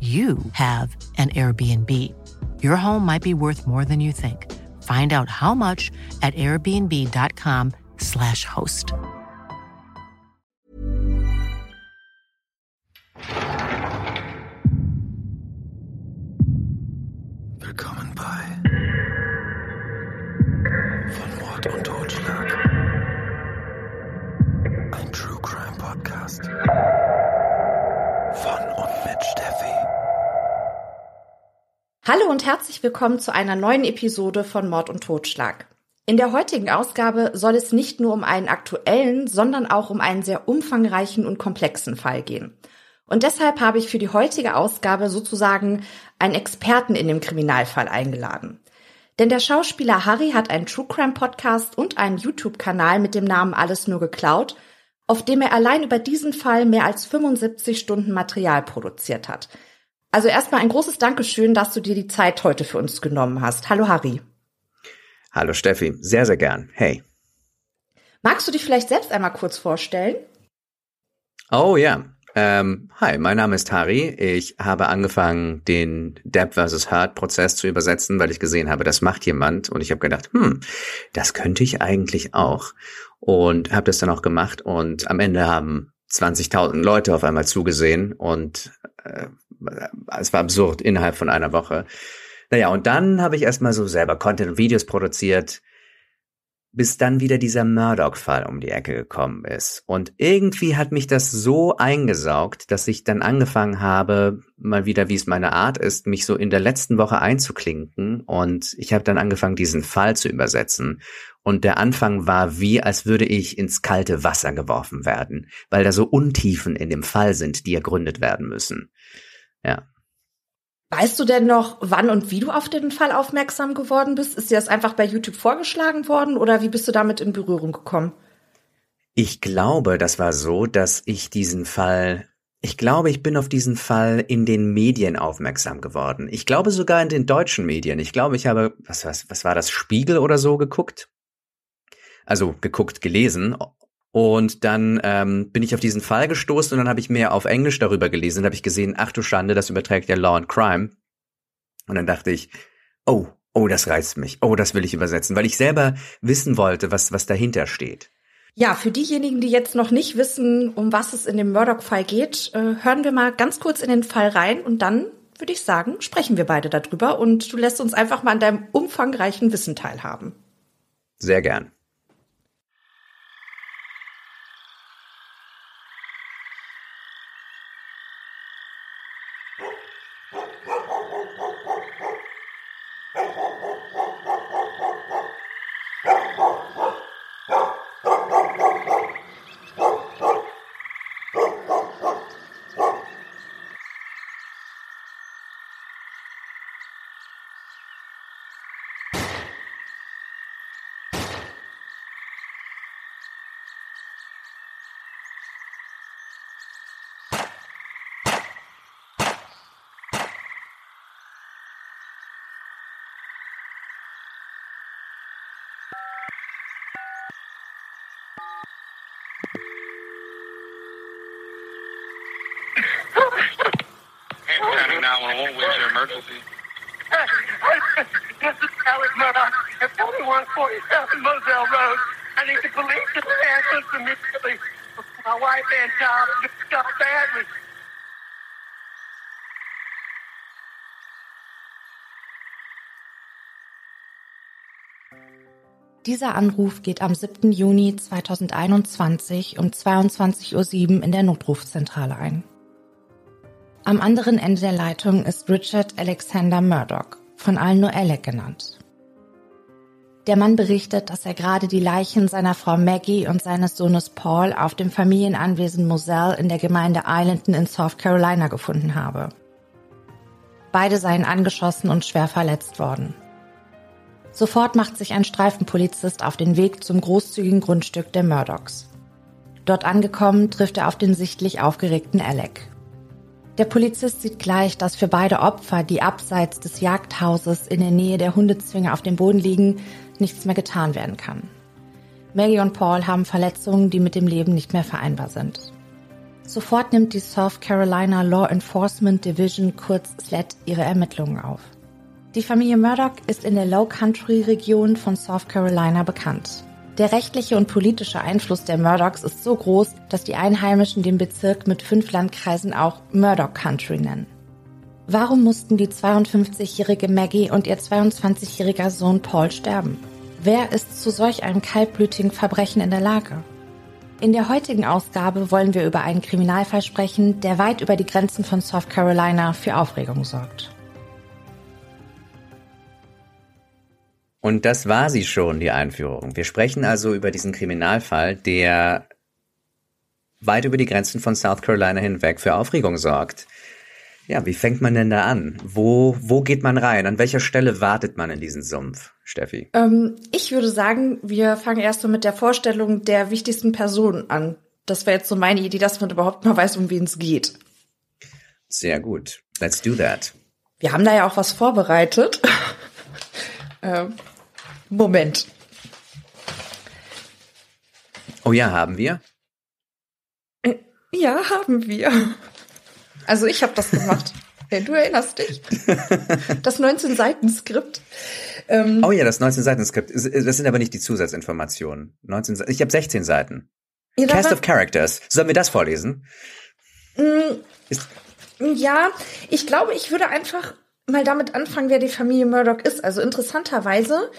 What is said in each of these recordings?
you have an Airbnb. Your home might be worth more than you think. Find out how much at airbnb.com/slash host. Willkommen bei Von Mord und Totschlag. Ein True Crime Podcast. Hallo und herzlich willkommen zu einer neuen Episode von Mord und Totschlag. In der heutigen Ausgabe soll es nicht nur um einen aktuellen, sondern auch um einen sehr umfangreichen und komplexen Fall gehen. Und deshalb habe ich für die heutige Ausgabe sozusagen einen Experten in dem Kriminalfall eingeladen. Denn der Schauspieler Harry hat einen True Crime Podcast und einen YouTube-Kanal mit dem Namen Alles nur geklaut, auf dem er allein über diesen Fall mehr als 75 Stunden Material produziert hat. Also erstmal ein großes Dankeschön, dass du dir die Zeit heute für uns genommen hast. Hallo Harry. Hallo Steffi, sehr, sehr gern. Hey. Magst du dich vielleicht selbst einmal kurz vorstellen? Oh ja. Ähm, hi, mein Name ist Harry. Ich habe angefangen, den Depp vs. Hart Prozess zu übersetzen, weil ich gesehen habe, das macht jemand. Und ich habe gedacht, hm, das könnte ich eigentlich auch. Und habe das dann auch gemacht. Und am Ende haben 20.000 Leute auf einmal zugesehen. Und äh, es war absurd innerhalb von einer Woche. Naja, und dann habe ich erstmal so selber Content und Videos produziert, bis dann wieder dieser Murdoch-Fall um die Ecke gekommen ist. Und irgendwie hat mich das so eingesaugt, dass ich dann angefangen habe, mal wieder, wie es meine Art ist, mich so in der letzten Woche einzuklinken. Und ich habe dann angefangen, diesen Fall zu übersetzen. Und der Anfang war wie, als würde ich ins kalte Wasser geworfen werden, weil da so Untiefen in dem Fall sind, die ergründet werden müssen. Ja. Weißt du denn noch, wann und wie du auf den Fall aufmerksam geworden bist? Ist dir das einfach bei YouTube vorgeschlagen worden oder wie bist du damit in Berührung gekommen? Ich glaube, das war so, dass ich diesen Fall, ich glaube, ich bin auf diesen Fall in den Medien aufmerksam geworden. Ich glaube sogar in den deutschen Medien. Ich glaube, ich habe, was, was, was war das, Spiegel oder so geguckt? Also geguckt, gelesen und dann ähm, bin ich auf diesen Fall gestoßen und dann habe ich mehr auf Englisch darüber gelesen und habe ich gesehen, ach du Schande, das überträgt ja Law and Crime. Und dann dachte ich, oh, oh, das reizt mich. Oh, das will ich übersetzen, weil ich selber wissen wollte, was, was dahinter steht. Ja, für diejenigen, die jetzt noch nicht wissen, um was es in dem Murdoch-Fall geht, äh, hören wir mal ganz kurz in den Fall rein und dann würde ich sagen, sprechen wir beide darüber und du lässt uns einfach mal an deinem umfangreichen Wissen teilhaben. Sehr gern. Dieser Anruf geht am 7. Juni 2021 um 22.07 Uhr in der Notrufzentrale ein. Am anderen Ende der Leitung ist Richard Alexander Murdoch, von allen nur Alec genannt. Der Mann berichtet, dass er gerade die Leichen seiner Frau Maggie und seines Sohnes Paul auf dem Familienanwesen Moselle in der Gemeinde Islandton in South Carolina gefunden habe. Beide seien angeschossen und schwer verletzt worden. Sofort macht sich ein Streifenpolizist auf den Weg zum großzügigen Grundstück der Murdochs. Dort angekommen trifft er auf den sichtlich aufgeregten Alec. Der Polizist sieht gleich, dass für beide Opfer, die abseits des Jagdhauses in der Nähe der Hundezwinge auf dem Boden liegen, nichts mehr getan werden kann. Maggie und Paul haben Verletzungen, die mit dem Leben nicht mehr vereinbar sind. Sofort nimmt die South Carolina Law Enforcement Division kurz SLED ihre Ermittlungen auf. Die Familie Murdoch ist in der Low Country Region von South Carolina bekannt. Der rechtliche und politische Einfluss der Murdochs ist so groß, dass die Einheimischen den Bezirk mit fünf Landkreisen auch Murdoch Country nennen. Warum mussten die 52-jährige Maggie und ihr 22-jähriger Sohn Paul sterben? Wer ist zu solch einem kaltblütigen Verbrechen in der Lage? In der heutigen Ausgabe wollen wir über einen Kriminalfall sprechen, der weit über die Grenzen von South Carolina für Aufregung sorgt. Und das war sie schon, die Einführung. Wir sprechen also über diesen Kriminalfall, der weit über die Grenzen von South Carolina hinweg für Aufregung sorgt. Ja, wie fängt man denn da an? Wo, wo geht man rein? An welcher Stelle wartet man in diesen Sumpf, Steffi? Ähm, ich würde sagen, wir fangen erst so mit der Vorstellung der wichtigsten Personen an. Das wäre jetzt so meine Idee, dass man überhaupt mal weiß, um wen es geht. Sehr gut. Let's do that. Wir haben da ja auch was vorbereitet. Ähm, Moment. Oh ja, haben wir? Äh, ja, haben wir. Also ich habe das gemacht. Hey, du erinnerst dich? Das 19-Seiten-Skript. Ähm, oh ja, das 19-Seiten-Skript. Das sind aber nicht die Zusatzinformationen. 19, ich habe 16 Seiten. Ja, Cast of Characters. Sollen wir das vorlesen? Mm, ja, ich glaube, ich würde einfach mal damit anfangen, wer die Familie Murdoch ist. Also interessanterweise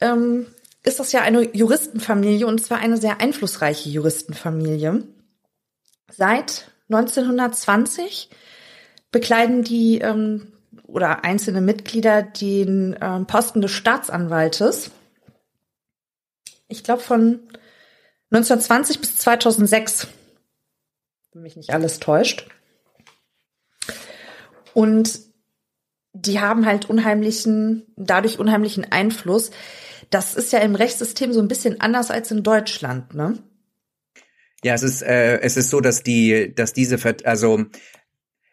ähm, ist das ja eine Juristenfamilie und zwar eine sehr einflussreiche Juristenfamilie. Seit 1920 bekleiden die ähm, oder einzelne Mitglieder den ähm, Posten des Staatsanwaltes. Ich glaube von 1920 bis 2006, wenn mich nicht alles täuscht. Und die haben halt unheimlichen, dadurch unheimlichen Einfluss. Das ist ja im Rechtssystem so ein bisschen anders als in Deutschland, ne? Ja, es ist, äh, es ist so, dass die, dass diese, also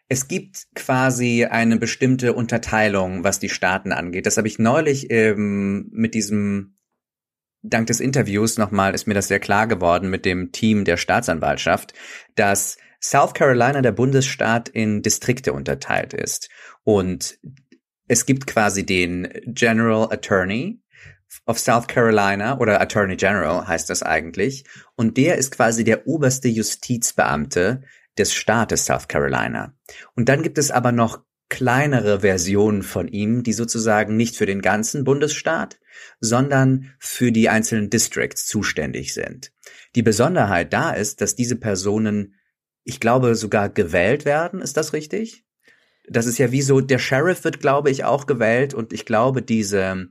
es gibt quasi eine bestimmte Unterteilung, was die Staaten angeht. Das habe ich neulich ähm, mit diesem, dank des Interviews nochmal, ist mir das sehr klar geworden mit dem Team der Staatsanwaltschaft, dass South Carolina der Bundesstaat in Distrikte unterteilt ist. Und es gibt quasi den General Attorney, of South Carolina oder Attorney General heißt das eigentlich. Und der ist quasi der oberste Justizbeamte des Staates South Carolina. Und dann gibt es aber noch kleinere Versionen von ihm, die sozusagen nicht für den ganzen Bundesstaat, sondern für die einzelnen Districts zuständig sind. Die Besonderheit da ist, dass diese Personen, ich glaube, sogar gewählt werden. Ist das richtig? Das ist ja wie so, der Sheriff wird, glaube ich, auch gewählt und ich glaube, diese,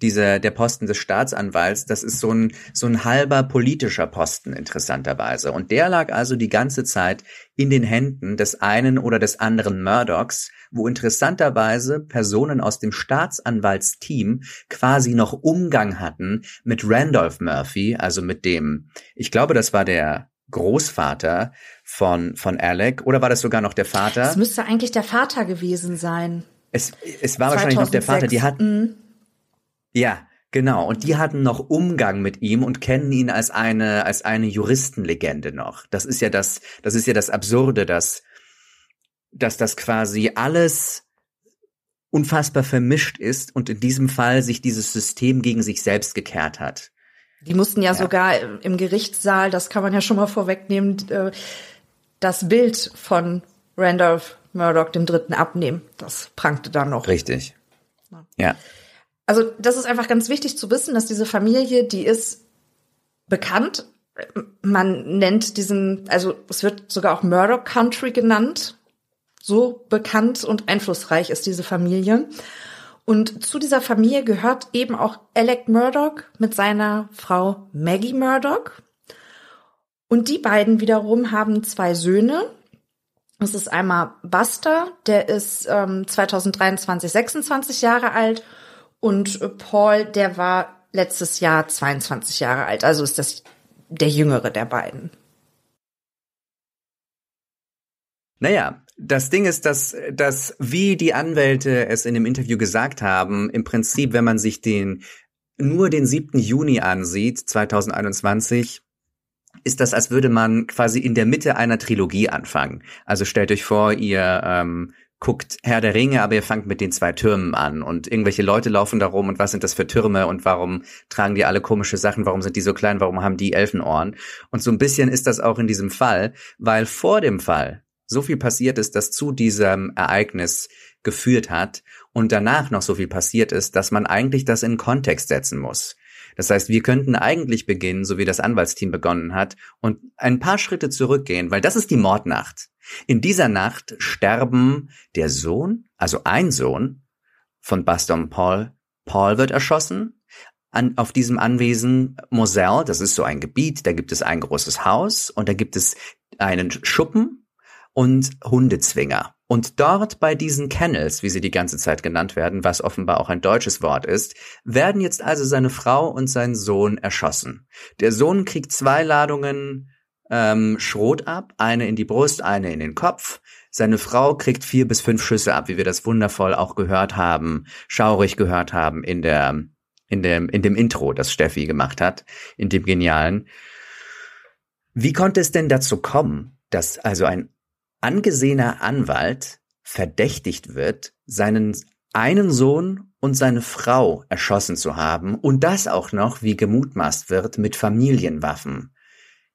diese, der Posten des Staatsanwalts, das ist so ein, so ein halber politischer Posten, interessanterweise. Und der lag also die ganze Zeit in den Händen des einen oder des anderen Murdochs, wo interessanterweise Personen aus dem Staatsanwaltsteam quasi noch Umgang hatten mit Randolph Murphy, also mit dem, ich glaube, das war der Großvater von, von Alec, oder war das sogar noch der Vater? Es müsste eigentlich der Vater gewesen sein. Es, es war 2006. wahrscheinlich noch der Vater, die hatten, mhm ja, genau. Und die hatten noch Umgang mit ihm und kennen ihn als eine, als eine Juristenlegende noch. Das ist ja das, das ist ja das Absurde, dass, dass das quasi alles unfassbar vermischt ist und in diesem Fall sich dieses System gegen sich selbst gekehrt hat. Die mussten ja, ja. sogar im Gerichtssaal, das kann man ja schon mal vorwegnehmen, äh, das Bild von Randolph Murdoch dem Dritten abnehmen. Das prangte dann noch. Richtig. Ja. also das ist einfach ganz wichtig zu wissen, dass diese Familie, die ist bekannt. Man nennt diesen, also es wird sogar auch Murdoch Country genannt. So bekannt und einflussreich ist diese Familie. Und zu dieser Familie gehört eben auch Alec Murdoch mit seiner Frau Maggie Murdoch. Und die beiden wiederum haben zwei Söhne. Das ist einmal Buster, der ist ähm, 2023 26 Jahre alt und Paul, der war letztes Jahr 22 Jahre alt. Also ist das der jüngere der beiden. Naja, das Ding ist, dass, dass, wie die Anwälte es in dem Interview gesagt haben, im Prinzip, wenn man sich den, nur den 7. Juni ansieht, 2021, ist das, als würde man quasi in der Mitte einer Trilogie anfangen. Also stellt euch vor, ihr ähm, guckt Herr der Ringe, aber ihr fangt mit den zwei Türmen an und irgendwelche Leute laufen da rum und was sind das für Türme und warum tragen die alle komische Sachen, warum sind die so klein, warum haben die Elfenohren? Und so ein bisschen ist das auch in diesem Fall, weil vor dem Fall so viel passiert ist, dass zu diesem Ereignis geführt hat und danach noch so viel passiert ist, dass man eigentlich das in Kontext setzen muss. Das heißt, wir könnten eigentlich beginnen, so wie das Anwaltsteam begonnen hat, und ein paar Schritte zurückgehen, weil das ist die Mordnacht. In dieser Nacht sterben der Sohn, also ein Sohn von Baston Paul. Paul wird erschossen. An, auf diesem Anwesen Moselle, das ist so ein Gebiet, da gibt es ein großes Haus und da gibt es einen Schuppen und Hundezwinger. Und dort bei diesen Kennels, wie sie die ganze Zeit genannt werden, was offenbar auch ein deutsches Wort ist, werden jetzt also seine Frau und sein Sohn erschossen. Der Sohn kriegt zwei Ladungen ähm, Schrot ab, eine in die Brust, eine in den Kopf. Seine Frau kriegt vier bis fünf Schüsse ab, wie wir das wundervoll auch gehört haben, schaurig gehört haben in der in dem in dem Intro, das Steffi gemacht hat, in dem genialen. Wie konnte es denn dazu kommen, dass also ein angesehener Anwalt verdächtigt wird, seinen einen Sohn und seine Frau erschossen zu haben und das auch noch, wie gemutmaßt wird, mit Familienwaffen.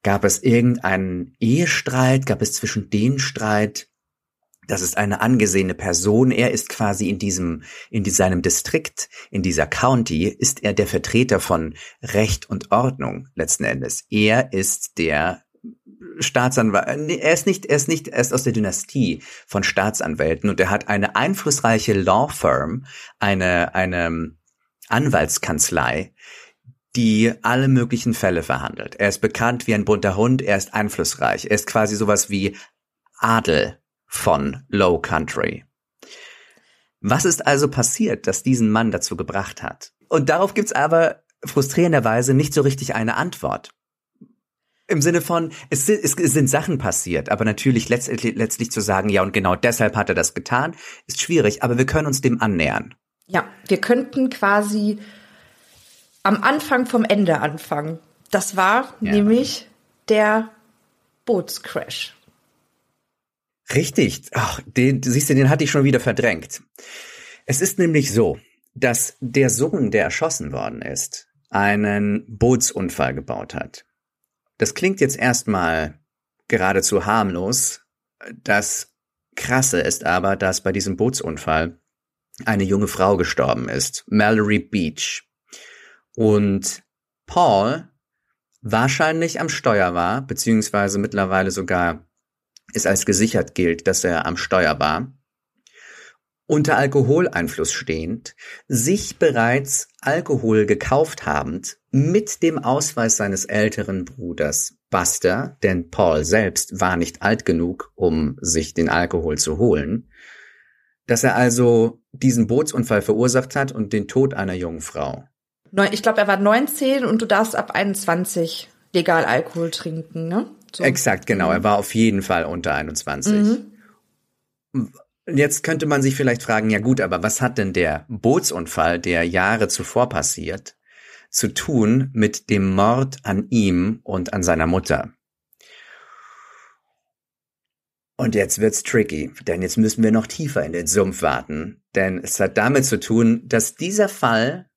Gab es irgendeinen Ehestreit? Gab es zwischen denen Streit? Das ist eine angesehene Person. Er ist quasi in diesem, in seinem Distrikt, in dieser County, ist er der Vertreter von Recht und Ordnung letzten Endes. Er ist der Staatsanwalt, er ist nicht, er ist nicht, er ist aus der Dynastie von Staatsanwälten und er hat eine einflussreiche Law Firm, eine, eine Anwaltskanzlei, die alle möglichen Fälle verhandelt. Er ist bekannt wie ein bunter Hund, er ist einflussreich. Er ist quasi sowas wie Adel von Low Country. Was ist also passiert, dass diesen Mann dazu gebracht hat? Und darauf gibt's aber frustrierenderweise nicht so richtig eine Antwort. Im Sinne von, es sind, es sind Sachen passiert, aber natürlich letztlich, letztlich zu sagen, ja, und genau deshalb hat er das getan, ist schwierig, aber wir können uns dem annähern. Ja, wir könnten quasi am Anfang vom Ende anfangen. Das war ja. nämlich der Bootscrash. Richtig. Ach, den, siehst du, den hatte ich schon wieder verdrängt. Es ist nämlich so, dass der Sohn, der erschossen worden ist, einen Bootsunfall gebaut hat. Das klingt jetzt erstmal geradezu harmlos. Das Krasse ist aber, dass bei diesem Bootsunfall eine junge Frau gestorben ist, Mallory Beach und Paul wahrscheinlich am Steuer war, beziehungsweise mittlerweile sogar es als gesichert gilt, dass er am Steuer war, unter Alkoholeinfluss stehend, sich bereits Alkohol gekauft habend, mit dem Ausweis seines älteren Bruders Buster, denn Paul selbst war nicht alt genug, um sich den Alkohol zu holen, dass er also diesen Bootsunfall verursacht hat und den Tod einer jungen Frau ich glaube, er war 19 und du darfst ab 21 legal Alkohol trinken, ne? So. Exakt, genau. Er war auf jeden Fall unter 21. Mhm. Jetzt könnte man sich vielleicht fragen, ja gut, aber was hat denn der Bootsunfall, der Jahre zuvor passiert, zu tun mit dem Mord an ihm und an seiner Mutter? Und jetzt wird's tricky, denn jetzt müssen wir noch tiefer in den Sumpf warten, denn es hat damit zu tun, dass dieser Fall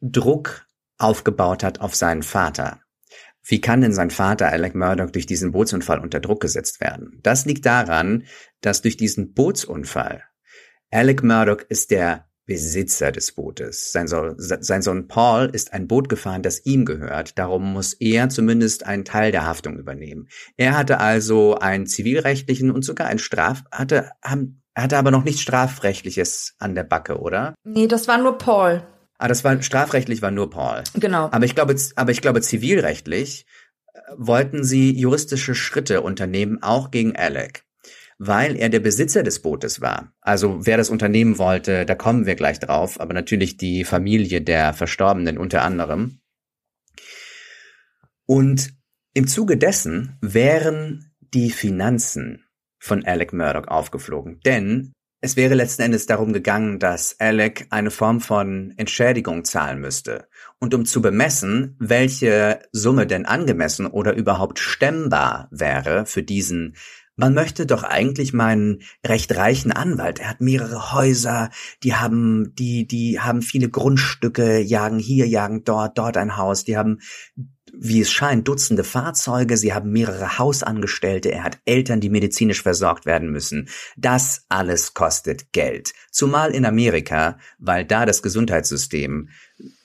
Druck aufgebaut hat auf seinen Vater. Wie kann denn sein Vater Alec Murdoch durch diesen Bootsunfall unter Druck gesetzt werden? Das liegt daran, dass durch diesen Bootsunfall Alec Murdoch ist der Besitzer des Bootes. Sein Sohn, sein Sohn Paul ist ein Boot gefahren, das ihm gehört. Darum muss er zumindest einen Teil der Haftung übernehmen. Er hatte also einen zivilrechtlichen und sogar einen Straf, hatte, er hatte aber noch nichts strafrechtliches an der Backe, oder? Nee, das war nur Paul. Ah, das war strafrechtlich war nur Paul. Genau. Aber ich glaube, aber ich glaube zivilrechtlich äh, wollten sie juristische Schritte unternehmen, auch gegen Alec weil er der Besitzer des Bootes war. Also wer das Unternehmen wollte, da kommen wir gleich drauf, aber natürlich die Familie der Verstorbenen unter anderem. Und im Zuge dessen wären die Finanzen von Alec Murdoch aufgeflogen, denn es wäre letzten Endes darum gegangen, dass Alec eine Form von Entschädigung zahlen müsste. Und um zu bemessen, welche Summe denn angemessen oder überhaupt stemmbar wäre für diesen man möchte doch eigentlich meinen recht reichen Anwalt. Er hat mehrere Häuser, die haben, die, die haben viele Grundstücke, jagen hier, jagen dort, dort ein Haus, die haben wie es scheint, Dutzende Fahrzeuge, sie haben mehrere Hausangestellte, er hat Eltern, die medizinisch versorgt werden müssen. Das alles kostet Geld. Zumal in Amerika, weil da das Gesundheitssystem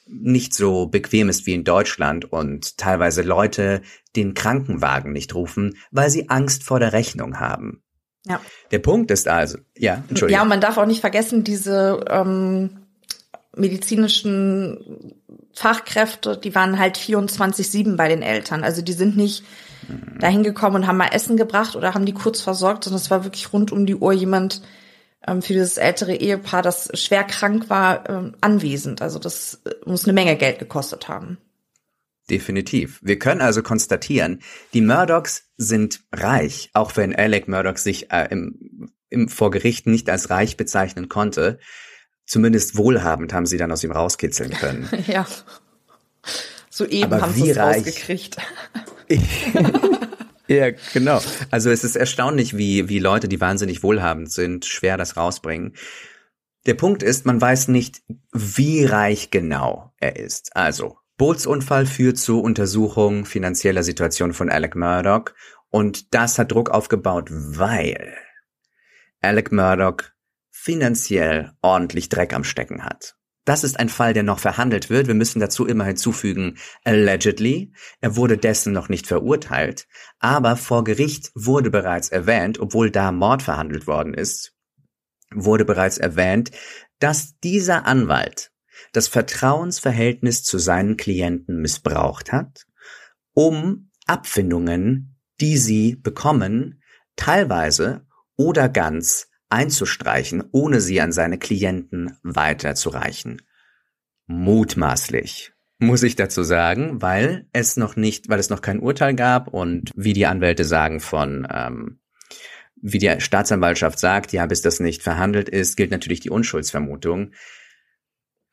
nicht so bequem ist wie in Deutschland und teilweise Leute den Krankenwagen nicht rufen, weil sie Angst vor der Rechnung haben. Ja. Der Punkt ist also, ja, Entschuldigung. Ja, und man darf auch nicht vergessen, diese ähm, medizinischen Fachkräfte, die waren halt 24-7 bei den Eltern. Also die sind nicht mhm. dahin gekommen und haben mal Essen gebracht oder haben die kurz versorgt, sondern es war wirklich rund um die Uhr jemand, für dieses ältere Ehepaar, das schwer krank war, ähm, anwesend. Also das äh, muss eine Menge Geld gekostet haben. Definitiv. Wir können also konstatieren, die Murdochs sind reich, auch wenn Alec Murdoch sich äh, im, im vor Gericht nicht als reich bezeichnen konnte. Zumindest wohlhabend haben sie dann aus ihm rauskitzeln können. ja. Soeben haben sie es rausgekriegt. Ja, genau. Also es ist erstaunlich, wie, wie Leute, die wahnsinnig wohlhabend sind, schwer das rausbringen. Der Punkt ist, man weiß nicht, wie reich genau er ist. Also, Bootsunfall führt zu Untersuchung finanzieller Situation von Alec Murdoch und das hat Druck aufgebaut, weil Alec Murdoch finanziell ordentlich Dreck am Stecken hat. Das ist ein Fall, der noch verhandelt wird. Wir müssen dazu immer hinzufügen, allegedly. Er wurde dessen noch nicht verurteilt, aber vor Gericht wurde bereits erwähnt, obwohl da Mord verhandelt worden ist, wurde bereits erwähnt, dass dieser Anwalt das Vertrauensverhältnis zu seinen Klienten missbraucht hat, um Abfindungen, die sie bekommen, teilweise oder ganz einzustreichen, ohne sie an seine Klienten weiterzureichen. Mutmaßlich, muss ich dazu sagen, weil es noch nicht, weil es noch kein Urteil gab und wie die Anwälte sagen von, ähm, wie die Staatsanwaltschaft sagt, ja, bis das nicht verhandelt ist, gilt natürlich die Unschuldsvermutung.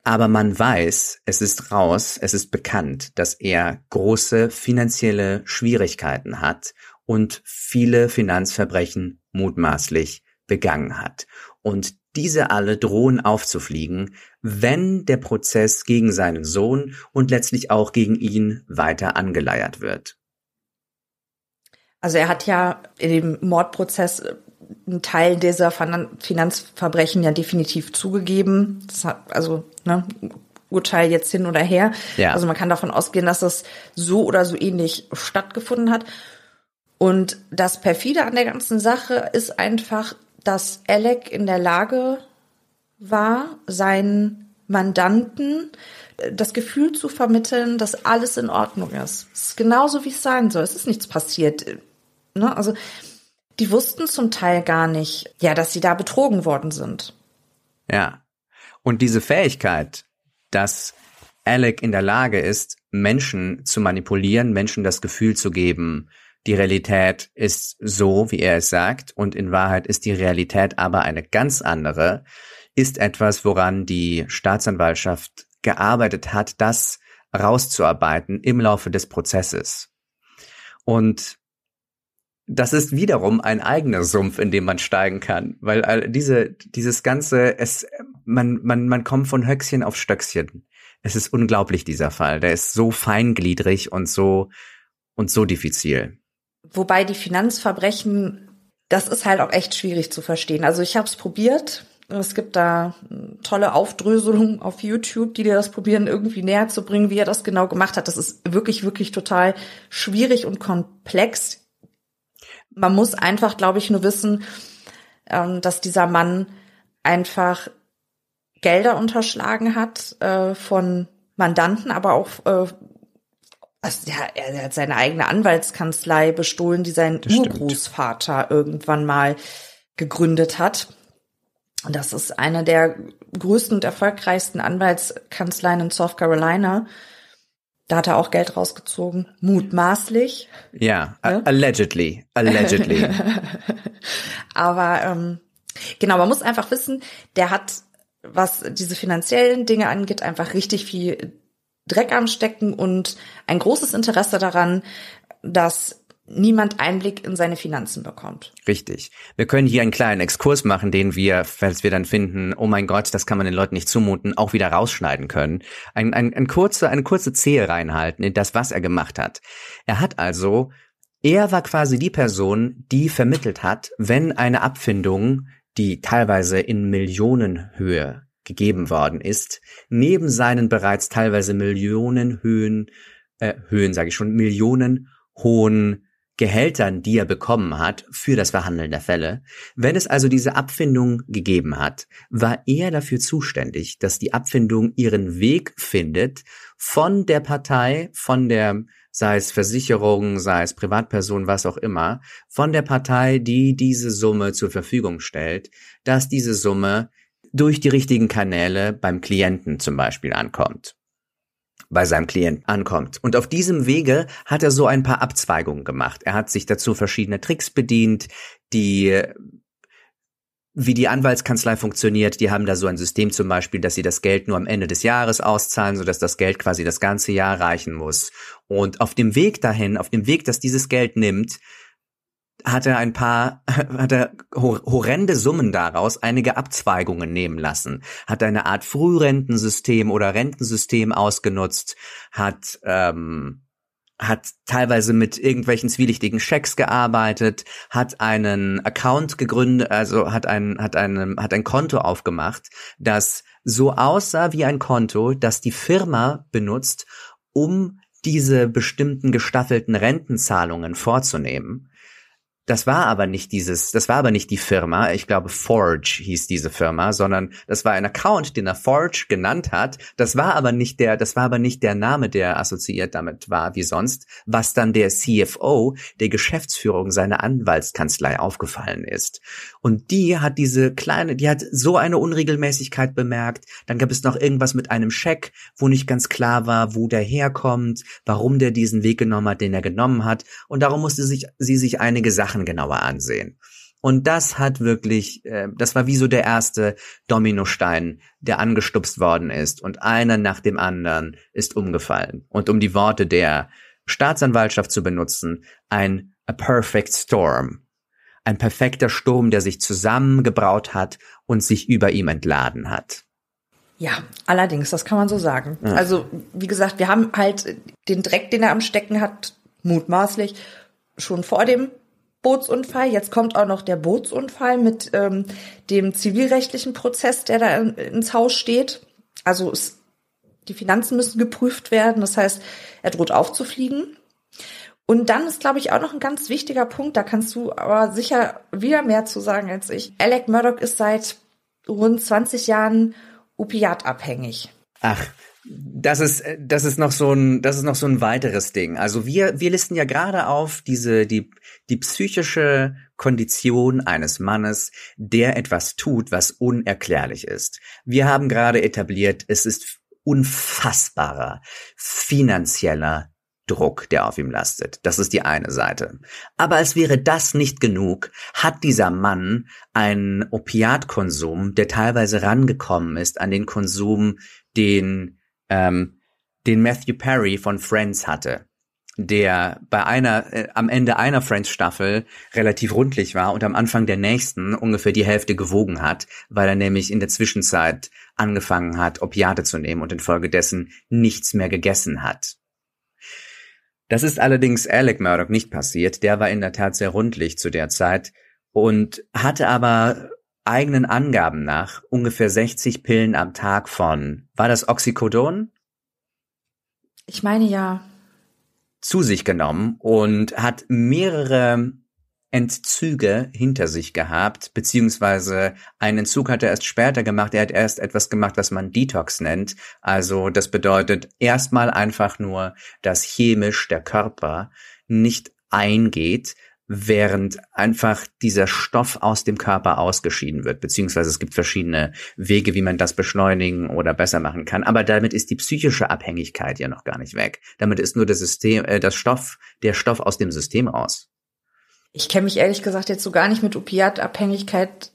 Aber man weiß, es ist raus, es ist bekannt, dass er große finanzielle Schwierigkeiten hat und viele Finanzverbrechen mutmaßlich begangen hat. Und diese alle drohen aufzufliegen, wenn der Prozess gegen seinen Sohn und letztlich auch gegen ihn weiter angeleiert wird. Also er hat ja in dem Mordprozess äh, einen Teil dieser Finanzverbrechen ja definitiv zugegeben. Das hat, also, ne, Urteil jetzt hin oder her. Ja. Also man kann davon ausgehen, dass das so oder so ähnlich stattgefunden hat. Und das perfide an der ganzen Sache ist einfach, dass Alec in der Lage war, seinen Mandanten äh, das Gefühl zu vermitteln, dass alles in Ordnung ist. Es ist genauso, wie es sein soll. Es ist nichts passiert. Ne? Also, die wussten zum Teil gar nicht, ja, dass sie da betrogen worden sind. Ja. Und diese Fähigkeit, dass Alec in der Lage ist, Menschen zu manipulieren, Menschen das Gefühl zu geben, die Realität ist so, wie er es sagt, und in Wahrheit ist die Realität aber eine ganz andere, ist etwas, woran die Staatsanwaltschaft gearbeitet hat, das rauszuarbeiten im Laufe des Prozesses. Und das ist wiederum ein eigener Sumpf, in dem man steigen kann, weil diese, dieses ganze, es, man, man, man kommt von Höchstchen auf Stöckchen. Es ist unglaublich, dieser Fall. Der ist so feingliedrig und so, und so diffizil. Wobei die Finanzverbrechen, das ist halt auch echt schwierig zu verstehen. Also ich habe es probiert, Es gibt da tolle Aufdröselungen auf YouTube, die dir das probieren, irgendwie näher zu bringen, wie er das genau gemacht hat. Das ist wirklich, wirklich total schwierig und komplex. Man muss einfach, glaube ich, nur wissen, ähm, dass dieser Mann einfach Gelder unterschlagen hat äh, von Mandanten, aber auch äh, also ja, er hat seine eigene Anwaltskanzlei bestohlen, die sein Urgroßvater irgendwann mal gegründet hat. Und das ist eine der größten und erfolgreichsten Anwaltskanzleien in South Carolina. Da hat er auch Geld rausgezogen, mutmaßlich. Ja, ja? allegedly, allegedly. Aber ähm, genau, man muss einfach wissen, der hat, was diese finanziellen Dinge angeht, einfach richtig viel Dreck am Stecken und ein großes Interesse daran, dass niemand Einblick in seine Finanzen bekommt. Richtig. Wir können hier einen kleinen Exkurs machen, den wir, falls wir dann finden, oh mein Gott, das kann man den Leuten nicht zumuten, auch wieder rausschneiden können. Ein, ein, ein kurze, eine kurze Zehe reinhalten in das, was er gemacht hat. Er hat also, er war quasi die Person, die vermittelt hat, wenn eine Abfindung, die teilweise in Millionenhöhe gegeben worden ist, neben seinen bereits teilweise Millionenhöhen, äh, Höhen sage ich schon, Millionen hohen Gehältern, die er bekommen hat für das Verhandeln der Fälle. Wenn es also diese Abfindung gegeben hat, war er dafür zuständig, dass die Abfindung ihren Weg findet von der Partei, von der sei es Versicherung, sei es Privatperson, was auch immer, von der Partei, die diese Summe zur Verfügung stellt, dass diese Summe durch die richtigen Kanäle beim Klienten zum Beispiel ankommt bei seinem Klient ankommt. Und auf diesem Wege hat er so ein paar Abzweigungen gemacht. Er hat sich dazu verschiedene Tricks bedient, die wie die Anwaltskanzlei funktioniert, die haben da so ein System zum Beispiel, dass sie das Geld nur am Ende des Jahres auszahlen, sodass das Geld quasi das ganze Jahr reichen muss. Und auf dem Weg dahin, auf dem Weg, dass dieses Geld nimmt, hat er ein paar, hat er horrende Summen daraus einige Abzweigungen nehmen lassen, hat eine Art Frührentensystem oder Rentensystem ausgenutzt, hat ähm, hat teilweise mit irgendwelchen zwielichtigen Schecks gearbeitet, hat einen Account gegründet, also hat ein, hat einen, hat ein Konto aufgemacht, das so aussah wie ein Konto, das die Firma benutzt, um diese bestimmten gestaffelten Rentenzahlungen vorzunehmen. Das war aber nicht dieses, das war aber nicht die Firma, ich glaube Forge hieß diese Firma, sondern das war ein Account, den er Forge genannt hat. Das war aber nicht der, das war aber nicht der Name, der assoziiert damit war wie sonst, was dann der CFO der Geschäftsführung seiner Anwaltskanzlei aufgefallen ist. Und die hat diese kleine, die hat so eine Unregelmäßigkeit bemerkt. Dann gab es noch irgendwas mit einem Scheck, wo nicht ganz klar war, wo der herkommt, warum der diesen Weg genommen hat, den er genommen hat. Und darum musste sich, sie sich einige Sachen Sachen genauer ansehen. Und das hat wirklich, äh, das war wie so der erste Dominostein, der angestupst worden ist. Und einer nach dem anderen ist umgefallen. Und um die Worte der Staatsanwaltschaft zu benutzen, ein a perfect storm. Ein perfekter Sturm, der sich zusammengebraut hat und sich über ihm entladen hat. Ja, allerdings, das kann man so sagen. Ja. Also, wie gesagt, wir haben halt den Dreck, den er am Stecken hat, mutmaßlich, schon vor dem Bootsunfall. Jetzt kommt auch noch der Bootsunfall mit ähm, dem zivilrechtlichen Prozess, der da in, ins Haus steht. Also es, die Finanzen müssen geprüft werden. Das heißt, er droht aufzufliegen. Und dann ist, glaube ich, auch noch ein ganz wichtiger Punkt, da kannst du aber sicher wieder mehr zu sagen als ich. Alec Murdoch ist seit rund 20 Jahren opiatabhängig. Ach, das ist, das ist noch so ein, das ist noch so ein weiteres Ding. Also wir, wir listen ja gerade auf diese, die, die psychische Kondition eines Mannes, der etwas tut, was unerklärlich ist. Wir haben gerade etabliert, es ist unfassbarer finanzieller Druck, der auf ihm lastet. Das ist die eine Seite. Aber als wäre das nicht genug, hat dieser Mann einen Opiatkonsum, der teilweise rangekommen ist an den Konsum, den ähm, den Matthew Perry von Friends hatte, der bei einer äh, am Ende einer Friends Staffel relativ rundlich war und am Anfang der nächsten ungefähr die Hälfte gewogen hat, weil er nämlich in der Zwischenzeit angefangen hat, Opiate zu nehmen und infolgedessen nichts mehr gegessen hat. Das ist allerdings Alec Murdoch nicht passiert. Der war in der Tat sehr rundlich zu der Zeit und hatte aber eigenen Angaben nach ungefähr 60 Pillen am Tag von, war das Oxycodon? Ich meine ja. Zu sich genommen und hat mehrere Entzüge hinter sich gehabt, beziehungsweise einen Entzug hat er erst später gemacht. Er hat erst etwas gemacht, was man Detox nennt. Also das bedeutet erstmal einfach nur, dass chemisch der Körper nicht eingeht, während einfach dieser Stoff aus dem Körper ausgeschieden wird, beziehungsweise es gibt verschiedene Wege, wie man das beschleunigen oder besser machen kann. Aber damit ist die psychische Abhängigkeit ja noch gar nicht weg. Damit ist nur das System, äh, das Stoff, der Stoff aus dem System raus. Ich kenne mich ehrlich gesagt jetzt so gar nicht mit Opiatabhängigkeit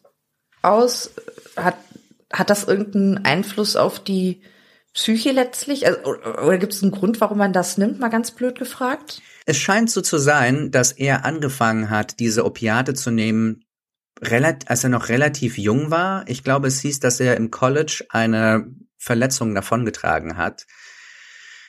aus. Hat, hat das irgendeinen Einfluss auf die Psyche letztlich? Also, oder gibt es einen Grund, warum man das nimmt? Mal ganz blöd gefragt. Es scheint so zu sein, dass er angefangen hat, diese Opiate zu nehmen, als er noch relativ jung war. Ich glaube, es hieß, dass er im College eine Verletzung davongetragen hat.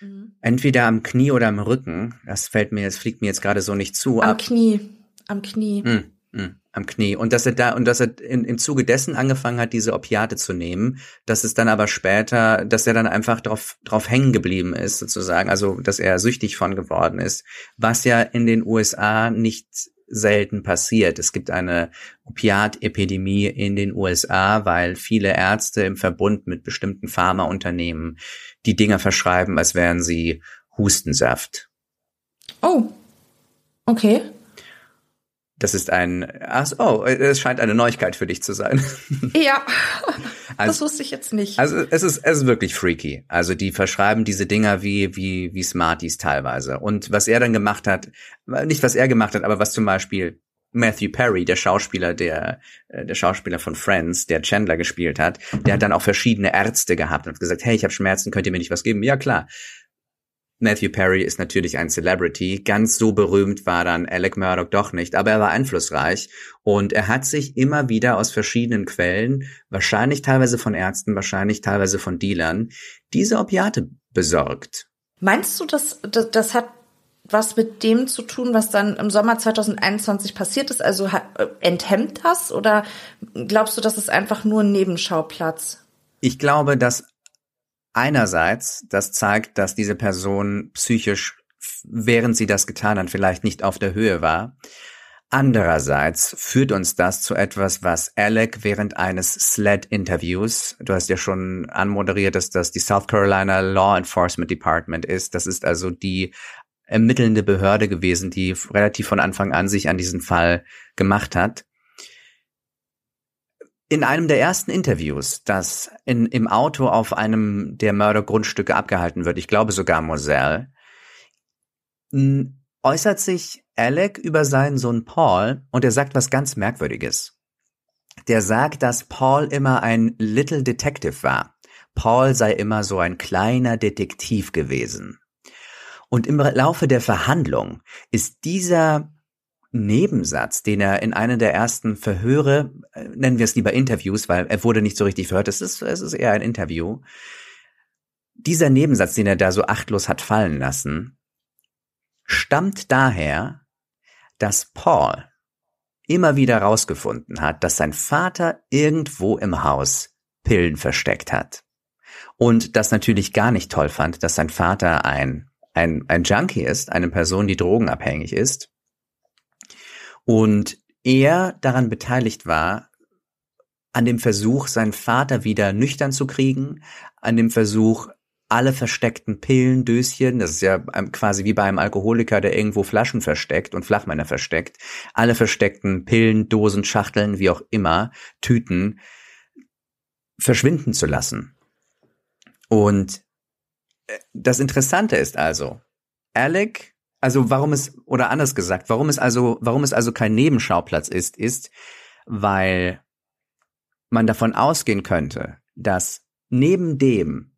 Mhm. Entweder am Knie oder am Rücken. Das fällt mir, das fliegt mir jetzt gerade so nicht zu. Am. Knie. Am Knie. Mm, mm am Knie. Und dass er da, und dass er in, im Zuge dessen angefangen hat, diese Opiate zu nehmen, dass es dann aber später, dass er dann einfach drauf, drauf hängen geblieben ist, sozusagen, also, dass er süchtig von geworden ist, was ja in den USA nicht selten passiert. Es gibt eine Opiatepidemie in den USA, weil viele Ärzte im Verbund mit bestimmten Pharmaunternehmen die Dinger verschreiben, als wären sie Hustensaft. Oh. Okay. Das ist ein, ach, oh, es scheint eine Neuigkeit für dich zu sein. Ja, also, das wusste ich jetzt nicht. Also es ist, es ist wirklich freaky. Also die verschreiben diese Dinger wie, wie, wie Smarties teilweise. Und was er dann gemacht hat, nicht was er gemacht hat, aber was zum Beispiel Matthew Perry, der Schauspieler, der, äh, der Schauspieler von Friends, der Chandler gespielt hat, der hat dann auch verschiedene Ärzte gehabt und gesagt, hey, ich habe Schmerzen, könnt ihr mir nicht was geben? Ja, klar. Matthew Perry ist natürlich ein Celebrity. Ganz so berühmt war dann Alec Murdoch doch nicht, aber er war einflussreich und er hat sich immer wieder aus verschiedenen Quellen, wahrscheinlich teilweise von Ärzten, wahrscheinlich teilweise von Dealern, diese Opiate besorgt. Meinst du, dass das, das hat was mit dem zu tun, was dann im Sommer 2021 passiert ist? Also äh, enthemmt das oder glaubst du, das ist einfach nur ein Nebenschauplatz? Ich glaube, dass einerseits, das zeigt, dass diese Person psychisch, während sie das getan hat, vielleicht nicht auf der Höhe war. Andererseits führt uns das zu etwas, was Alec während eines SLED-Interviews, du hast ja schon anmoderiert, dass das die South Carolina Law Enforcement Department ist. Das ist also die ermittelnde Behörde gewesen, die relativ von Anfang an sich an diesen Fall gemacht hat in einem der ersten Interviews, das in, im Auto auf einem der Mördergrundstücke abgehalten wird, ich glaube sogar Moselle, äußert sich Alec über seinen Sohn Paul und er sagt was ganz Merkwürdiges. Der sagt, dass Paul immer ein Little Detective war. Paul sei immer so ein kleiner Detektiv gewesen. Und im Laufe der Verhandlung ist dieser Nebensatz, den er in einer der ersten Verhöre, äh, nennen wir es lieber Interviews, weil er wurde nicht so richtig verhört, es ist, es ist eher ein Interview. Dieser Nebensatz, den er da so achtlos hat fallen lassen, stammt daher, dass Paul immer wieder rausgefunden hat, dass sein Vater irgendwo im Haus Pillen versteckt hat. Und das natürlich gar nicht toll fand, dass sein Vater ein, ein, ein Junkie ist, eine Person, die drogenabhängig ist und er daran beteiligt war, an dem Versuch, seinen Vater wieder nüchtern zu kriegen, an dem Versuch, alle versteckten Pillen, Döschen, das ist ja quasi wie bei einem Alkoholiker, der irgendwo Flaschen versteckt und Flachmänner versteckt, alle versteckten Pillen, Dosen, Schachteln, wie auch immer, Tüten, verschwinden zu lassen. Und äh, das Interessante ist also, Alec also warum es, oder anders gesagt, warum es also, warum es also kein Nebenschauplatz ist, ist, weil man davon ausgehen könnte, dass neben dem,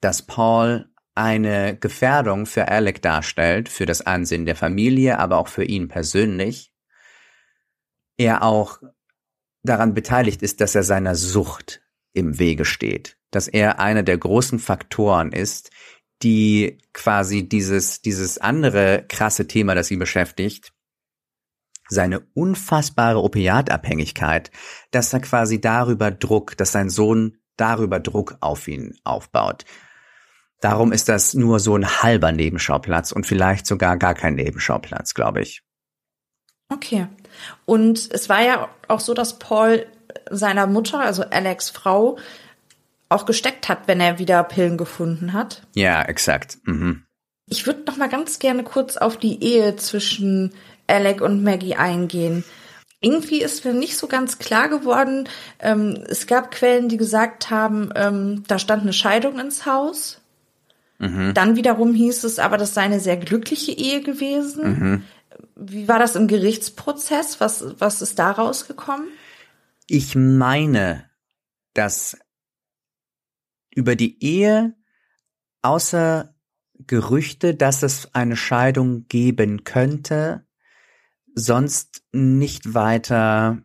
dass Paul eine Gefährdung für Alec darstellt, für das Ansehen der Familie, aber auch für ihn persönlich, er auch daran beteiligt ist, dass er seiner Sucht im Wege steht, dass er einer der großen Faktoren ist, die quasi dieses, dieses andere krasse Thema, das sie beschäftigt, seine unfassbare Opiatabhängigkeit, dass er quasi darüber Druck, dass sein Sohn darüber Druck auf ihn aufbaut. Darum ist das nur so ein halber Nebenschauplatz und vielleicht sogar gar kein Nebenschauplatz, glaube ich. Okay. Und es war ja auch so, dass Paul seiner Mutter, also Alex Frau, auch gesteckt hat, wenn er wieder Pillen gefunden hat. Ja, exakt. Mhm. Ich würde noch mal ganz gerne kurz auf die Ehe zwischen Alec und Maggie eingehen. Irgendwie ist mir nicht so ganz klar geworden. Ähm, es gab Quellen, die gesagt haben, ähm, da stand eine Scheidung ins Haus. Mhm. Dann wiederum hieß es aber, das sei eine sehr glückliche Ehe gewesen. Mhm. Wie war das im Gerichtsprozess? Was, was ist da rausgekommen? Ich meine, dass über die Ehe außer Gerüchte, dass es eine Scheidung geben könnte, sonst nicht weiter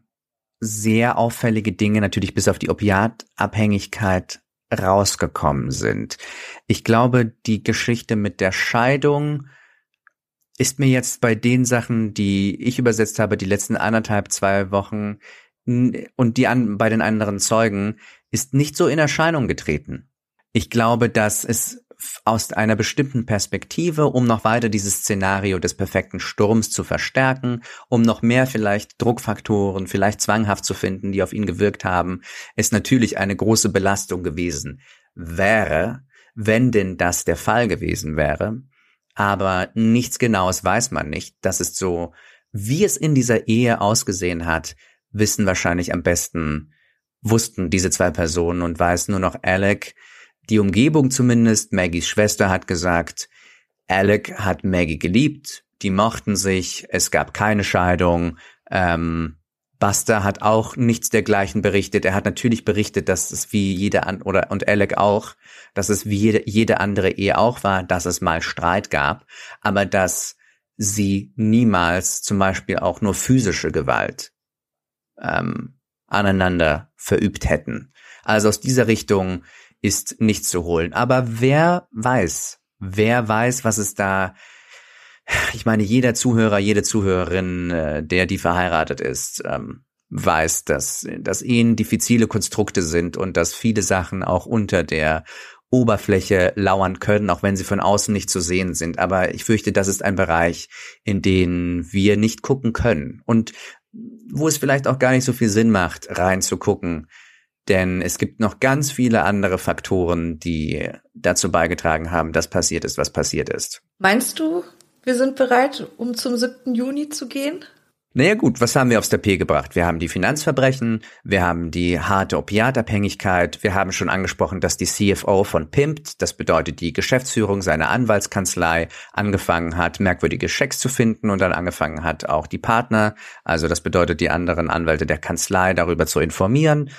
sehr auffällige Dinge, natürlich bis auf die Opiatabhängigkeit, rausgekommen sind. Ich glaube, die Geschichte mit der Scheidung ist mir jetzt bei den Sachen, die ich übersetzt habe, die letzten anderthalb, zwei Wochen und die an, bei den anderen Zeugen, ist nicht so in Erscheinung getreten. Ich glaube, dass es aus einer bestimmten Perspektive, um noch weiter dieses Szenario des perfekten Sturms zu verstärken, um noch mehr vielleicht Druckfaktoren, vielleicht zwanghaft zu finden, die auf ihn gewirkt haben, es natürlich eine große Belastung gewesen wäre, wenn denn das der Fall gewesen wäre. Aber nichts Genaues weiß man nicht. Das ist so, wie es in dieser Ehe ausgesehen hat, wissen wahrscheinlich am besten, wussten diese zwei Personen und weiß nur noch Alec, die Umgebung zumindest, Maggies Schwester hat gesagt, Alec hat Maggie geliebt, die mochten sich, es gab keine Scheidung, ähm, Buster hat auch nichts dergleichen berichtet. Er hat natürlich berichtet, dass es wie jede an oder und Alec auch, dass es wie jede, jede andere Ehe auch war, dass es mal Streit gab, aber dass sie niemals zum Beispiel auch nur physische Gewalt ähm, aneinander verübt hätten. Also aus dieser Richtung ist nicht zu holen. Aber wer weiß, wer weiß, was es da ich meine, jeder Zuhörer, jede Zuhörerin, äh, der die verheiratet ist, ähm, weiß, dass, dass Ehen diffizile Konstrukte sind und dass viele Sachen auch unter der Oberfläche lauern können, auch wenn sie von außen nicht zu sehen sind. Aber ich fürchte, das ist ein Bereich, in den wir nicht gucken können und wo es vielleicht auch gar nicht so viel Sinn macht, reinzugucken, denn es gibt noch ganz viele andere Faktoren, die dazu beigetragen haben, dass passiert ist, was passiert ist. Meinst du, wir sind bereit, um zum 7. Juni zu gehen? Naja gut, was haben wir aufs Tapet gebracht? Wir haben die Finanzverbrechen, wir haben die harte Opiatabhängigkeit, wir haben schon angesprochen, dass die CFO von Pimpt, das bedeutet die Geschäftsführung seiner Anwaltskanzlei, angefangen hat, merkwürdige Schecks zu finden und dann angefangen hat, auch die Partner, also das bedeutet die anderen Anwälte der Kanzlei, darüber zu informieren.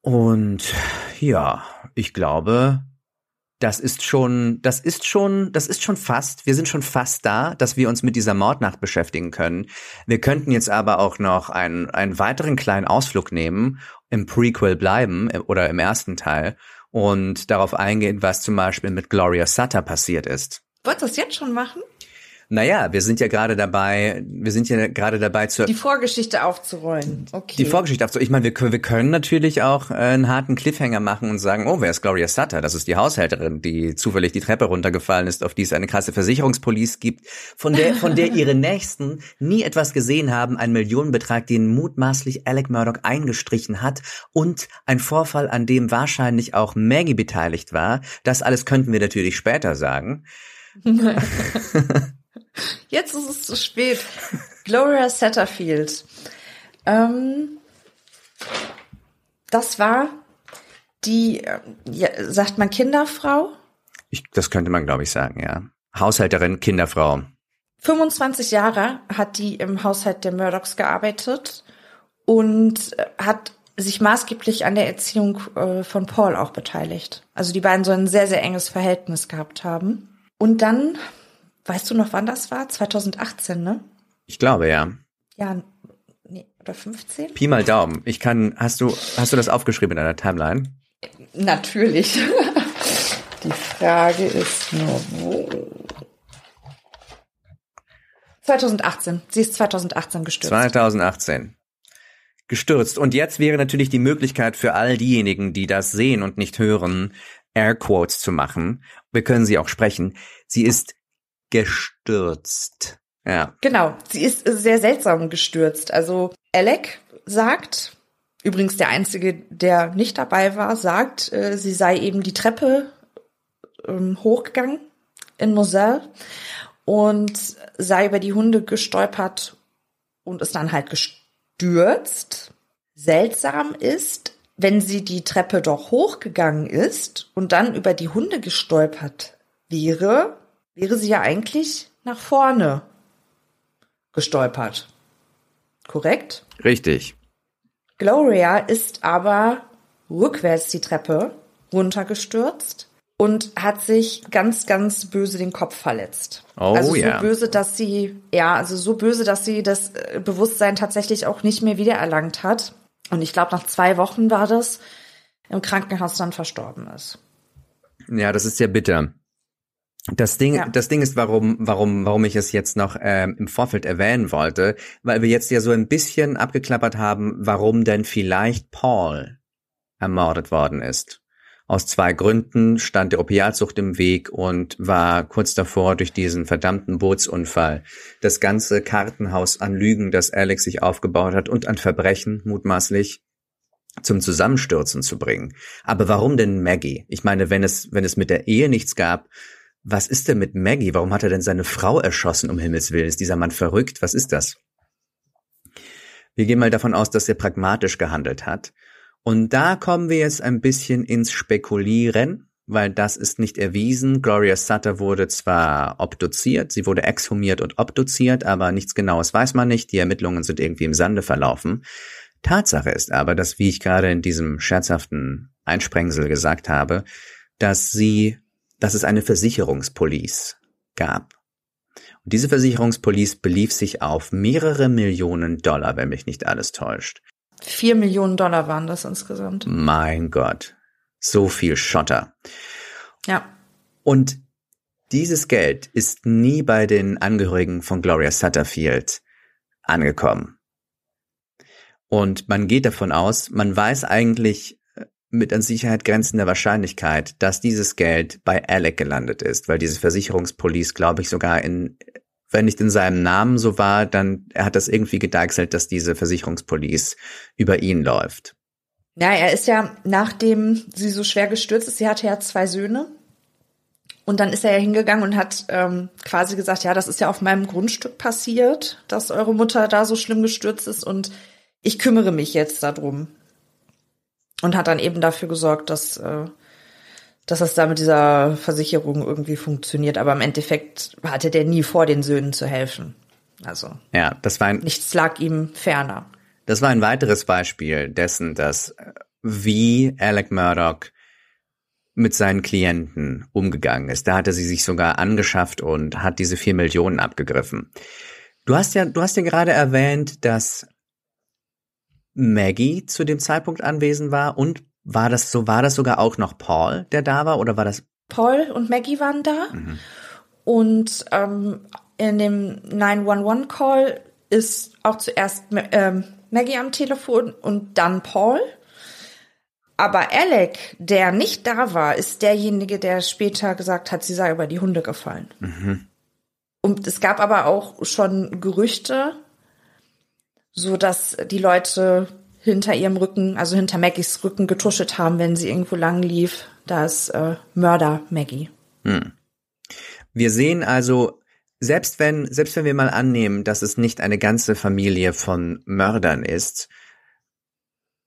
Und ja, ich glaube, das ist schon, das ist schon, das ist schon fast, wir sind schon fast da, dass wir uns mit dieser Mordnacht beschäftigen können. Wir könnten jetzt aber auch noch einen, einen weiteren kleinen Ausflug nehmen, im Prequel bleiben oder im ersten Teil und darauf eingehen, was zum Beispiel mit Gloria Sutter passiert ist. Wollt ihr das jetzt schon machen? Naja, wir sind ja gerade dabei, wir sind ja gerade dabei zu die Vorgeschichte aufzurollen. Okay. Die Vorgeschichte aufzurollen. Ich meine, wir, wir können natürlich auch äh, einen harten Cliffhanger machen und sagen, oh, wer ist Gloria Sutter? Das ist die Haushälterin, die zufällig die Treppe runtergefallen ist, auf die es eine krasse Versicherungspolice gibt, von der von der ihre Nächsten nie etwas gesehen haben, einen Millionenbetrag, den mutmaßlich Alec Murdoch eingestrichen hat und ein Vorfall, an dem wahrscheinlich auch Maggie beteiligt war. Das alles könnten wir natürlich später sagen. Jetzt ist es zu spät. Gloria Satterfield. Ähm, das war die, äh, ja, sagt man Kinderfrau? Ich, das könnte man, glaube ich, sagen, ja. Haushälterin, Kinderfrau. 25 Jahre hat die im Haushalt der Murdochs gearbeitet und äh, hat sich maßgeblich an der Erziehung äh, von Paul auch beteiligt. Also die beiden sollen ein sehr, sehr enges Verhältnis gehabt haben. Und dann Weißt du noch, wann das war? 2018, ne? Ich glaube, ja. Ja, nee, oder 15? Pi mal Daumen. Ich kann, hast du, hast du das aufgeschrieben in deiner Timeline? Natürlich. Die Frage ist nur, wo? 2018. Sie ist 2018 gestürzt. 2018. Gestürzt. Und jetzt wäre natürlich die Möglichkeit für all diejenigen, die das sehen und nicht hören, Airquotes zu machen. Wir können sie auch sprechen. Sie ist gestürzt. Ja. Genau, sie ist sehr seltsam gestürzt. Also Alec sagt, übrigens der Einzige, der nicht dabei war, sagt, äh, sie sei eben die Treppe ähm, hochgegangen in Moselle und sei über die Hunde gestolpert und ist dann halt gestürzt. Seltsam ist, wenn sie die Treppe doch hochgegangen ist und dann über die Hunde gestolpert wäre, wäre sie ja eigentlich nach vorne gestolpert. Korrekt? Richtig. Gloria ist aber rückwärts die Treppe runtergestürzt und hat sich ganz, ganz böse den Kopf verletzt. Oh, also so ja. böse, dass sie, ja, also so böse, dass sie das äh, Bewusstsein tatsächlich auch nicht mehr wiedererlangt hat. Und ich glaube, nach zwei Wochen war das im Krankenhaus dann verstorben ist. Ja, das ist ja bitter. Das Ding, Ja. das Ding ist, warum, warum, warum ich es jetzt noch ähm, im Vorfeld erwähnen wollte, weil wir jetzt ja so ein bisschen abgeklappert haben, warum denn vielleicht Paul ermordet worden ist. Aus zwei Gründen stand der Opiatsucht im Weg und war kurz davor durch diesen verdammten Bootsunfall das ganze Kartenhaus an Lügen, das Alex sich aufgebaut hat und an Verbrechen mutmaßlich zum Zusammenstürzen zu bringen. Aber warum denn Maggie? Ich meine, wenn es, wenn es mit der Ehe nichts gab, was ist denn mit Maggie? Warum hat er denn seine Frau erschossen, um Himmels Willen? Ist dieser Mann verrückt? Was ist das? Wir gehen mal davon aus, dass er pragmatisch gehandelt hat. Und da kommen wir jetzt ein bisschen ins Spekulieren, weil das ist nicht erwiesen. Gloria Sutter wurde zwar obduziert, sie wurde exhumiert und obduziert, aber nichts Genaues weiß man nicht. Die Ermittlungen sind irgendwie im Sande verlaufen. Tatsache ist aber, dass, wie ich gerade in diesem scherzhaften Einsprengsel gesagt habe, dass sie, dass es eine Versicherungspolice gab. Und diese Versicherungspolice belief sich auf mehrere Millionen Dollar, wenn mich nicht alles täuscht. Vier Millionen Dollar waren das insgesamt. Mein Gott, so viel Schotter. Ja. Und dieses Geld ist nie bei den Angehörigen von Gloria Sutterfield angekommen. Und man geht davon aus, man weiß eigentlich mit an Sicherheit grenzender Wahrscheinlichkeit, dass dieses Geld bei Alec gelandet ist, weil diese Versicherungspolice, glaube ich, sogar in, wenn nicht in seinem Namen so war, dann er hat das irgendwie gedeichselt, dass diese Versicherungspolice über ihn läuft. Ja, er ist ja, nachdem sie so schwer gestürzt ist, sie hatte ja zwei Söhne. Und dann ist er ja hingegangen und hat ähm, quasi gesagt, ja, das ist ja auf meinem Grundstück passiert, dass eure Mutter da so schlimm gestürzt ist und ich kümmere mich jetzt darum. Und hat dann eben dafür gesorgt, dass, äh, dass das da mit dieser Versicherung irgendwie funktioniert. Aber im Endeffekt hatte der nie vor, den Söhnen zu helfen. Also Ja, das war ein, nichts lag ihm ferner. Das war ein weiteres Beispiel dessen, dass äh, wie Alec Murdoch mit seinen Klienten umgegangen ist. Da hatte sie sich sogar angeschafft und hat diese vier Millionen abgegriffen. Du hast ja, du hast ja gerade erwähnt, dass Maggie zu dem Zeitpunkt anwesend war und war das so, war das sogar auch noch Paul, der da war oder war das? Paul und Maggie waren da. Und ähm, in dem 911-Call ist auch zuerst ähm, Maggie am Telefon und dann Paul. Aber Alec, der nicht da war, ist derjenige, der später gesagt hat, sie sei über die Hunde gefallen. Und es gab aber auch schon Gerüchte, so dass die Leute hinter ihrem Rücken, also hinter Maggies Rücken getuschelt haben, wenn sie irgendwo lang lief. Da ist äh, Mörder Maggie. Wir sehen also, selbst wenn, selbst wenn wir mal annehmen, dass es nicht eine ganze Familie von Mördern ist,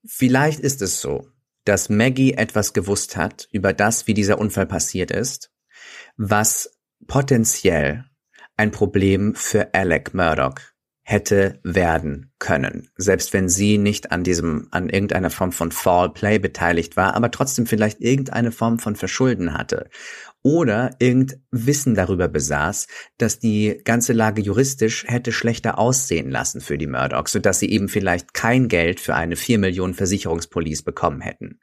vielleicht ist es so, dass Maggie etwas gewusst hat über das, wie dieser Unfall passiert ist, was potenziell ein Problem für Alec Murdoch hätte werden können, selbst wenn sie nicht an diesem, an irgendeiner Form von Fall Play beteiligt war, aber trotzdem vielleicht irgendeine Form von Verschulden hatte oder irgend Wissen darüber besaß, dass die ganze Lage juristisch hätte schlechter aussehen lassen für die Murdochs, sodass sie eben vielleicht kein Geld für eine 4 Millionen Versicherungspolice bekommen hätten.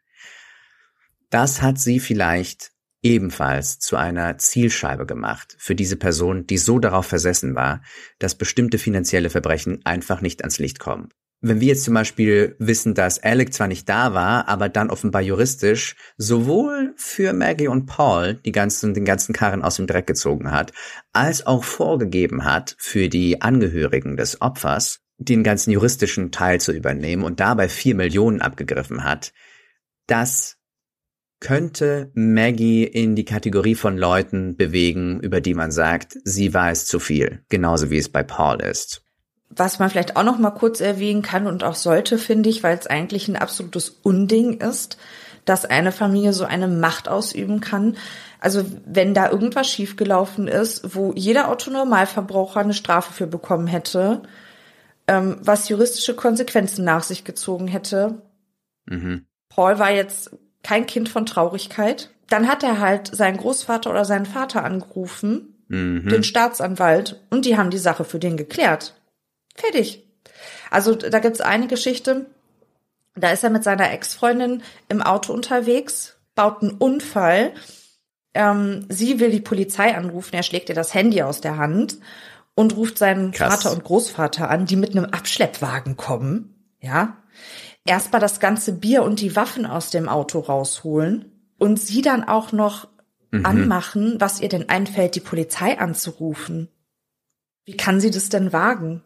Das hat sie vielleicht ebenfalls zu einer Zielscheibe gemacht für diese Person, die so darauf versessen war, dass bestimmte finanzielle Verbrechen einfach nicht ans Licht kommen. Wenn wir jetzt zum Beispiel wissen, dass Alec zwar nicht da war, aber dann offenbar juristisch sowohl für Maggie und Paul die ganzen, den ganzen Karren aus dem Dreck gezogen hat, als auch vorgegeben hat, für die Angehörigen des Opfers den ganzen juristischen Teil zu übernehmen und dabei vier Millionen abgegriffen hat, das könnte Maggie in die Kategorie von Leuten bewegen, über die man sagt, sie weiß zu viel, genauso wie es bei Paul ist. Was man vielleicht auch noch mal kurz erwähnen kann und auch sollte, finde ich, weil es eigentlich ein absolutes Unding ist, dass eine Familie so eine Macht ausüben kann. Also wenn da irgendwas schiefgelaufen ist, wo jeder Autonormalverbraucher eine Strafe für bekommen hätte, ähm, was juristische Konsequenzen nach sich gezogen hätte. Mhm. Paul war jetzt kein Kind von Traurigkeit. Dann hat er halt seinen Großvater oder seinen Vater angerufen, mhm. den Staatsanwalt, und die haben die Sache für den geklärt. Fertig. Also da gibt's eine Geschichte, da ist er mit seiner Ex-Freundin im Auto unterwegs, baut einen Unfall. Ähm, sie will die Polizei anrufen, er schlägt ihr das Handy aus der Hand und ruft seinen Krass. Vater und Großvater an, die mit einem Abschleppwagen kommen. Ja. Erstmal das ganze Bier und die Waffen aus dem Auto rausholen und sie dann auch noch mhm. anmachen, was ihr denn einfällt, die Polizei anzurufen. Wie kann sie das denn wagen?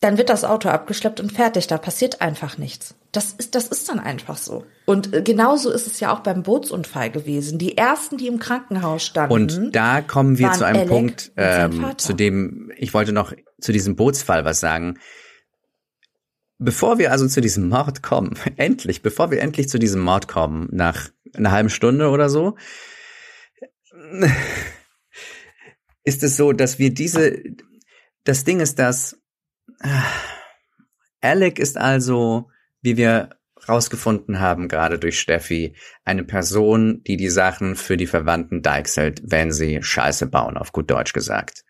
dann wird das Auto abgeschleppt und fertig, da passiert einfach nichts. Das ist, das ist dann einfach so. Und äh, genauso ist es ja auch beim Bootsunfall gewesen. Die ersten, die im Krankenhaus standen. Und da kommen wir zu einem Alec Punkt, ähm, zu dem ich wollte noch zu diesem Bootsfall was sagen. Bevor wir also zu diesem Mord kommen, endlich, bevor wir endlich zu diesem Mord kommen, nach einer halben Stunde oder so, ist es so, dass wir diese, das Ding ist, dass Alec ist also, wie wir rausgefunden haben, gerade durch Steffi, eine Person, die die Sachen für die Verwandten deichselt, wenn sie Scheiße bauen, auf gut Deutsch gesagt.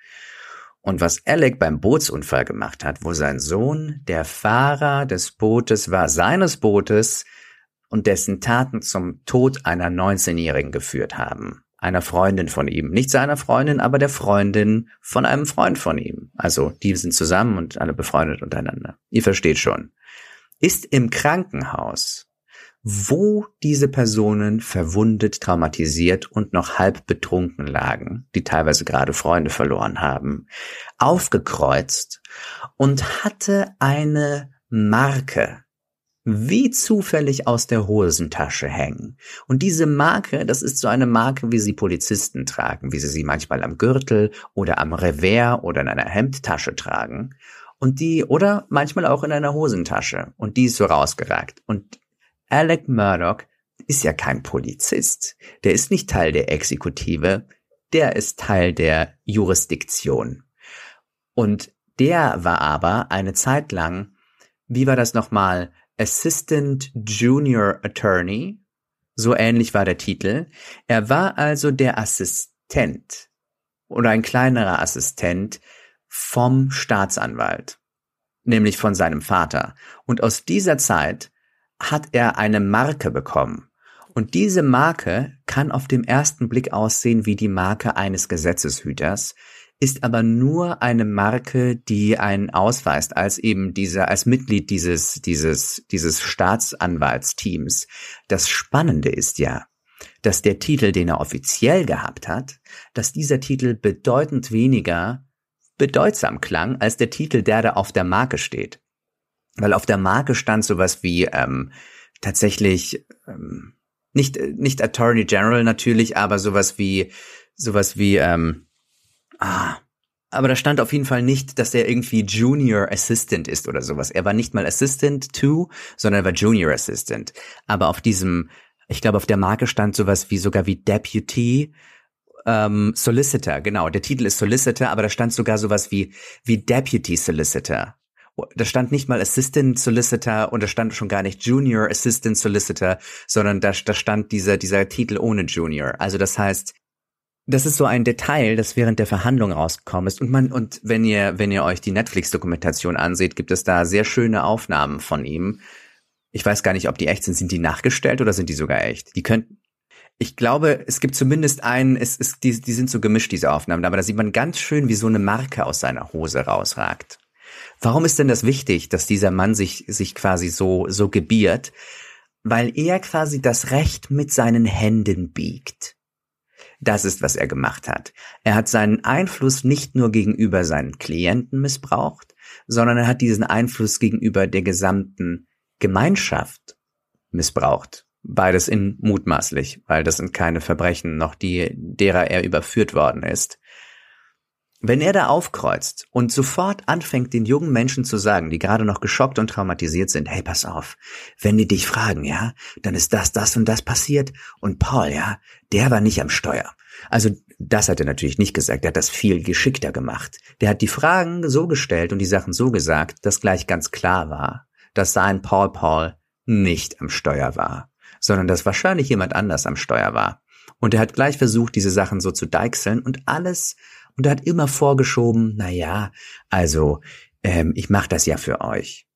Und was Alec beim Bootsunfall gemacht hat, wo sein Sohn der Fahrer des Bootes war, seines Bootes, und dessen Taten zum Tod einer 19-Jährigen geführt haben einer Freundin von ihm. Nicht seiner Freundin, aber der Freundin von einem Freund von ihm. Also die sind zusammen und alle befreundet untereinander. Ihr versteht schon. Ist im Krankenhaus, wo diese Personen verwundet, traumatisiert und noch halb betrunken lagen, die teilweise gerade Freunde verloren haben, aufgekreuzt und hatte eine Marke wie zufällig aus der Hosentasche hängen. Und diese Marke, das ist so eine Marke, wie sie Polizisten tragen, wie sie sie manchmal am Gürtel oder am Revers oder in einer Hemdtasche tragen. Und die, oder manchmal auch in einer Hosentasche. Und die ist so rausgeragt. Und Alec Murdoch ist ja kein Polizist. Der ist nicht Teil der Exekutive. Der ist Teil der Jurisdiktion. Und der war aber eine Zeit lang, wie war das nochmal, Assistant Junior Attorney, so ähnlich war der Titel. Er war also der Assistent oder ein kleinerer Assistent vom Staatsanwalt, nämlich von seinem Vater. Und aus dieser Zeit hat er eine Marke bekommen. Und diese Marke kann auf dem ersten Blick aussehen wie die Marke eines Gesetzeshüters, ist aber nur eine Marke, die einen ausweist als eben dieser, als Mitglied dieses, dieses, dieses Staatsanwaltsteams. Das Spannende ist ja, dass der Titel, den er offiziell gehabt hat, dass dieser Titel bedeutend weniger bedeutsam klang als der Titel, der da auf der Marke steht. Weil auf der Marke stand sowas wie ähm, tatsächlich ähm, nicht nicht Attorney General natürlich, aber sowas wie sowas wie ähm, Ah, aber da stand auf jeden Fall nicht, dass er irgendwie Junior Assistant ist oder sowas. Er war nicht mal Assistant to, sondern er war Junior Assistant. Aber auf diesem, ich glaube, auf der Marke stand sowas wie sogar wie Deputy ähm, Solicitor. Genau, der Titel ist Solicitor, aber da stand sogar sowas wie wie Deputy Solicitor. Da stand nicht mal Assistant Solicitor und da stand schon gar nicht Junior Assistant Solicitor, sondern da, da stand dieser dieser Titel ohne Junior. Also das heißt, das ist so ein Detail, das während der Verhandlung rausgekommen ist. Und man, und wenn ihr, wenn ihr euch die Netflix-Dokumentation anseht, gibt es da sehr schöne Aufnahmen von ihm. Ich weiß gar nicht, ob die echt sind. Sind die nachgestellt oder sind die sogar echt? Die könnten, ich glaube, es gibt zumindest einen, es ist, die, die sind so gemischt, diese Aufnahmen, aber da sieht man ganz schön, wie so eine Marke aus seiner Hose rausragt. Warum ist denn das wichtig, dass dieser Mann sich, sich quasi so, so gebiert? Weil er quasi das Recht mit seinen Händen biegt. Das ist, was er gemacht hat. Er hat seinen Einfluss nicht nur gegenüber seinen Klienten missbraucht, sondern er hat diesen Einfluss gegenüber der gesamten Gemeinschaft missbraucht. Beides in mutmaßlich, weil das sind keine Verbrechen, noch die, derer er überführt worden ist. Wenn er da aufkreuzt und sofort anfängt, den jungen Menschen zu sagen, die gerade noch geschockt und traumatisiert sind, hey, pass auf, wenn die dich fragen, ja, dann ist das, das und das passiert und Paul, ja, der war nicht am Steuer. Also das hat er natürlich nicht gesagt, er hat das viel geschickter gemacht. Der hat die Fragen so gestellt und die Sachen so gesagt, dass gleich ganz klar war, dass sein Paul Paul nicht am Steuer war, sondern dass wahrscheinlich jemand anders am Steuer war. Und er hat gleich versucht, diese Sachen so zu deichseln und alles und er hat immer vorgeschoben, na ja, also ähm, ich mache das ja für euch.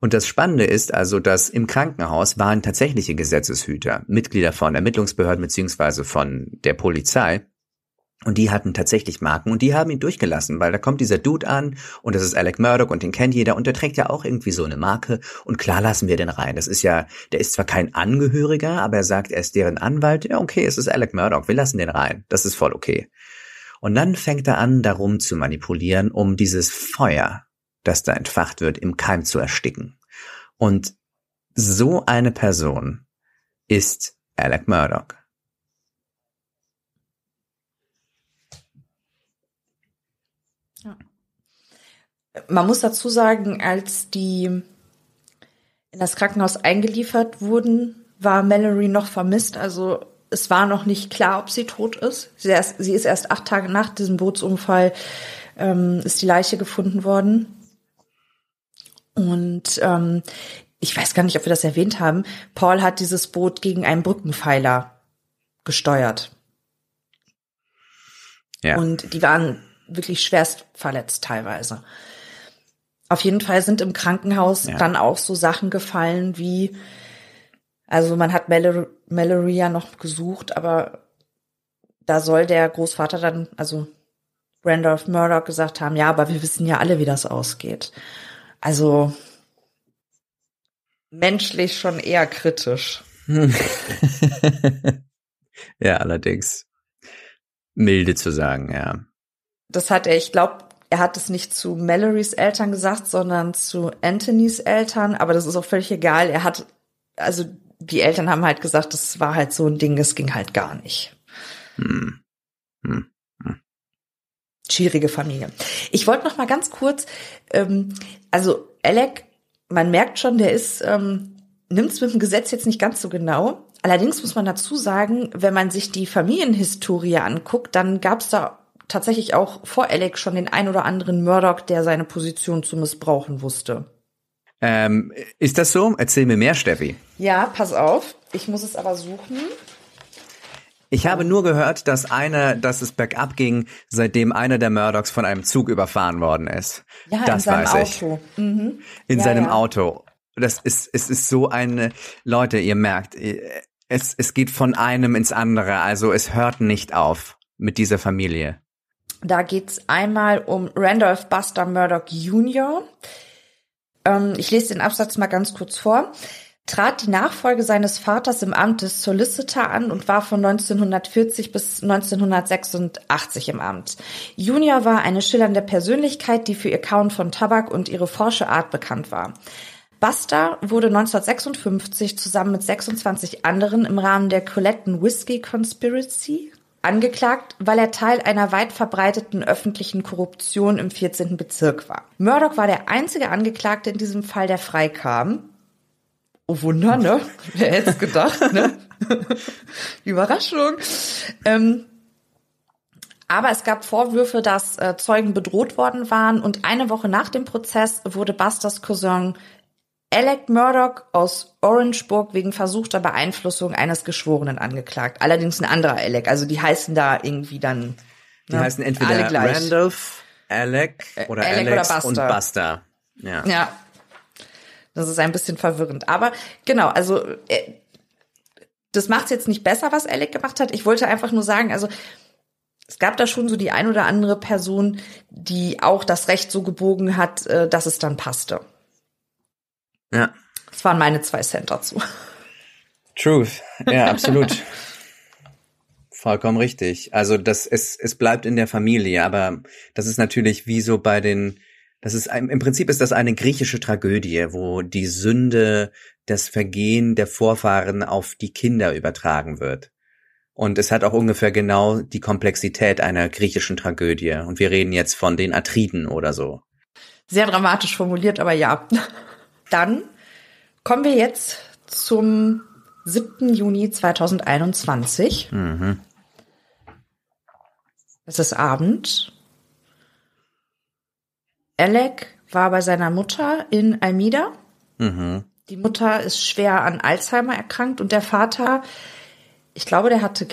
Und das Spannende ist also, dass im Krankenhaus waren tatsächliche Gesetzeshüter, Mitglieder von Ermittlungsbehörden beziehungsweise von der Polizei. Und die hatten tatsächlich Marken und die haben ihn durchgelassen, weil da kommt dieser Dude an und das ist Alec Murdoch und den kennt jeder und der trägt ja auch irgendwie so eine Marke und klar lassen wir den rein. Das ist ja, der ist zwar kein Angehöriger, aber er sagt, er ist deren Anwalt. Ja, okay, es ist Alec Murdoch, wir lassen den rein. Das ist voll okay. Und dann fängt er an, darum zu manipulieren, um dieses Feuer, das da entfacht wird, im Keim zu ersticken. Und so eine Person ist Alec Murdoch. Man muss dazu sagen, als die in das Krankenhaus eingeliefert wurden, war Mallory noch vermisst. Also es war noch nicht klar, ob sie tot ist. Sie, erst, sie ist erst acht Tage nach diesem Bootsunfall ähm, ist die Leiche gefunden worden. Und ähm, ich weiß gar nicht, ob wir das erwähnt haben. Paul hat dieses Boot gegen einen Brückenpfeiler gesteuert. Ja. Und die waren wirklich schwerst verletzt teilweise. Auf jeden Fall sind im Krankenhaus ja. dann auch so Sachen gefallen wie also man hat Mallory, Mallory ja noch gesucht, aber da soll der Großvater dann, also Randolph Murdoch gesagt haben, ja, aber wir wissen ja alle, wie das ausgeht. Also menschlich schon eher kritisch. ja, allerdings. Milde zu sagen, ja. Das hat er, ich glaube, er hat es nicht zu Mallorys Eltern gesagt, sondern zu Anthonys Eltern, aber das ist auch völlig egal. Er hat, also die Eltern haben halt gesagt, das war halt so ein Ding, das ging halt gar nicht. Hm. Hm. Hm. Schwierige Familie. Ich wollte noch mal ganz kurz, ähm, also Alec, man merkt schon, der ist, ähm, nimmt es mit dem Gesetz jetzt nicht ganz so genau. Allerdings muss man dazu sagen, wenn man sich die Familienhistorie anguckt, dann gab es da tatsächlich auch vor Alec schon den ein oder anderen Murdoch, der seine Position zu missbrauchen wusste. Ähm, ist das so? Erzähl mir mehr, Steffi. Ja, pass auf. Ich muss es aber suchen. Ich habe nur gehört, dass einer, dass es bergab ging, seitdem einer der Murdochs von einem Zug überfahren worden ist. Ja, das in seinem weiß Auto. ich. Mhm. In ja, seinem ja. Auto. Das ist, es ist so eine, Leute, ihr merkt, es, es geht von einem ins andere. Also es hört nicht auf mit dieser Familie. Da geht's einmal um Randolph Buster Murdoch Jr., ich lese den Absatz mal ganz kurz vor, trat die Nachfolge seines Vaters im Amt des Solicitor an und war von 1940 bis 1986 im Amt. Junior war eine schillernde Persönlichkeit, die für ihr Kauen von Tabak und ihre forsche Art bekannt war. Buster wurde 1956 zusammen mit 26 anderen im Rahmen der Coletten Whiskey Conspiracy angeklagt, weil er Teil einer weit verbreiteten öffentlichen Korruption im 14. Bezirk war. Murdoch war der einzige Angeklagte in diesem Fall, der freikam. Oh Wunder, ne? Wer hätte es gedacht, ne? Überraschung. Ähm, aber es gab Vorwürfe, dass äh, Zeugen bedroht worden waren und eine Woche nach dem Prozess wurde Busters Cousin Alec Murdoch aus Orangeburg wegen versuchter Beeinflussung eines Geschworenen angeklagt. Allerdings ein anderer Alec. Also die heißen da irgendwie dann. Die ne, heißen entweder Randolph, Alec oder Alec Alex oder und Buster. Buster. Ja. Ja. Das ist ein bisschen verwirrend. Aber genau, also äh, das macht jetzt nicht besser, was Alec gemacht hat. Ich wollte einfach nur sagen, also es gab da schon so die ein oder andere Person, die auch das Recht so gebogen hat, äh, dass es dann passte. Ja. Das waren meine zwei Cent dazu. Truth. Ja, absolut. Vollkommen richtig. Also das es es bleibt in der Familie, aber das ist natürlich wie so bei den das ist im Prinzip ist das eine griechische Tragödie, wo die Sünde, das Vergehen der Vorfahren auf die Kinder übertragen wird. Und es hat auch ungefähr genau die Komplexität einer griechischen Tragödie. Und wir reden jetzt von den Atriden oder so. Sehr dramatisch formuliert, aber ja. Dann kommen wir jetzt zum 7. Juni 2021. Mhm. Es ist Abend. Alec war bei seiner Mutter in Almida. Mhm. Die Mutter ist schwer an Alzheimer erkrankt und der Vater, ich glaube, der hatte,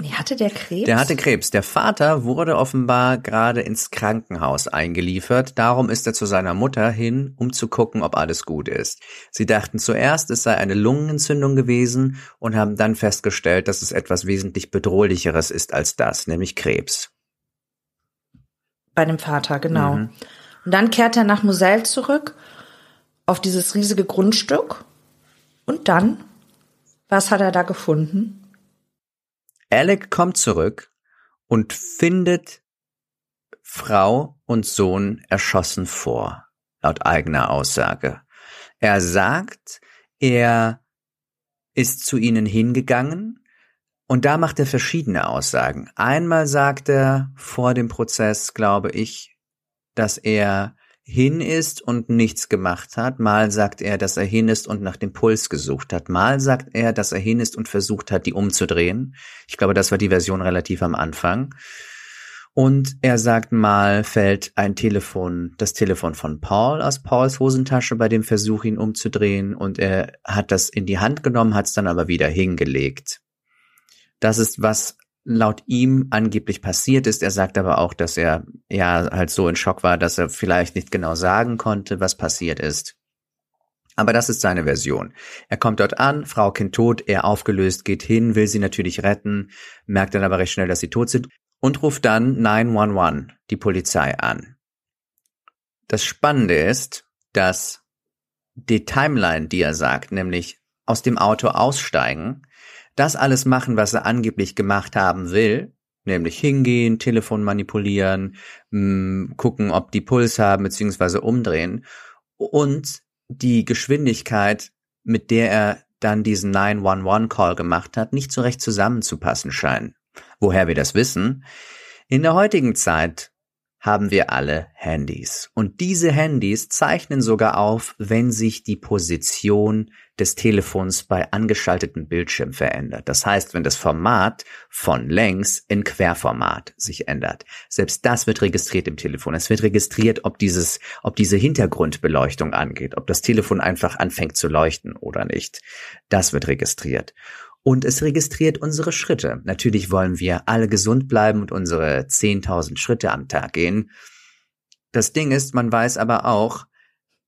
nee, hatte der Krebs? Der hatte Krebs. Der Vater wurde offenbar gerade ins Krankenhaus eingeliefert. Darum ist er zu seiner Mutter hin, um zu gucken, ob alles gut ist. Sie dachten zuerst, es sei eine Lungenentzündung gewesen und haben dann festgestellt, dass es etwas wesentlich bedrohlicheres ist als das, nämlich Krebs. Bei dem Vater, genau. Mhm. Und dann kehrt er nach Moselle zurück auf dieses riesige Grundstück. Und dann, was hat er da gefunden? Alec kommt zurück und findet Frau und Sohn erschossen vor, laut eigener Aussage. Er sagt, er ist zu ihnen hingegangen und da macht er verschiedene Aussagen. Einmal sagt er vor dem Prozess, glaube ich, dass er hin ist und nichts gemacht hat. Mal sagt er, dass er hin ist und nach dem Puls gesucht hat. Mal sagt er, dass er hin ist und versucht hat, die umzudrehen. Ich glaube, das war die Version relativ am Anfang. Und er sagt mal, fällt ein Telefon, das Telefon von Paul aus Pauls Hosentasche bei dem Versuch, ihn umzudrehen. Und er hat das in die Hand genommen, hat es dann aber wieder hingelegt. Das ist, was laut ihm angeblich passiert ist. Er sagt aber auch, dass er ja halt so in Schock war, dass er vielleicht nicht genau sagen konnte, was passiert ist. Aber das ist seine Version. Er kommt dort an, Frau Kind tot, er aufgelöst, geht hin, will sie natürlich retten, merkt dann aber recht schnell, dass sie tot sind und ruft dann 911, die Polizei an. Das Spannende ist, dass die Timeline, die er sagt, nämlich aus dem Auto aussteigen, das alles machen, was er angeblich gemacht haben will, nämlich hingehen, Telefon manipulieren, mh, mm, gucken, ob die Puls haben, beziehungsweise umdrehen und die Geschwindigkeit, mit der er dann diesen 911-Call gemacht hat, nicht so recht zusammenzupassen scheinen. Woher wir das wissen? In der heutigen Zeit haben wir alle Handys. Und diese Handys zeichnen sogar auf, wenn sich die Position des Telefons bei angeschaltetem Bildschirm verändert. Das heißt, wenn das Format von längs in Querformat sich ändert. Selbst das wird registriert im Telefon. Es wird registriert, ob dieses, ob diese Hintergrundbeleuchtung angeht, ob das Telefon einfach anfängt zu leuchten oder nicht. Das wird registriert und es registriert unsere Schritte. Natürlich wollen wir alle gesund bleiben und unsere 10.000 Schritte am Tag gehen. Das Ding ist, man weiß aber auch,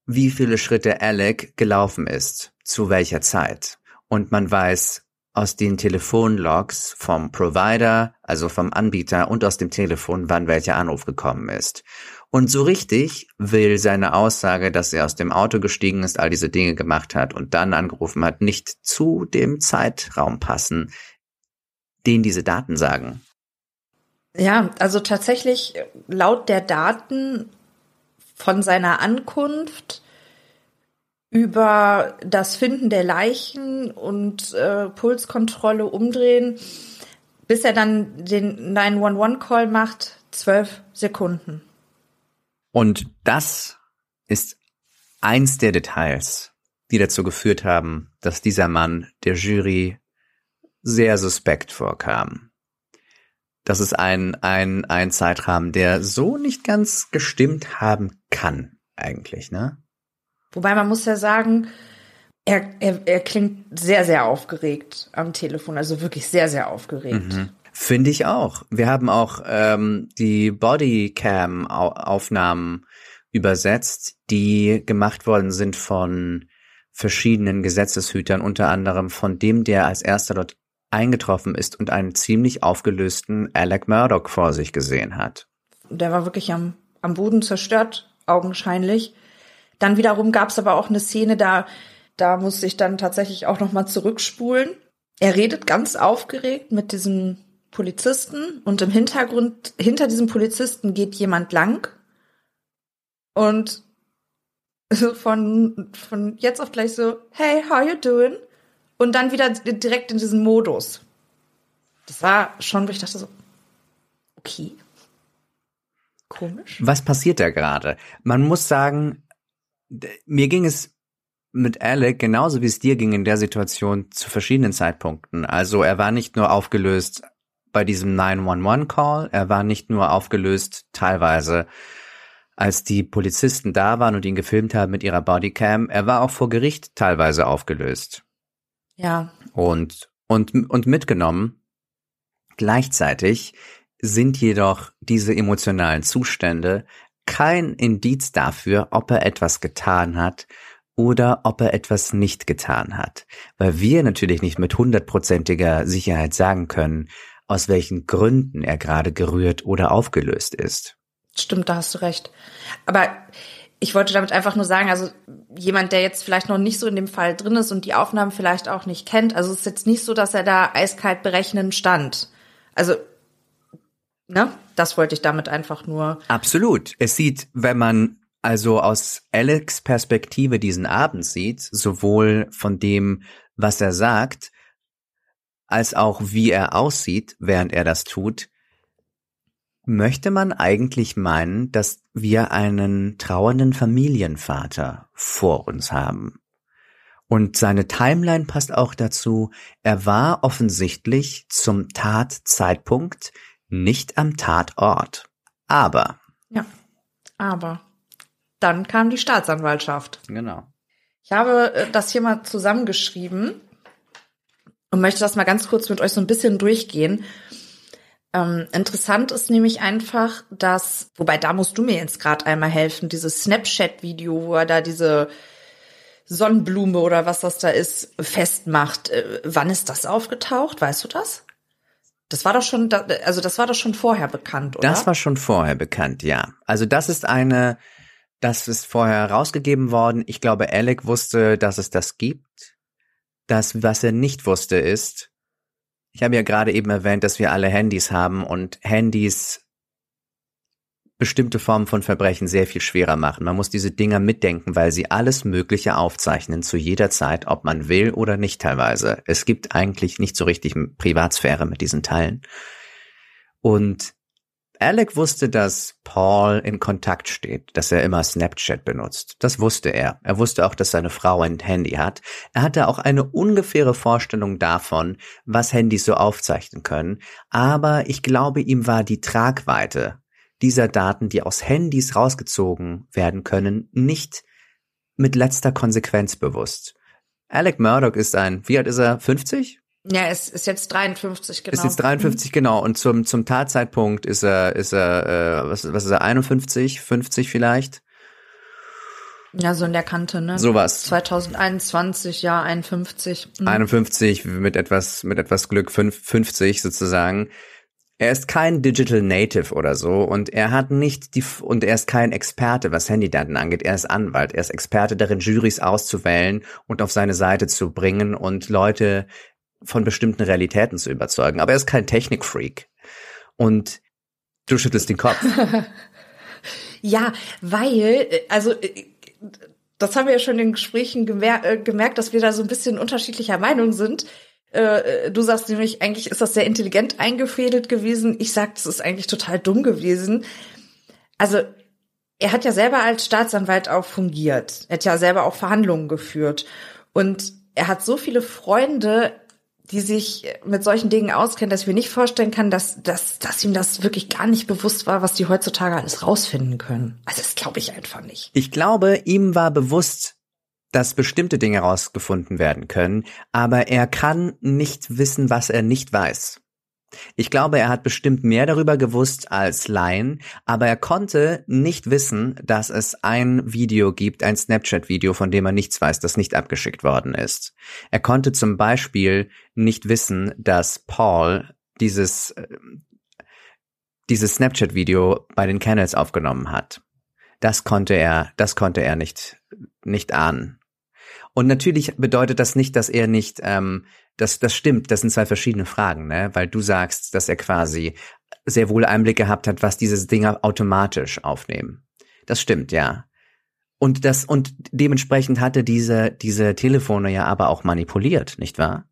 wie viele Schritte Alec gelaufen ist, zu welcher Zeit. Und man weiß aus den Telefonlogs vom Provider, also vom Anbieter und aus dem Telefon, wann welcher Anruf gekommen ist. Und so richtig will seine Aussage, dass er aus dem Auto gestiegen ist, all diese Dinge gemacht hat und dann angerufen hat, nicht zu dem Zeitraum passen, den diese Daten sagen. Ja, also tatsächlich laut der Daten von seiner Ankunft über das Finden der Leichen und äh, Pulskontrolle umdrehen, bis er dann den 911-Call macht, zwölf Sekunden. Und das ist eins der Details, die dazu geführt haben, dass dieser Mann der Jury sehr suspekt vorkam. Das ist ein, ein, ein Zeitrahmen, der so nicht ganz gestimmt haben kann, eigentlich, ne? Wobei man muss ja sagen, er, er, er klingt sehr, sehr aufgeregt am Telefon, also wirklich sehr, sehr aufgeregt. Mhm. Finde ich auch. Wir haben auch ähm, die Bodycam-Aufnahmen übersetzt, die gemacht worden sind von verschiedenen Gesetzeshütern, unter anderem von dem, der als erster dort eingetroffen ist und einen ziemlich aufgelösten Alec Murdoch vor sich gesehen hat. Der war wirklich am, am Boden zerstört, augenscheinlich. Dann wiederum gab es aber auch eine Szene, da, da musste ich dann tatsächlich auch nochmal zurückspulen. Er redet ganz aufgeregt mit diesem Polizisten und im Hintergrund, hinter diesem Polizisten geht jemand lang und von, von jetzt auf gleich so, hey, how you doing? Und dann wieder direkt in diesen Modus. Das war schon, wo ich dachte so, okay. Komisch. Was passiert da gerade? Man muss sagen, mir ging es mit Alec genauso wie es dir ging in der Situation zu verschiedenen Zeitpunkten. Also er war nicht nur aufgelöst bei diesem 911-Call, er war nicht nur aufgelöst teilweise als die Polizisten da waren und ihn gefilmt haben mit ihrer Bodycam, er war auch vor Gericht teilweise aufgelöst. Ja. Und, und, und mitgenommen. Gleichzeitig sind jedoch diese emotionalen Zustände kein Indiz dafür, ob er etwas getan hat oder ob er etwas nicht getan hat. Weil wir natürlich nicht mit hundertprozentiger Sicherheit sagen können, aus welchen Gründen er gerade gerührt oder aufgelöst ist. Stimmt, da hast du recht. Aber ich wollte damit einfach nur sagen, also jemand, der jetzt vielleicht noch nicht so in dem Fall drin ist und die Aufnahmen vielleicht auch nicht kennt, also es ist jetzt nicht so, dass er da eiskalt berechnen stand. Also, ne, das wollte ich damit einfach nur. Absolut. Es sieht, wenn man also aus Alex Perspektive diesen Abend sieht, sowohl von dem, was er sagt, als auch wie er aussieht, während er das tut, möchte man eigentlich meinen, dass wir einen trauernden Familienvater vor uns haben. Und seine Timeline passt auch dazu, er war offensichtlich zum Tatzeitpunkt nicht am Tatort. Aber. Ja, aber. Dann kam die Staatsanwaltschaft. Genau. Ich habe äh, das hier mal zusammengeschrieben und möchte das mal ganz kurz mit euch so ein bisschen durchgehen. Ähm, interessant ist nämlich einfach, dass, wobei da musst du mir jetzt gerade einmal helfen, dieses Snapchat-Video, wo er da diese Sonnenblume oder was das da ist, festmacht. Äh, wann ist das aufgetaucht? Weißt du das? Das war doch schon, also das war doch schon vorher bekannt, oder? Das war schon vorher bekannt, ja. Also das ist eine, das ist vorher herausgegeben worden. Ich glaube, Alec wusste, dass es das gibt. Das, was er nicht wusste, ist, ich habe ja gerade eben erwähnt, dass wir alle Handys haben und Handys bestimmte Formen von Verbrechen sehr viel schwerer machen. Man muss diese Dinger mitdenken, weil sie alles Mögliche aufzeichnen zu jeder Zeit, ob man will oder nicht teilweise. Es gibt eigentlich nicht so richtig Privatsphäre mit diesen Teilen. Und Alec wusste, dass Paul in Kontakt steht, dass er immer Snapchat benutzt. Das wusste er. Er wusste auch, dass seine Frau ein Handy hat. Er hatte auch eine ungefähre Vorstellung davon, was Handys so aufzeichnen können. Aber ich glaube, ihm war die Tragweite dieser Daten, die aus Handys rausgezogen werden können, nicht mit letzter Konsequenz bewusst. Alec Murdoch ist ein, wie alt ist er? 50? Ja, es ist jetzt 53, genau. Ist jetzt 53, mhm. genau. Und zum, zum Tatzeitpunkt ist er, ist er, äh, was, was ist er, 51, 50 vielleicht? Ja, so in der Kante, ne? Sowas. 2021, ja, 51. Mhm. 51 mit etwas, mit etwas Glück 50 sozusagen. Er ist kein Digital Native oder so und er hat nicht die und er ist kein Experte, was Handydaten angeht. Er ist Anwalt. Er ist Experte darin, Juries auszuwählen und auf seine Seite zu bringen und Leute von bestimmten Realitäten zu überzeugen. Aber er ist kein Technikfreak. Und du schüttelst den Kopf. ja, weil, also, das haben wir ja schon in den Gesprächen gemer äh, gemerkt, dass wir da so ein bisschen unterschiedlicher Meinung sind. Äh, du sagst nämlich, eigentlich ist das sehr intelligent eingefädelt gewesen. Ich sag, das ist eigentlich total dumm gewesen. Also, er hat ja selber als Staatsanwalt auch fungiert. Er hat ja selber auch Verhandlungen geführt. Und er hat so viele Freunde die sich mit solchen Dingen auskennen, dass ich mir nicht vorstellen kann, dass, dass, dass ihm das wirklich gar nicht bewusst war, was die heutzutage alles rausfinden können. Also das glaube ich einfach nicht. Ich glaube, ihm war bewusst, dass bestimmte Dinge rausgefunden werden können, aber er kann nicht wissen, was er nicht weiß. Ich glaube, er hat bestimmt mehr darüber gewusst als Laien, aber er konnte nicht wissen, dass es ein Video gibt, ein Snapchat-Video, von dem er nichts weiß, das nicht abgeschickt worden ist. Er konnte zum Beispiel nicht wissen, dass Paul dieses, äh, dieses Snapchat-Video bei den Kennels aufgenommen hat. Das konnte er, das konnte er nicht, nicht ahnen. Und natürlich bedeutet das nicht, dass er nicht, ähm, das, das stimmt, das sind zwei verschiedene Fragen, ne? Weil du sagst, dass er quasi sehr wohl Einblick gehabt hat, was diese Dinger automatisch aufnehmen. Das stimmt, ja. Und das, und dementsprechend hatte diese, diese Telefone ja aber auch manipuliert, nicht wahr?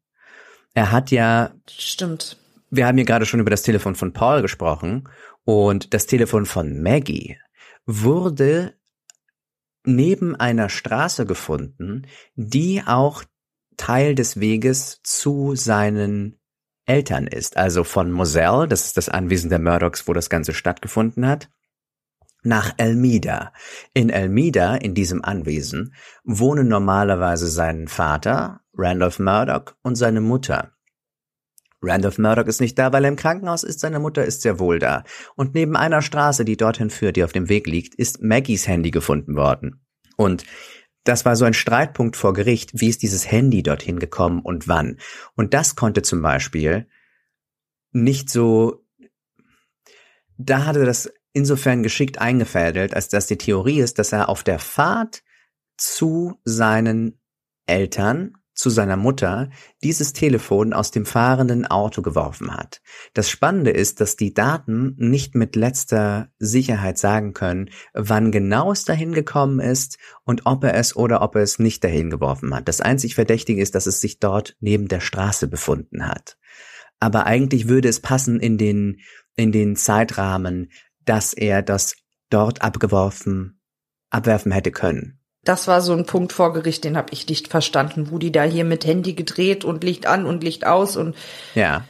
Er hat ja. Stimmt. Wir haben hier gerade schon über das Telefon von Paul gesprochen und das Telefon von Maggie wurde neben einer Straße gefunden, die auch Teil des Weges zu seinen Eltern ist. Also von Moselle, das ist das Anwesen der Murdochs, wo das Ganze stattgefunden hat, nach Elmida. In Elmida, in diesem Anwesen, wohnen normalerweise sein Vater, Randolph Murdoch, und seine Mutter. Randolph Murdoch ist nicht da, weil er im Krankenhaus ist, seine Mutter ist sehr wohl da. Und neben einer Straße, die dorthin führt, die auf dem Weg liegt, ist Maggies Handy gefunden worden. Und das war so ein Streitpunkt vor Gericht, wie ist dieses Handy dorthin gekommen und wann. Und das konnte zum Beispiel nicht so, da hatte das insofern geschickt eingefädelt, als dass die Theorie ist, dass er auf der Fahrt zu seinen Eltern zu seiner Mutter dieses Telefon aus dem fahrenden Auto geworfen hat. Das Spannende ist, dass die Daten nicht mit letzter Sicherheit sagen können, wann genau es dahin gekommen ist und ob er es oder ob er es nicht dahin geworfen hat. Das einzig Verdächtige ist, dass es sich dort neben der Straße befunden hat. Aber eigentlich würde es passen in den, in den Zeitrahmen, dass er das dort abgeworfen, abwerfen hätte können. Das war so ein Punkt vor Gericht, den habe ich nicht verstanden, wo die da hier mit Handy gedreht und Licht an und Licht aus und ja.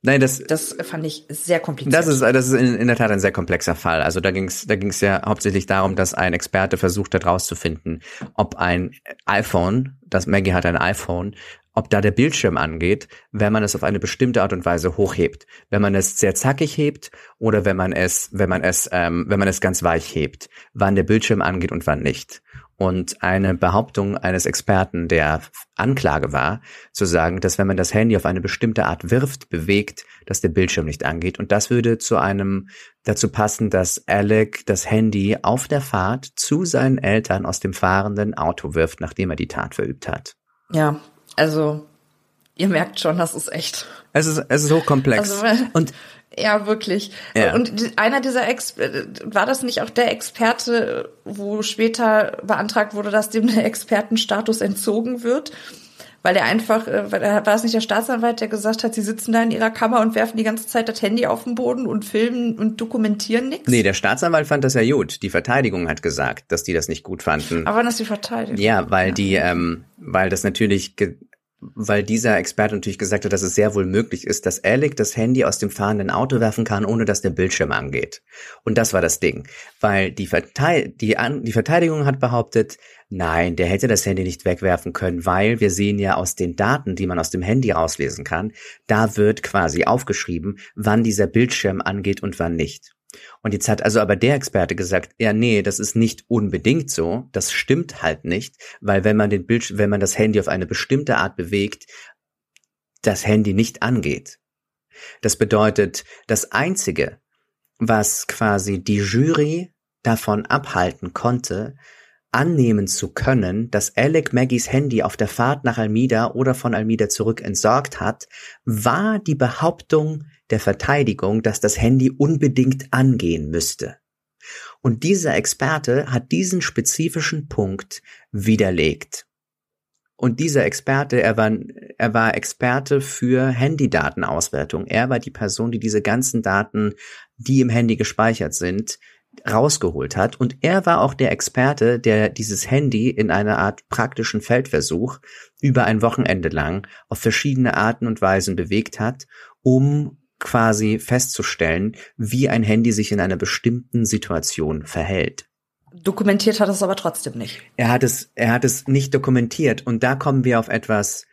Nein, das, das fand ich sehr kompliziert. Das ist, das ist in, in der Tat ein sehr komplexer Fall. Also da ging es da ging's ja hauptsächlich darum, dass ein Experte versucht hat herauszufinden, ob ein iPhone, das Maggie hat ein iPhone, ob da der Bildschirm angeht, wenn man es auf eine bestimmte Art und Weise hochhebt. Wenn man es sehr zackig hebt oder wenn man es, wenn man es, ähm, wenn man es ganz weich hebt, wann der Bildschirm angeht und wann nicht. Und eine Behauptung eines Experten der Anklage war, zu sagen, dass wenn man das Handy auf eine bestimmte Art wirft, bewegt, dass der Bildschirm nicht angeht. Und das würde zu einem dazu passen, dass Alec das Handy auf der Fahrt zu seinen Eltern aus dem fahrenden Auto wirft, nachdem er die Tat verübt hat. Ja, also ihr merkt schon, das ist echt. Es ist, es ist hochkomplex. Also, und ja, wirklich. Ja. Und einer dieser Ex war das nicht auch der Experte, wo später beantragt wurde, dass dem der Expertenstatus entzogen wird? Weil er einfach, äh, war das nicht der Staatsanwalt, der gesagt hat, sie sitzen da in ihrer Kammer und werfen die ganze Zeit das Handy auf den Boden und filmen und dokumentieren nichts? Nee, der Staatsanwalt fand das ja gut. Die Verteidigung hat gesagt, dass die das nicht gut fanden. Aber ist die Verteidigung? Ja, weil die, ähm, weil das natürlich weil dieser Experte natürlich gesagt hat, dass es sehr wohl möglich ist, dass Alec das Handy aus dem fahrenden Auto werfen kann, ohne dass der Bildschirm angeht. Und das war das Ding. Weil die, Verteid die, An die Verteidigung hat behauptet, nein, der hätte das Handy nicht wegwerfen können, weil wir sehen ja aus den Daten, die man aus dem Handy rauslesen kann, da wird quasi aufgeschrieben, wann dieser Bildschirm angeht und wann nicht. Und jetzt hat also aber der Experte gesagt, ja, nee, das ist nicht unbedingt so, das stimmt halt nicht, weil wenn man den Bildschirm, wenn man das Handy auf eine bestimmte Art bewegt, das Handy nicht angeht. Das bedeutet, das einzige, was quasi die Jury davon abhalten konnte, annehmen zu können, dass Alec Maggies Handy auf der Fahrt nach Almida oder von Almida zurück entsorgt hat, war die Behauptung der Verteidigung, dass das Handy unbedingt angehen müsste. Und dieser Experte hat diesen spezifischen Punkt widerlegt. Und dieser Experte, er war, er war Experte für Handydatenauswertung. Er war die Person, die diese ganzen Daten, die im Handy gespeichert sind, rausgeholt hat. Und er war auch der Experte, der dieses Handy in einer Art praktischen Feldversuch über ein Wochenende lang auf verschiedene Arten und Weisen bewegt hat, um quasi festzustellen, wie ein Handy sich in einer bestimmten Situation verhält. Dokumentiert hat es aber trotzdem nicht. Er hat es, er hat es nicht dokumentiert. Und da kommen wir auf etwas,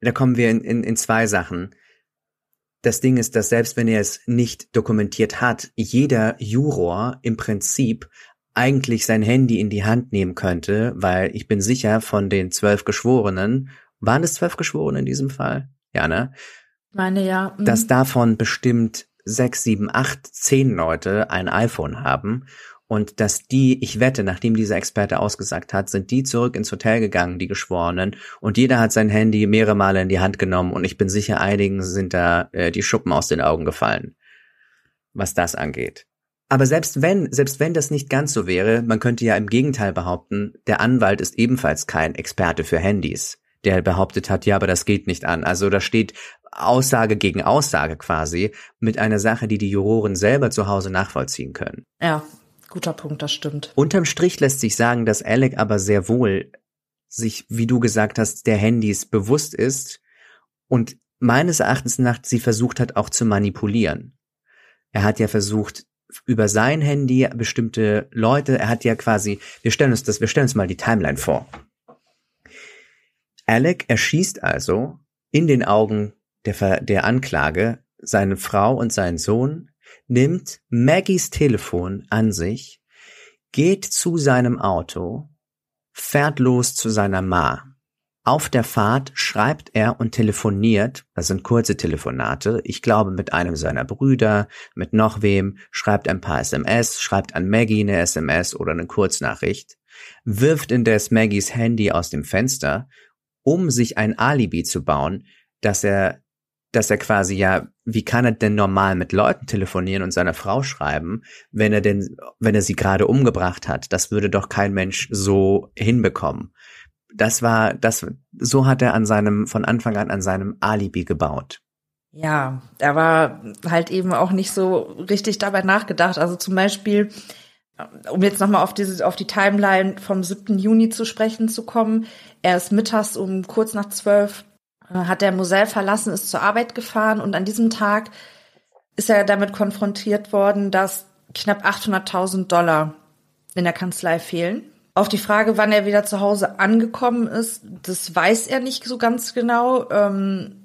da kommen wir in, in, in zwei Sachen. Das Ding ist, dass selbst wenn er es nicht dokumentiert hat, jeder Juror im Prinzip eigentlich sein Handy in die Hand nehmen könnte, weil ich bin sicher, von den zwölf Geschworenen, waren es zwölf Geschworene in diesem Fall? Ja, ne? Meine ja. mhm. Dass davon bestimmt sechs, sieben, acht, zehn Leute ein iPhone haben und dass die, ich wette, nachdem dieser Experte ausgesagt hat, sind die zurück ins Hotel gegangen, die Geschworenen, und jeder hat sein Handy mehrere Male in die Hand genommen und ich bin sicher, einigen sind da äh, die Schuppen aus den Augen gefallen, was das angeht. Aber selbst wenn, selbst wenn das nicht ganz so wäre, man könnte ja im Gegenteil behaupten, der Anwalt ist ebenfalls kein Experte für Handys, der behauptet hat, ja, aber das geht nicht an. Also da steht Aussage gegen Aussage quasi mit einer Sache, die die Juroren selber zu Hause nachvollziehen können. Ja, guter Punkt, das stimmt. Unterm Strich lässt sich sagen, dass Alec aber sehr wohl sich, wie du gesagt hast, der Handys bewusst ist und meines Erachtens nach sie versucht hat auch zu manipulieren. Er hat ja versucht, über sein Handy bestimmte Leute, er hat ja quasi, wir stellen uns das, wir stellen uns mal die Timeline vor. Alec erschießt also in den Augen der, der Anklage seine Frau und seinen Sohn, nimmt Maggies Telefon an sich, geht zu seinem Auto, fährt los zu seiner Ma. Auf der Fahrt schreibt er und telefoniert, das sind kurze Telefonate, ich glaube mit einem seiner Brüder, mit noch wem, schreibt ein paar SMS, schreibt an Maggie eine SMS oder eine Kurznachricht, wirft indes Maggies Handy aus dem Fenster, um sich ein Alibi zu bauen, dass er dass er quasi ja, wie kann er denn normal mit Leuten telefonieren und seiner Frau schreiben, wenn er denn, wenn er sie gerade umgebracht hat? Das würde doch kein Mensch so hinbekommen. Das war, das, so hat er an seinem, von Anfang an an seinem Alibi gebaut. Ja, er war halt eben auch nicht so richtig dabei nachgedacht. Also zum Beispiel, um jetzt nochmal auf diese, auf die Timeline vom 7. Juni zu sprechen zu kommen. Er ist mittags um kurz nach zwölf hat der Moselle verlassen, ist zur Arbeit gefahren und an diesem Tag ist er damit konfrontiert worden, dass knapp 800.000 Dollar in der Kanzlei fehlen. Auf die Frage, wann er wieder zu Hause angekommen ist, das weiß er nicht so ganz genau. Ähm,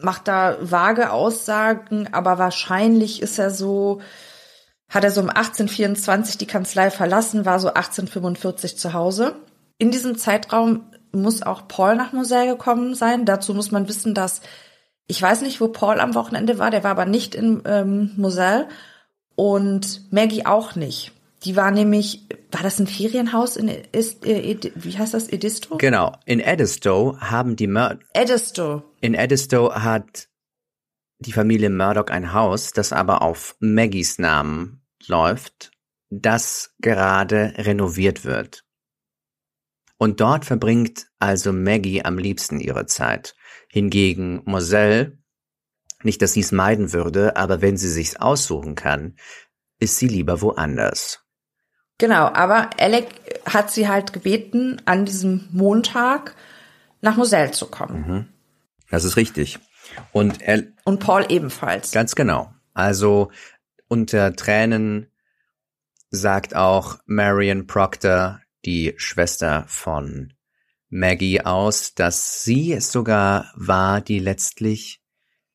macht da vage Aussagen, aber wahrscheinlich ist er so, hat er so um 1824 die Kanzlei verlassen, war so 1845 zu Hause. In diesem Zeitraum muss auch Paul nach Moselle gekommen sein. Dazu muss man wissen, dass ich weiß nicht, wo Paul am Wochenende war. Der war aber nicht in ähm, Moselle und Maggie auch nicht. Die war nämlich, war das ein Ferienhaus in, ist, äh, wie heißt das, Edisto? Genau. In Edisto haben die Mör Edisto. In Edisto hat die Familie Murdoch ein Haus, das aber auf Maggies Namen läuft, das gerade renoviert wird. Und dort verbringt also Maggie am liebsten ihre Zeit. Hingegen Moselle, nicht dass sie es meiden würde, aber wenn sie sich's aussuchen kann, ist sie lieber woanders. Genau, aber Alec hat sie halt gebeten, an diesem Montag nach Moselle zu kommen. Mhm. Das ist richtig. Und, er, Und Paul ebenfalls. Ganz genau. Also unter Tränen sagt auch Marion Proctor, die Schwester von Maggie aus, dass sie es sogar war, die letztlich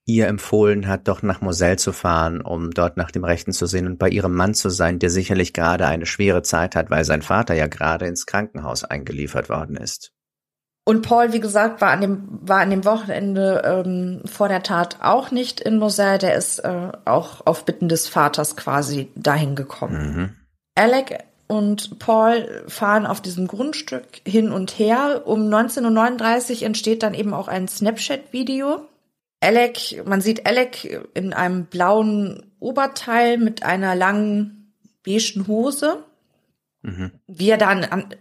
ihr empfohlen hat, doch nach Moselle zu fahren, um dort nach dem Rechten zu sehen und bei ihrem Mann zu sein, der sicherlich gerade eine schwere Zeit hat, weil sein Vater ja gerade ins Krankenhaus eingeliefert worden ist. Und Paul, wie gesagt, war an dem, war an dem Wochenende ähm, vor der Tat auch nicht in Moselle. Der ist äh, auch auf Bitten des Vaters quasi dahin gekommen. Mhm. Alec und Paul fahren auf diesem Grundstück hin und her. Um 19.39 Uhr entsteht dann eben auch ein Snapchat-Video. Alec, man sieht Alec in einem blauen Oberteil mit einer langen beigen Hose. Mhm. Wie er dann an,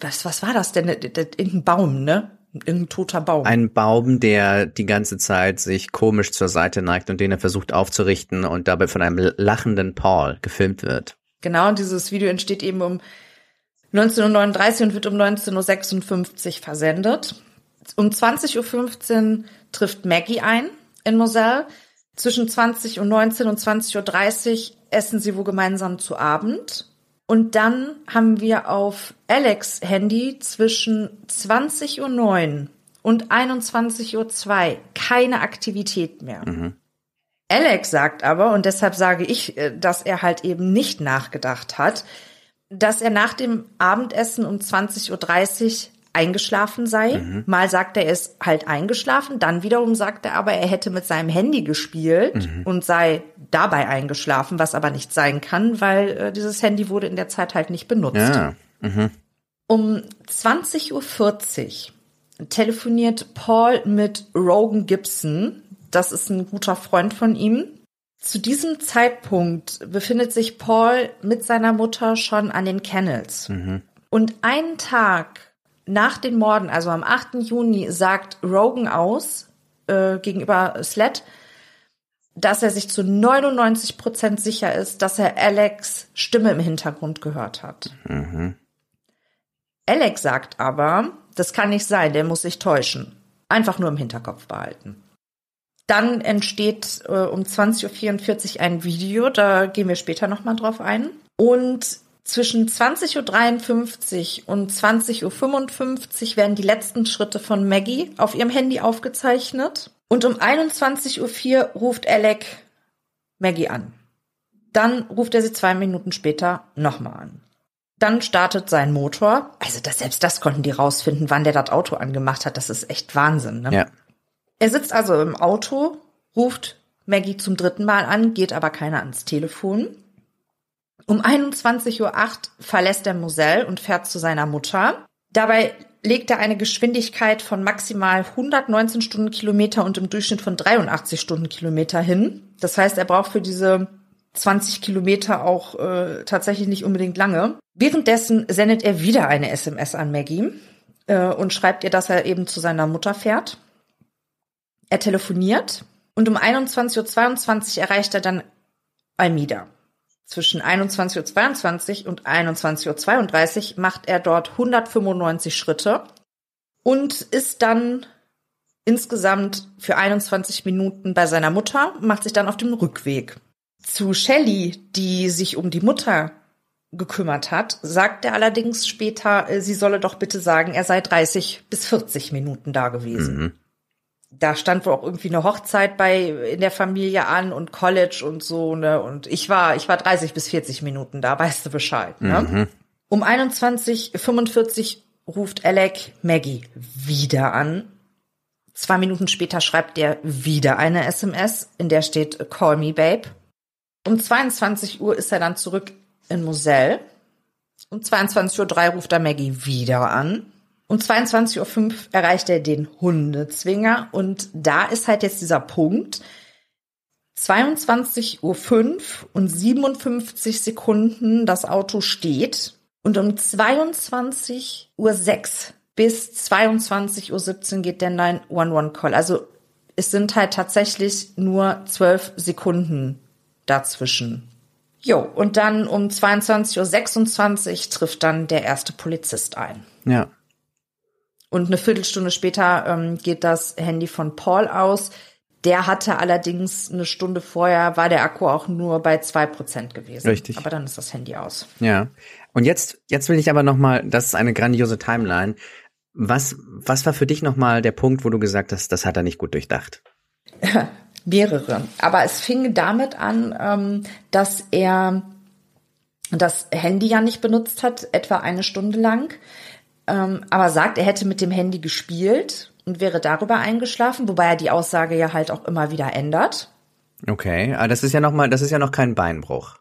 was, was war das denn? Irgendein Baum, ne? Irgendein toter Baum. Ein Baum, der die ganze Zeit sich komisch zur Seite neigt und den er versucht aufzurichten und dabei von einem lachenden Paul gefilmt wird. Genau, und dieses Video entsteht eben um 19.39 Uhr und wird um 19.56 Uhr versendet. Um 20.15 Uhr trifft Maggie ein in Moselle. Zwischen 20 und 19 und 20.30 Uhr essen sie wohl gemeinsam zu Abend. Und dann haben wir auf Alex Handy zwischen 20.09 Uhr und 21.02 Uhr keine Aktivität mehr. Mhm. Alex sagt aber, und deshalb sage ich, äh, dass er halt eben nicht nachgedacht hat, dass er nach dem Abendessen um 20.30 Uhr eingeschlafen sei. Mhm. Mal sagt er, er ist halt eingeschlafen, dann wiederum sagt er aber, er hätte mit seinem Handy gespielt Mhm. und sei dabei eingeschlafen, was aber nicht sein kann, weil äh, dieses Handy wurde in der Zeit halt nicht benutzt. Ja. Um 20.40 Uhr telefoniert Paul mit Rogan Gibson. Das ist ein guter Freund von ihm. Zu diesem Zeitpunkt befindet sich Paul mit seiner Mutter schon an den Kennels. Und einen Tag nach den Morden, also am 8. Juni, sagt Rogan aus äh, gegenüber Sled, dass er sich zu 99 Prozent sicher ist, dass er Alex Stimme im Hintergrund gehört hat. Alex sagt aber, das kann nicht sein, der muss sich täuschen. Einfach nur im Hinterkopf behalten. Dann entsteht äh, um 20.44 Uhr ein Video, da gehen wir später nochmal drauf ein. Und zwischen 20.53 Uhr und 20.55 Uhr werden die letzten Schritte von Maggie auf ihrem Handy aufgezeichnet. Und um 21.04 Uhr ruft Alec Maggie an. Dann ruft er sie zwei Minuten später nochmal an. Dann startet sein Motor. Also das, selbst das konnten die rausfinden, wann der das Auto angemacht hat. Das ist echt Wahnsinn. Ne? Ja. Er sitzt also im Auto, ruft Maggie zum dritten Mal an, geht aber keiner ans Telefon. Um 21.08 Uhr verlässt er Moselle und fährt zu seiner Mutter. Dabei legt er eine Geschwindigkeit von maximal 119 Stundenkilometer und im Durchschnitt von 83 Stundenkilometer hin. Das heißt, er braucht für diese 20 Kilometer auch äh, tatsächlich nicht unbedingt lange. Währenddessen sendet er wieder eine SMS an Maggie äh, und schreibt ihr, dass er eben zu seiner Mutter fährt. Er telefoniert und um 21.22 Uhr erreicht er dann Almida. Zwischen 21.22 Uhr und 21.32 Uhr macht er dort 195 Schritte und ist dann insgesamt für 21 Minuten bei seiner Mutter, macht sich dann auf den Rückweg. Zu Shelley, die sich um die Mutter gekümmert hat, sagt er allerdings später, äh, sie solle doch bitte sagen, er sei 30 bis 40 Minuten da gewesen. Da stand wohl auch irgendwie eine Hochzeit bei in der Familie an und College und so, ne? Und ich war, ich war 30 bis 40 Minuten da, weißt du Bescheid, ne? Um 21.45 ruft Alec Maggie wieder an. Zwei Minuten später schreibt er wieder eine SMS, in der steht Call me, babe. Um 22 Uhr ist er dann zurück in Moselle. Um 22.03 Uhr ruft er Maggie wieder an. Um 22.05 Uhr erreicht er den Hundezwinger. Und da ist halt jetzt dieser Punkt. 22.05 Uhr und 57 Sekunden das Auto steht. Und um 22.06 Uhr bis 22.17 Uhr geht der 911-Call. Also es sind halt tatsächlich nur 12 Sekunden dazwischen. Jo, und dann um 22.26 Uhr trifft dann der erste Polizist ein. Ja. Und eine Viertelstunde später ähm, geht das Handy von Paul aus. Der hatte allerdings eine Stunde vorher, war der Akku auch nur bei zwei Prozent gewesen. Richtig. Aber dann ist das Handy aus. Ja. Und jetzt, jetzt will ich aber nochmal, das ist eine grandiose Timeline. Was, was war für dich nochmal der Punkt, wo du gesagt hast, das hat er nicht gut durchdacht? Mehrere. Aber es fing damit an, ähm, dass er das Handy ja nicht benutzt hat, etwa eine Stunde lang. Ähm, aber sagt, er hätte mit dem Handy gespielt und wäre darüber eingeschlafen, wobei er die Aussage ja halt auch immer wieder ändert. Okay, aber das ist ja noch mal, das ist ja noch kein Beinbruch.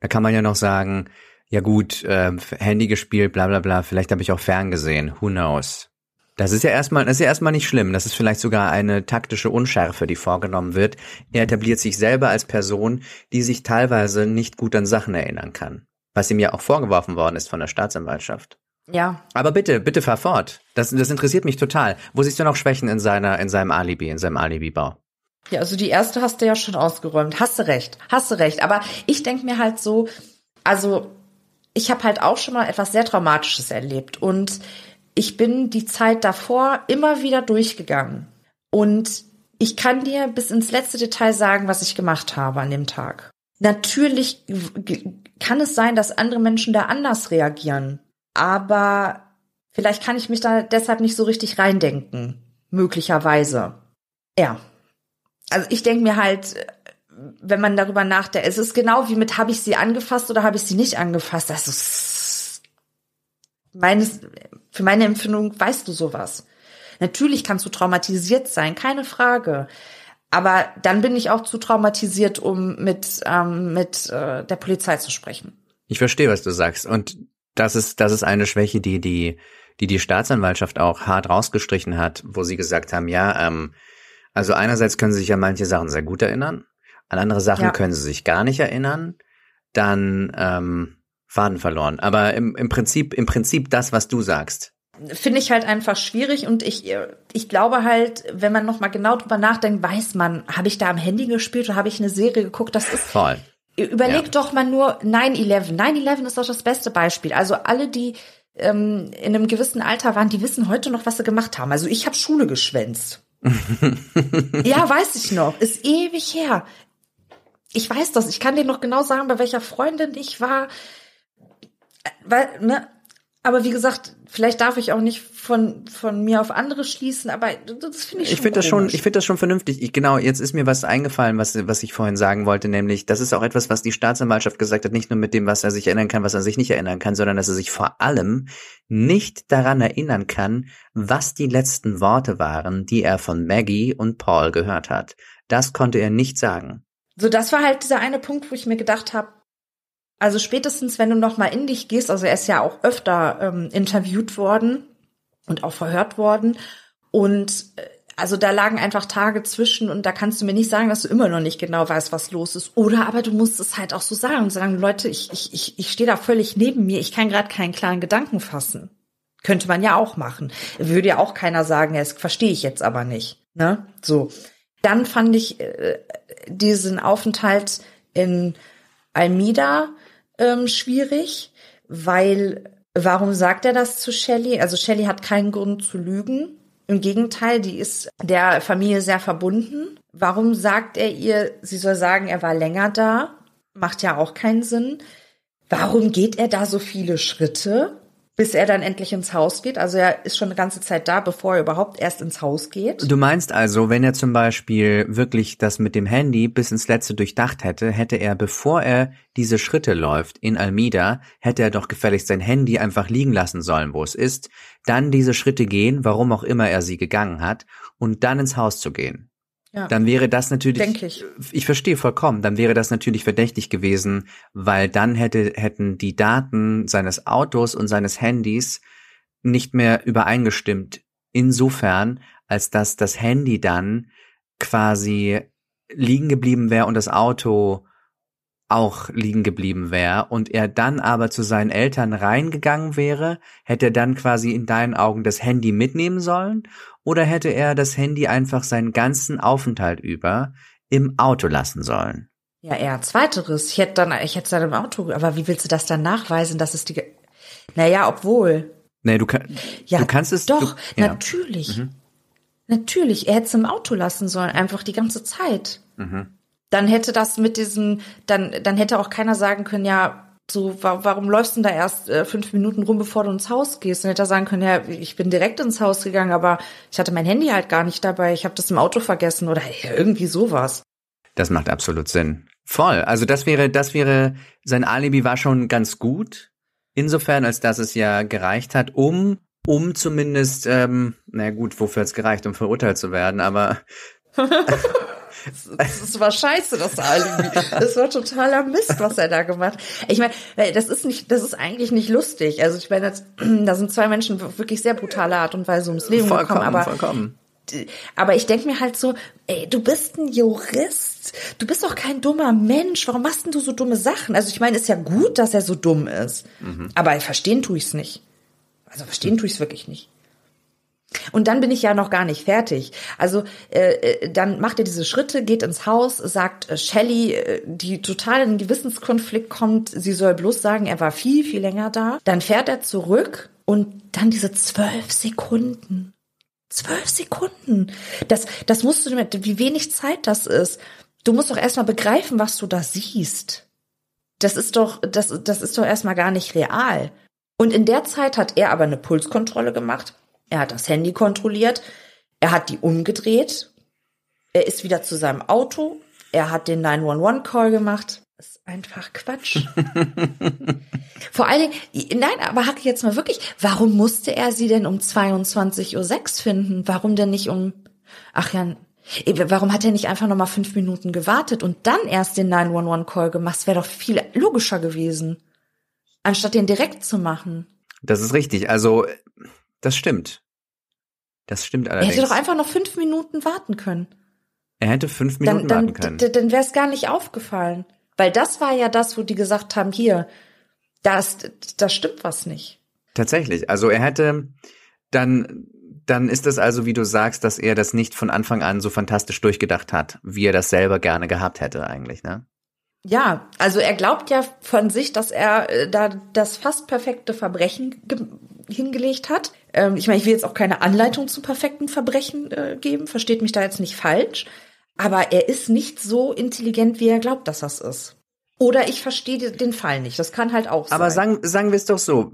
Da kann man ja noch sagen, ja gut, äh, Handy gespielt, bla bla bla, vielleicht habe ich auch ferngesehen, who knows. Das ist ja erstmal, das ist ja erstmal nicht schlimm. Das ist vielleicht sogar eine taktische Unschärfe, die vorgenommen wird. Er etabliert sich selber als Person, die sich teilweise nicht gut an Sachen erinnern kann. Was ihm ja auch vorgeworfen worden ist von der Staatsanwaltschaft. Ja, Aber bitte, bitte fahr fort. Das, das interessiert mich total. Wo siehst du noch Schwächen in seiner, in seinem Alibi, in seinem Alibibau? Ja, also die erste hast du ja schon ausgeräumt. Hast du recht, hast du recht. Aber ich denk mir halt so, also ich habe halt auch schon mal etwas sehr Traumatisches erlebt und ich bin die Zeit davor immer wieder durchgegangen. Und ich kann dir bis ins letzte Detail sagen, was ich gemacht habe an dem Tag. Natürlich kann es sein, dass andere Menschen da anders reagieren. Aber vielleicht kann ich mich da deshalb nicht so richtig reindenken. Möglicherweise. Ja. Also ich denke mir halt, wenn man darüber nachdenkt, es ist genau wie mit, habe ich sie angefasst oder habe ich sie nicht angefasst? Ist meines, für meine Empfindung weißt du sowas. Natürlich kannst du traumatisiert sein, keine Frage. Aber dann bin ich auch zu traumatisiert, um mit, ähm, mit äh, der Polizei zu sprechen. Ich verstehe, was du sagst. Und das ist, das ist eine Schwäche, die die, die die Staatsanwaltschaft auch hart rausgestrichen hat, wo sie gesagt haben, ja, ähm, also einerseits können sie sich an manche Sachen sehr gut erinnern, an andere Sachen Ja. können sie sich gar nicht erinnern, dann ähm, Faden verloren. Aber im, im Prinzip, im Prinzip das, was du sagst. Finde ich halt einfach schwierig und ich, ich glaube halt, wenn man noch mal genau drüber nachdenkt, weiß man, habe ich da am Handy gespielt oder habe ich eine Serie geguckt? Das ist Voll. Überleg Ja. doch mal nur 9-11. 9-11 ist doch das beste Beispiel. Also alle, die ähm, in einem gewissen Alter waren, die wissen heute noch, was sie gemacht haben. Also ich habe Schule geschwänzt. ja, weiß ich noch. Ist ewig her. Ich weiß das. Ich kann dir noch genau sagen, bei welcher Freundin ich war. Äh, Weil, ne? Aber wie gesagt, vielleicht darf ich auch nicht von, von mir auf andere schließen, aber das finde ich schon Ich finde das schon, ich finde das schon vernünftig. Ich, genau, jetzt ist mir was eingefallen, was, was ich vorhin sagen wollte, nämlich, das ist auch etwas, was die Staatsanwaltschaft gesagt hat, nicht nur mit dem, was er sich erinnern kann, was er sich nicht erinnern kann, sondern dass er sich vor allem nicht daran erinnern kann, was die letzten Worte waren, die er von Maggie und Paul gehört hat. Das konnte er nicht sagen. So, das war halt dieser eine Punkt, wo ich mir gedacht habe, also spätestens, wenn du noch mal in dich gehst, also er ist ja auch öfter ähm, interviewt worden und auch verhört worden und äh, also da lagen einfach Tage zwischen und da kannst du mir nicht sagen, dass du immer noch nicht genau weißt, was los ist. Oder aber du musst es halt auch so sagen und sagen, Leute, ich, ich, ich, ich stehe da völlig neben mir, ich kann gerade keinen klaren Gedanken fassen. Könnte man ja auch machen. Würde ja auch keiner sagen, ja, das verstehe ich jetzt aber nicht. Ne? So. Dann fand ich äh, diesen Aufenthalt in Almida ähm, schwierig, weil warum sagt er das zu Shelley? Also Shelley hat keinen Grund zu lügen. Im Gegenteil, die ist der Familie sehr verbunden. Warum sagt er ihr, sie soll sagen, er war länger da? Macht ja auch keinen Sinn. Warum geht er da so viele Schritte, bis er dann endlich ins Haus geht? Also er ist schon eine ganze Zeit da, bevor er überhaupt erst ins Haus geht. Du meinst also, wenn er zum Beispiel wirklich das mit dem Handy bis ins Letzte durchdacht hätte, hätte er, bevor er diese Schritte läuft in Almida, hätte er doch gefälligst sein Handy einfach liegen lassen sollen, wo es ist, dann diese Schritte gehen, warum auch immer er sie gegangen hat, und dann ins Haus zu gehen. Ja. Dann wäre das natürlich, Denke ich. ich verstehe vollkommen, dann wäre das natürlich verdächtig gewesen, weil dann hätte, hätten die Daten seines Autos und seines Handys nicht mehr übereingestimmt. Insofern, als dass das Handy dann quasi liegen geblieben wäre und das Auto auch liegen geblieben wäre und er dann aber zu seinen Eltern reingegangen wäre, hätte er dann quasi in deinen Augen das Handy mitnehmen sollen oder hätte er das Handy einfach seinen ganzen Aufenthalt über im Auto lassen sollen? Ja, eher zweiteres. Ich hätte dann, ich hätte es dann im Auto, aber wie willst du das dann nachweisen, dass es die, naja, obwohl. Nee, du, kann, Ja, du kannst es Doch, du, ja. Mhm. natürlich. Natürlich, er hätte es im Auto lassen sollen, einfach die ganze Zeit. Mhm. Dann hätte das mit diesem, dann, dann hätte auch keiner sagen können, ja, so, wa warum läufst du denn da erst äh, fünf Minuten rum, bevor du ins Haus gehst? Dann hätte er sagen können, ja, ich bin direkt ins Haus gegangen, aber ich hatte mein Handy halt gar nicht dabei, ich habe das im Auto vergessen oder ja, irgendwie sowas. Das macht absolut Sinn. Voll. Also das wäre, das wäre, sein Alibi war schon ganz gut. Insofern, als dass es ja gereicht hat, um, um zumindest, ähm, na gut, wofür es gereicht, um verurteilt zu werden, aber Das war scheiße, das Alibi. Das war totaler Mist, was er da gemacht. Ich meine, das ist nicht, das ist eigentlich nicht lustig. Also ich meine, da sind zwei Menschen wirklich sehr brutale Art und Weise ums Leben vollkommen, gekommen. Aber, vollkommen. aber ich denke mir halt so, ey, du bist ein Jurist. Du bist doch kein dummer Mensch. Warum machst denn du so dumme Sachen? Also ich meine, ist ja gut, dass er so dumm ist. Aber verstehen tue ich's nicht. Also verstehen tue ich's wirklich nicht. Und dann bin ich ja noch gar nicht fertig. Also äh, äh, dann macht er diese Schritte, geht ins Haus, sagt äh, Shelley, äh, die total in Gewissenskonflikt kommt, sie soll bloß sagen, er war viel, viel länger da. Dann fährt er zurück und dann diese zwölf Sekunden. Zwölf Sekunden. Das, das musst du, wie wenig Zeit das ist. Du musst doch erstmal begreifen, was du da siehst. Das ist doch, das, das ist doch erstmal gar nicht real. Und in der Zeit hat er aber eine Pulskontrolle gemacht. Er hat das Handy kontrolliert. Er hat die umgedreht. Er ist wieder zu seinem Auto. er hat den 911-Call gemacht. Das ist einfach Quatsch. Vor allen Dingen, nein, aber Hacke jetzt mal wirklich, warum musste er sie denn um 22.06 Uhr finden? Warum denn nicht um, ach ja, warum hat er nicht einfach nochmal fünf Minuten gewartet und dann erst den 911-Call gemacht? Das wäre doch viel logischer gewesen, anstatt den direkt zu machen. Das ist richtig. Also, das stimmt. Das stimmt Er allerdings. hätte doch einfach noch fünf Minuten warten können. er hätte fünf Minuten Dann, warten dann, können. dann wäre es gar nicht aufgefallen. Weil das war ja das, wo die gesagt haben, hier, das, da stimmt was nicht. Tatsächlich. Also er hätte dann, dann ist es also, wie du sagst, dass er das nicht von Anfang an so fantastisch durchgedacht hat, wie er das selber gerne gehabt hätte eigentlich, ne? Ja, also er glaubt ja von sich, dass er äh, da das fast perfekte Verbrechen ge- hingelegt hat. Ähm, ich meine, ich will jetzt auch keine Anleitung zum perfekten Verbrechen äh, geben, versteht mich da jetzt nicht falsch. Aber er ist nicht so intelligent, wie er glaubt, dass das ist. Oder ich verstehe den Fall nicht. Das kann halt auch Aber sein. sagen, sagen wir es doch so,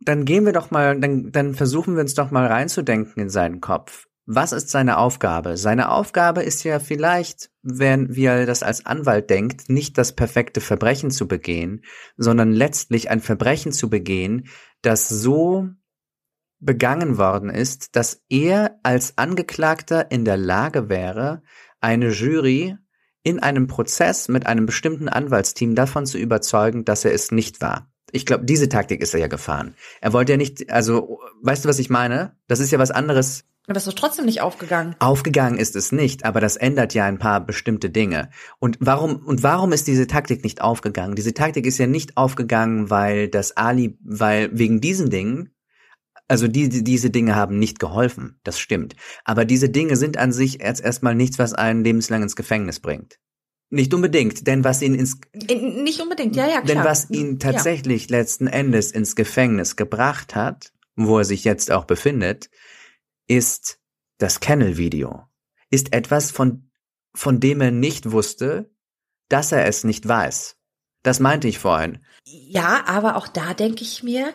dann gehen wir doch mal, dann, dann versuchen wir uns doch mal reinzudenken in seinen Kopf. Was ist seine Aufgabe? Seine Aufgabe ist ja vielleicht, wenn, wie er das als Anwalt denkt, nicht das perfekte Verbrechen zu begehen, sondern letztlich ein Verbrechen zu begehen, das so begangen worden ist, dass er als Angeklagter in der Lage wäre, eine Jury in einem Prozess mit einem bestimmten Anwaltsteam davon zu überzeugen, dass er es nicht war. Ich glaube, diese Taktik ist er ja gefahren. Er wollte ja nicht, also, weißt du, was ich meine? Das ist ja was anderes. Aber es ist trotzdem nicht aufgegangen. Aufgegangen ist es nicht, aber das ändert ja ein paar bestimmte Dinge. Und warum, und warum ist diese Taktik nicht aufgegangen? Diese Taktik ist ja nicht aufgegangen, weil das Ali, weil wegen diesen Dingen, also die, die, diese Dinge haben nicht geholfen. Das stimmt. Aber diese Dinge sind an sich erst erstmal nichts, was einen lebenslang ins Gefängnis bringt. Nicht unbedingt, denn was ihn ins, In, nicht unbedingt, ja, ja, klar. denn was ihn tatsächlich letzten Endes ins Gefängnis gebracht hat, wo er sich jetzt auch befindet, ist das Kennel-Video. Ist etwas, von, von dem er nicht wusste, dass er es nicht weiß. Das meinte ich vorhin. Ja, aber auch da denke ich mir,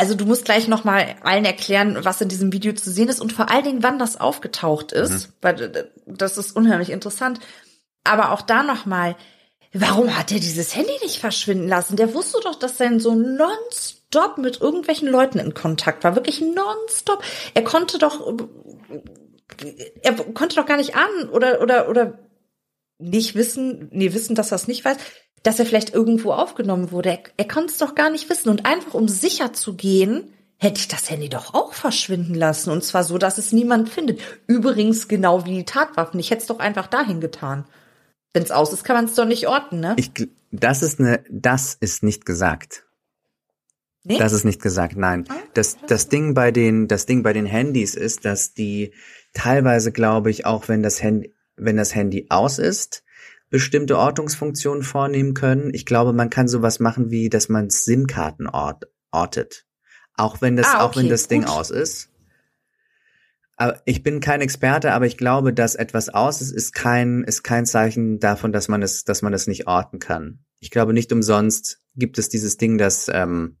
also du musst gleich noch mal allen erklären, was in diesem Video zu sehen ist und vor allen Dingen, wann das aufgetaucht ist, weil äh, das ist unheimlich interessant. Aber auch da noch mal, warum hat er dieses Handy nicht verschwinden lassen? Der wusste doch, dass sein Sohn nonstop mit irgendwelchen Leuten in Kontakt war, wirklich nonstop. Er konnte doch, er konnte doch gar nicht ahnen oder oder oder nicht wissen, nee, wissen, dass er es nicht weiß, dass er vielleicht irgendwo aufgenommen wurde. Er, er konnte es doch gar nicht wissen. Und einfach um sicher zu gehen, hätte ich das Handy doch auch verschwinden lassen. Und zwar so, dass es niemand findet. Übrigens genau wie die Tatwaffen. Ich hätte es doch einfach dahin getan. Wenn es aus ist, kann man es doch nicht orten, ne? Ich, das ist eine, das ist nicht gesagt. nee? Das ist nicht gesagt, nein. Das, das Ding bei den, das Ding bei den Handys ist, dass die teilweise, glaube ich, auch wenn das Handy, wenn das Handy aus ist, bestimmte Ortungsfunktionen vornehmen können. Ich glaube, man kann sowas machen wie, dass man SIM-Karten ort, ortet. Auch wenn das, Ah, auch wenn okay, das Ding gut. aus ist. Aber ich bin kein Experte, aber ich glaube, dass etwas aus ist, ist kein, ist kein Zeichen davon, dass man es, dass man es nicht orten kann. Ich glaube, nicht umsonst gibt es dieses Ding, dass, ähm, äh,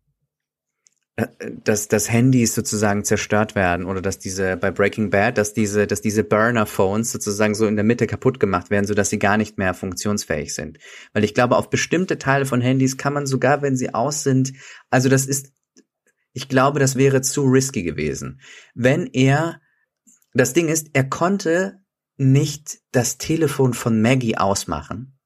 dass, dass Handys sozusagen zerstört werden oder dass diese bei Breaking Bad, dass diese, dass diese Burner-Phones sozusagen so in der Mitte kaputt gemacht werden, sodass sie gar nicht mehr funktionsfähig sind. Weil ich glaube, auf bestimmte Teile von Handys kann man sogar, wenn sie aus sind, also das ist, ich glaube, das wäre zu risky gewesen. Wenn er, das Ding ist, er konnte nicht das Telefon von Maggie ausmachen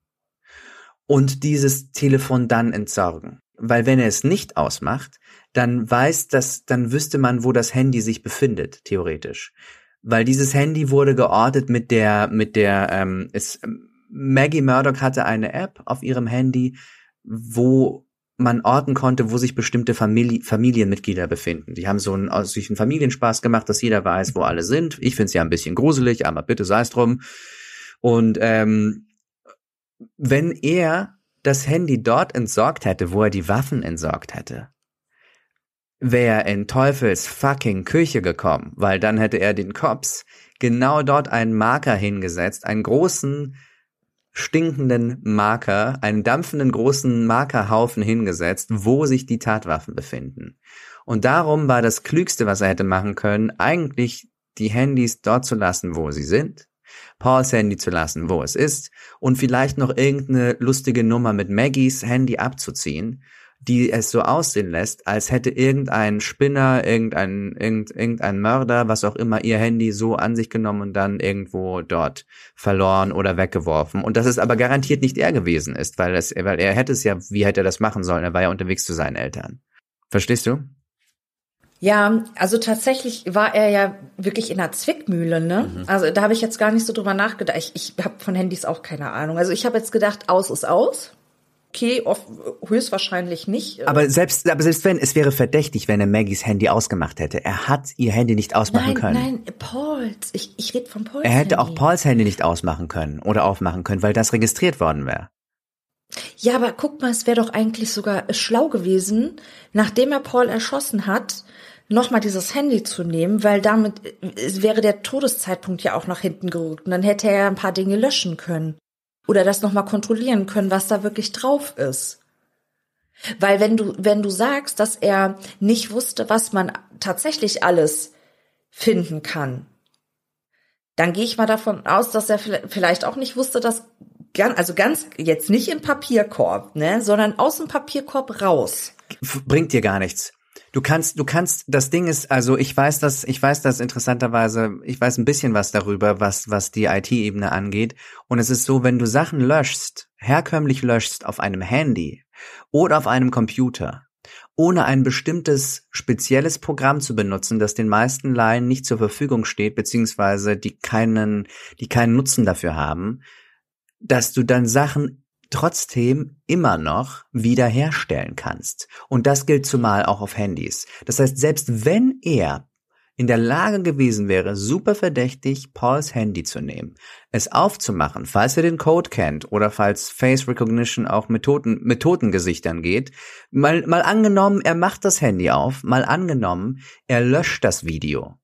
und dieses Telefon dann entsorgen. Weil wenn er es nicht ausmacht, dann weiß das, dann wüsste man, wo das Handy sich befindet, theoretisch. Weil dieses Handy wurde geortet mit der, mit der, ähm, es, Maggie Murdoch hatte eine App auf ihrem Handy, wo man orten konnte, wo sich bestimmte Famili Familienmitglieder befinden. Die haben so einen, sich einen Familienspaß gemacht, dass jeder weiß, wo alle sind. Ich finde es ja ein bisschen gruselig, aber bitte sei es drum. Und ähm, wenn er das Handy dort entsorgt hätte, wo er die Waffen entsorgt hätte, wäre er in Teufels fucking Küche gekommen, weil dann hätte er den Cops genau dort einen Marker hingesetzt, einen großen stinkenden Marker, einen dampfenden großen Markerhaufen hingesetzt, wo sich die Tatwaffen befinden. Und darum war das Klügste, was er hätte machen können, eigentlich die Handys dort zu lassen, wo sie sind, Pauls Handy zu lassen, wo es ist und vielleicht noch irgendeine lustige Nummer mit Maggies Handy abzuziehen, die es so aussehen lässt, als hätte irgendein Spinner, irgendein, irgend, irgendein Mörder, was auch immer, ihr Handy so an sich genommen und dann irgendwo dort verloren oder weggeworfen. Und dass es aber garantiert nicht er gewesen ist, weil, es, weil er hätte es ja, wie hätte er das machen sollen? Er war ja unterwegs zu seinen Eltern. Verstehst du? Ja, also tatsächlich war er ja wirklich in einer Zwickmühle, ne? Mhm. Also da habe ich jetzt gar nicht so drüber nachgedacht. Ich, ich habe von Handys auch keine Ahnung. Also ich habe jetzt gedacht, aus ist aus. Okay, oft, höchstwahrscheinlich nicht. Aber selbst, aber selbst wenn, es wäre verdächtig, wenn er Maggies Handy ausgemacht hätte. Er hat ihr Handy nicht ausmachen nein, können. nein, Pauls. Ich, ich rede von Pauls. Er hätte Handy. auch Pauls Handy nicht ausmachen können oder aufmachen können, weil das registriert worden wäre. Ja, aber guck mal, es wäre doch eigentlich sogar schlau gewesen, nachdem er Paul erschossen hat, nochmal dieses Handy zu nehmen, weil damit äh, wäre der Todeszeitpunkt ja auch nach hinten gerückt und dann hätte er ja ein paar Dinge löschen können. Oder das nochmal kontrollieren können, was da wirklich drauf ist. Weil wenn du, wenn du sagst, dass er nicht wusste, was man tatsächlich alles finden kann, dann gehe ich mal davon aus, dass er vielleicht auch nicht wusste, dass also ganz jetzt nicht im Papierkorb, ne, sondern aus dem Papierkorb raus. Bringt dir gar nichts. Du kannst, du kannst, das Ding ist, also ich weiß das, ich weiß das interessanterweise, ich weiß ein bisschen was darüber, was, was die IT-Ebene angeht. Und es ist so, wenn du Sachen löschst, herkömmlich löschst auf einem Handy oder auf einem Computer, ohne ein bestimmtes spezielles Programm zu benutzen, das den meisten Laien nicht zur Verfügung steht, beziehungsweise die keinen, die keinen Nutzen dafür haben, dass du dann Sachen trotzdem immer noch wiederherstellen kannst. Und das gilt zumal auch auf Handys. Das heißt, selbst wenn er in der Lage gewesen wäre, super verdächtig Pauls Handy zu nehmen, es aufzumachen, falls er den Code kennt oder falls Face Recognition auch mit, Toten, mit Totengesichtern geht, mal, mal angenommen, er macht das Handy auf, mal angenommen, er löscht das Video.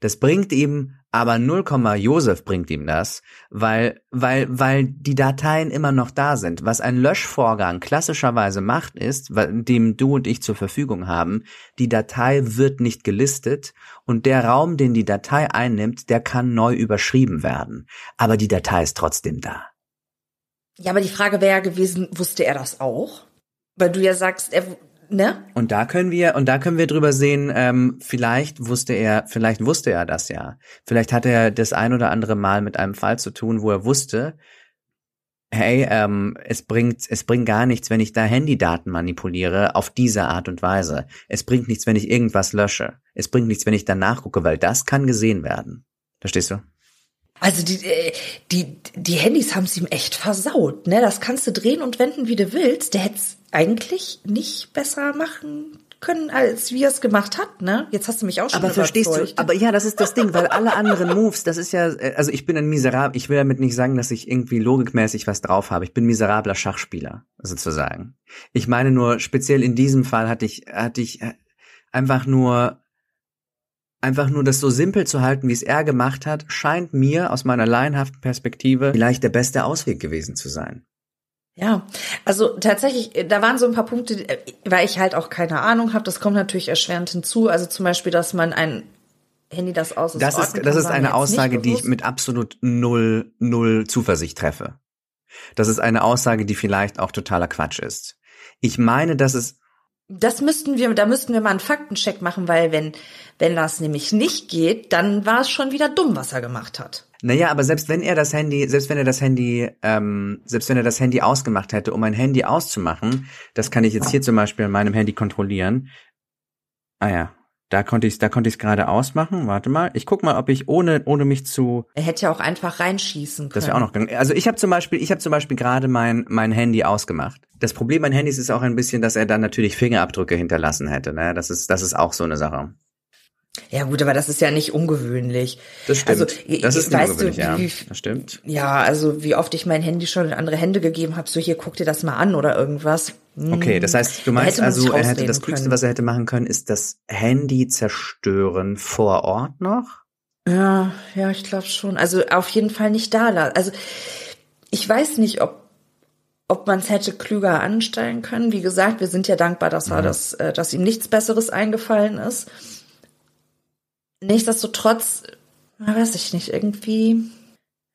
Das bringt ihm aber 0, Josef bringt ihm das, weil, weil, weil die Dateien immer noch da sind. Was ein Löschvorgang klassischerweise macht, ist, dem du und ich zur Verfügung haben, die Datei wird nicht gelistet und der Raum, den die Datei einnimmt, der kann neu überschrieben werden. Aber die Datei ist trotzdem da. Ja, aber die Frage wäre ja gewesen, wusste er das auch? Weil du ja sagst, er, ne? Und da können wir, und da können wir drüber sehen, ähm, vielleicht wusste er, vielleicht wusste er das ja. Vielleicht hatte er das ein oder andere Mal mit einem Fall zu tun, wo er wusste, hey, ähm, es bringt, es bringt gar nichts, wenn ich da Handydaten manipuliere auf diese Art und Weise. Es bringt nichts, wenn ich irgendwas lösche. Es bringt nichts, wenn ich dann nachgucke, weil das kann gesehen werden. Verstehst du? Also die, äh, die, die Handys haben es ihm echt versaut, ne? Das kannst du drehen und wenden, wie du willst. Der hätte es eigentlich nicht besser machen können, als wie er es gemacht hat, ne? Jetzt hast du mich auch schon Aber verstehst du, aber ja, das ist das Ding, weil alle anderen Moves, das ist ja, äh, also ich bin ein miserabel, ich will damit nicht sagen, dass ich irgendwie logikmäßig was drauf habe. Ich bin miserabler Schachspieler, sozusagen. Ich meine nur, speziell in diesem Fall hatte ich, hatte ich äh, einfach nur, einfach nur das so simpel zu halten, wie es er gemacht hat, scheint mir aus meiner laienhaften Perspektive vielleicht der beste Ausweg gewesen zu sein. Ja, also tatsächlich, da waren so ein paar Punkte, weil ich halt auch keine Ahnung habe. Das kommt natürlich erschwerend hinzu. Also zum Beispiel, dass man ein Handy, das aus Das ist, das ist eine Aussage, die ich mit absolut null, null Zuversicht treffe. Das ist eine Aussage, die vielleicht auch totaler Quatsch ist. Ich meine, dass es Das müssten wir, da müssten wir mal einen Faktencheck machen, weil wenn, wenn das nämlich nicht geht, dann war es schon wieder dumm, was er gemacht hat. Naja, aber selbst wenn er das Handy, selbst wenn er das Handy, ähm, selbst wenn er das Handy ausgemacht hätte, um ein Handy auszumachen, das kann ich jetzt hier zum Beispiel an meinem Handy kontrollieren. Ah ja, da konnte ich, da konnte ich es gerade ausmachen. Warte mal, ich guck mal, ob ich ohne, ohne mich zu, Er hätte ja auch einfach reinschießen können. das wäre auch noch gegangen. Also ich habe zum Beispiel, ich habe zum Beispiel gerade mein mein Handy ausgemacht. Das Problem an Handys ist auch ein bisschen, dass er dann natürlich Fingerabdrücke hinterlassen hätte. Ne, das ist, das ist auch so eine Sache. Ja gut, aber das ist ja nicht ungewöhnlich. Das stimmt. Also, das ist weißt ungewöhnlich, du, ja. wie, Das stimmt. Ja, also wie oft ich mein Handy schon in andere Hände gegeben habe, so hier guck dir das mal an oder irgendwas. Hm. Okay, das heißt, du meinst also, er hätte das Klügste, können. was er hätte machen können, ist das Handy zerstören vor Ort noch? Ja, ja, ich glaube schon. Also auf jeden Fall nicht da. la- Also ich weiß nicht, ob ob man es hätte klüger anstellen können. Wie gesagt, wir sind ja dankbar, dass er das, äh, dass ihm nichts Besseres eingefallen ist. Nichtsdestotrotz, weiß ich nicht, irgendwie.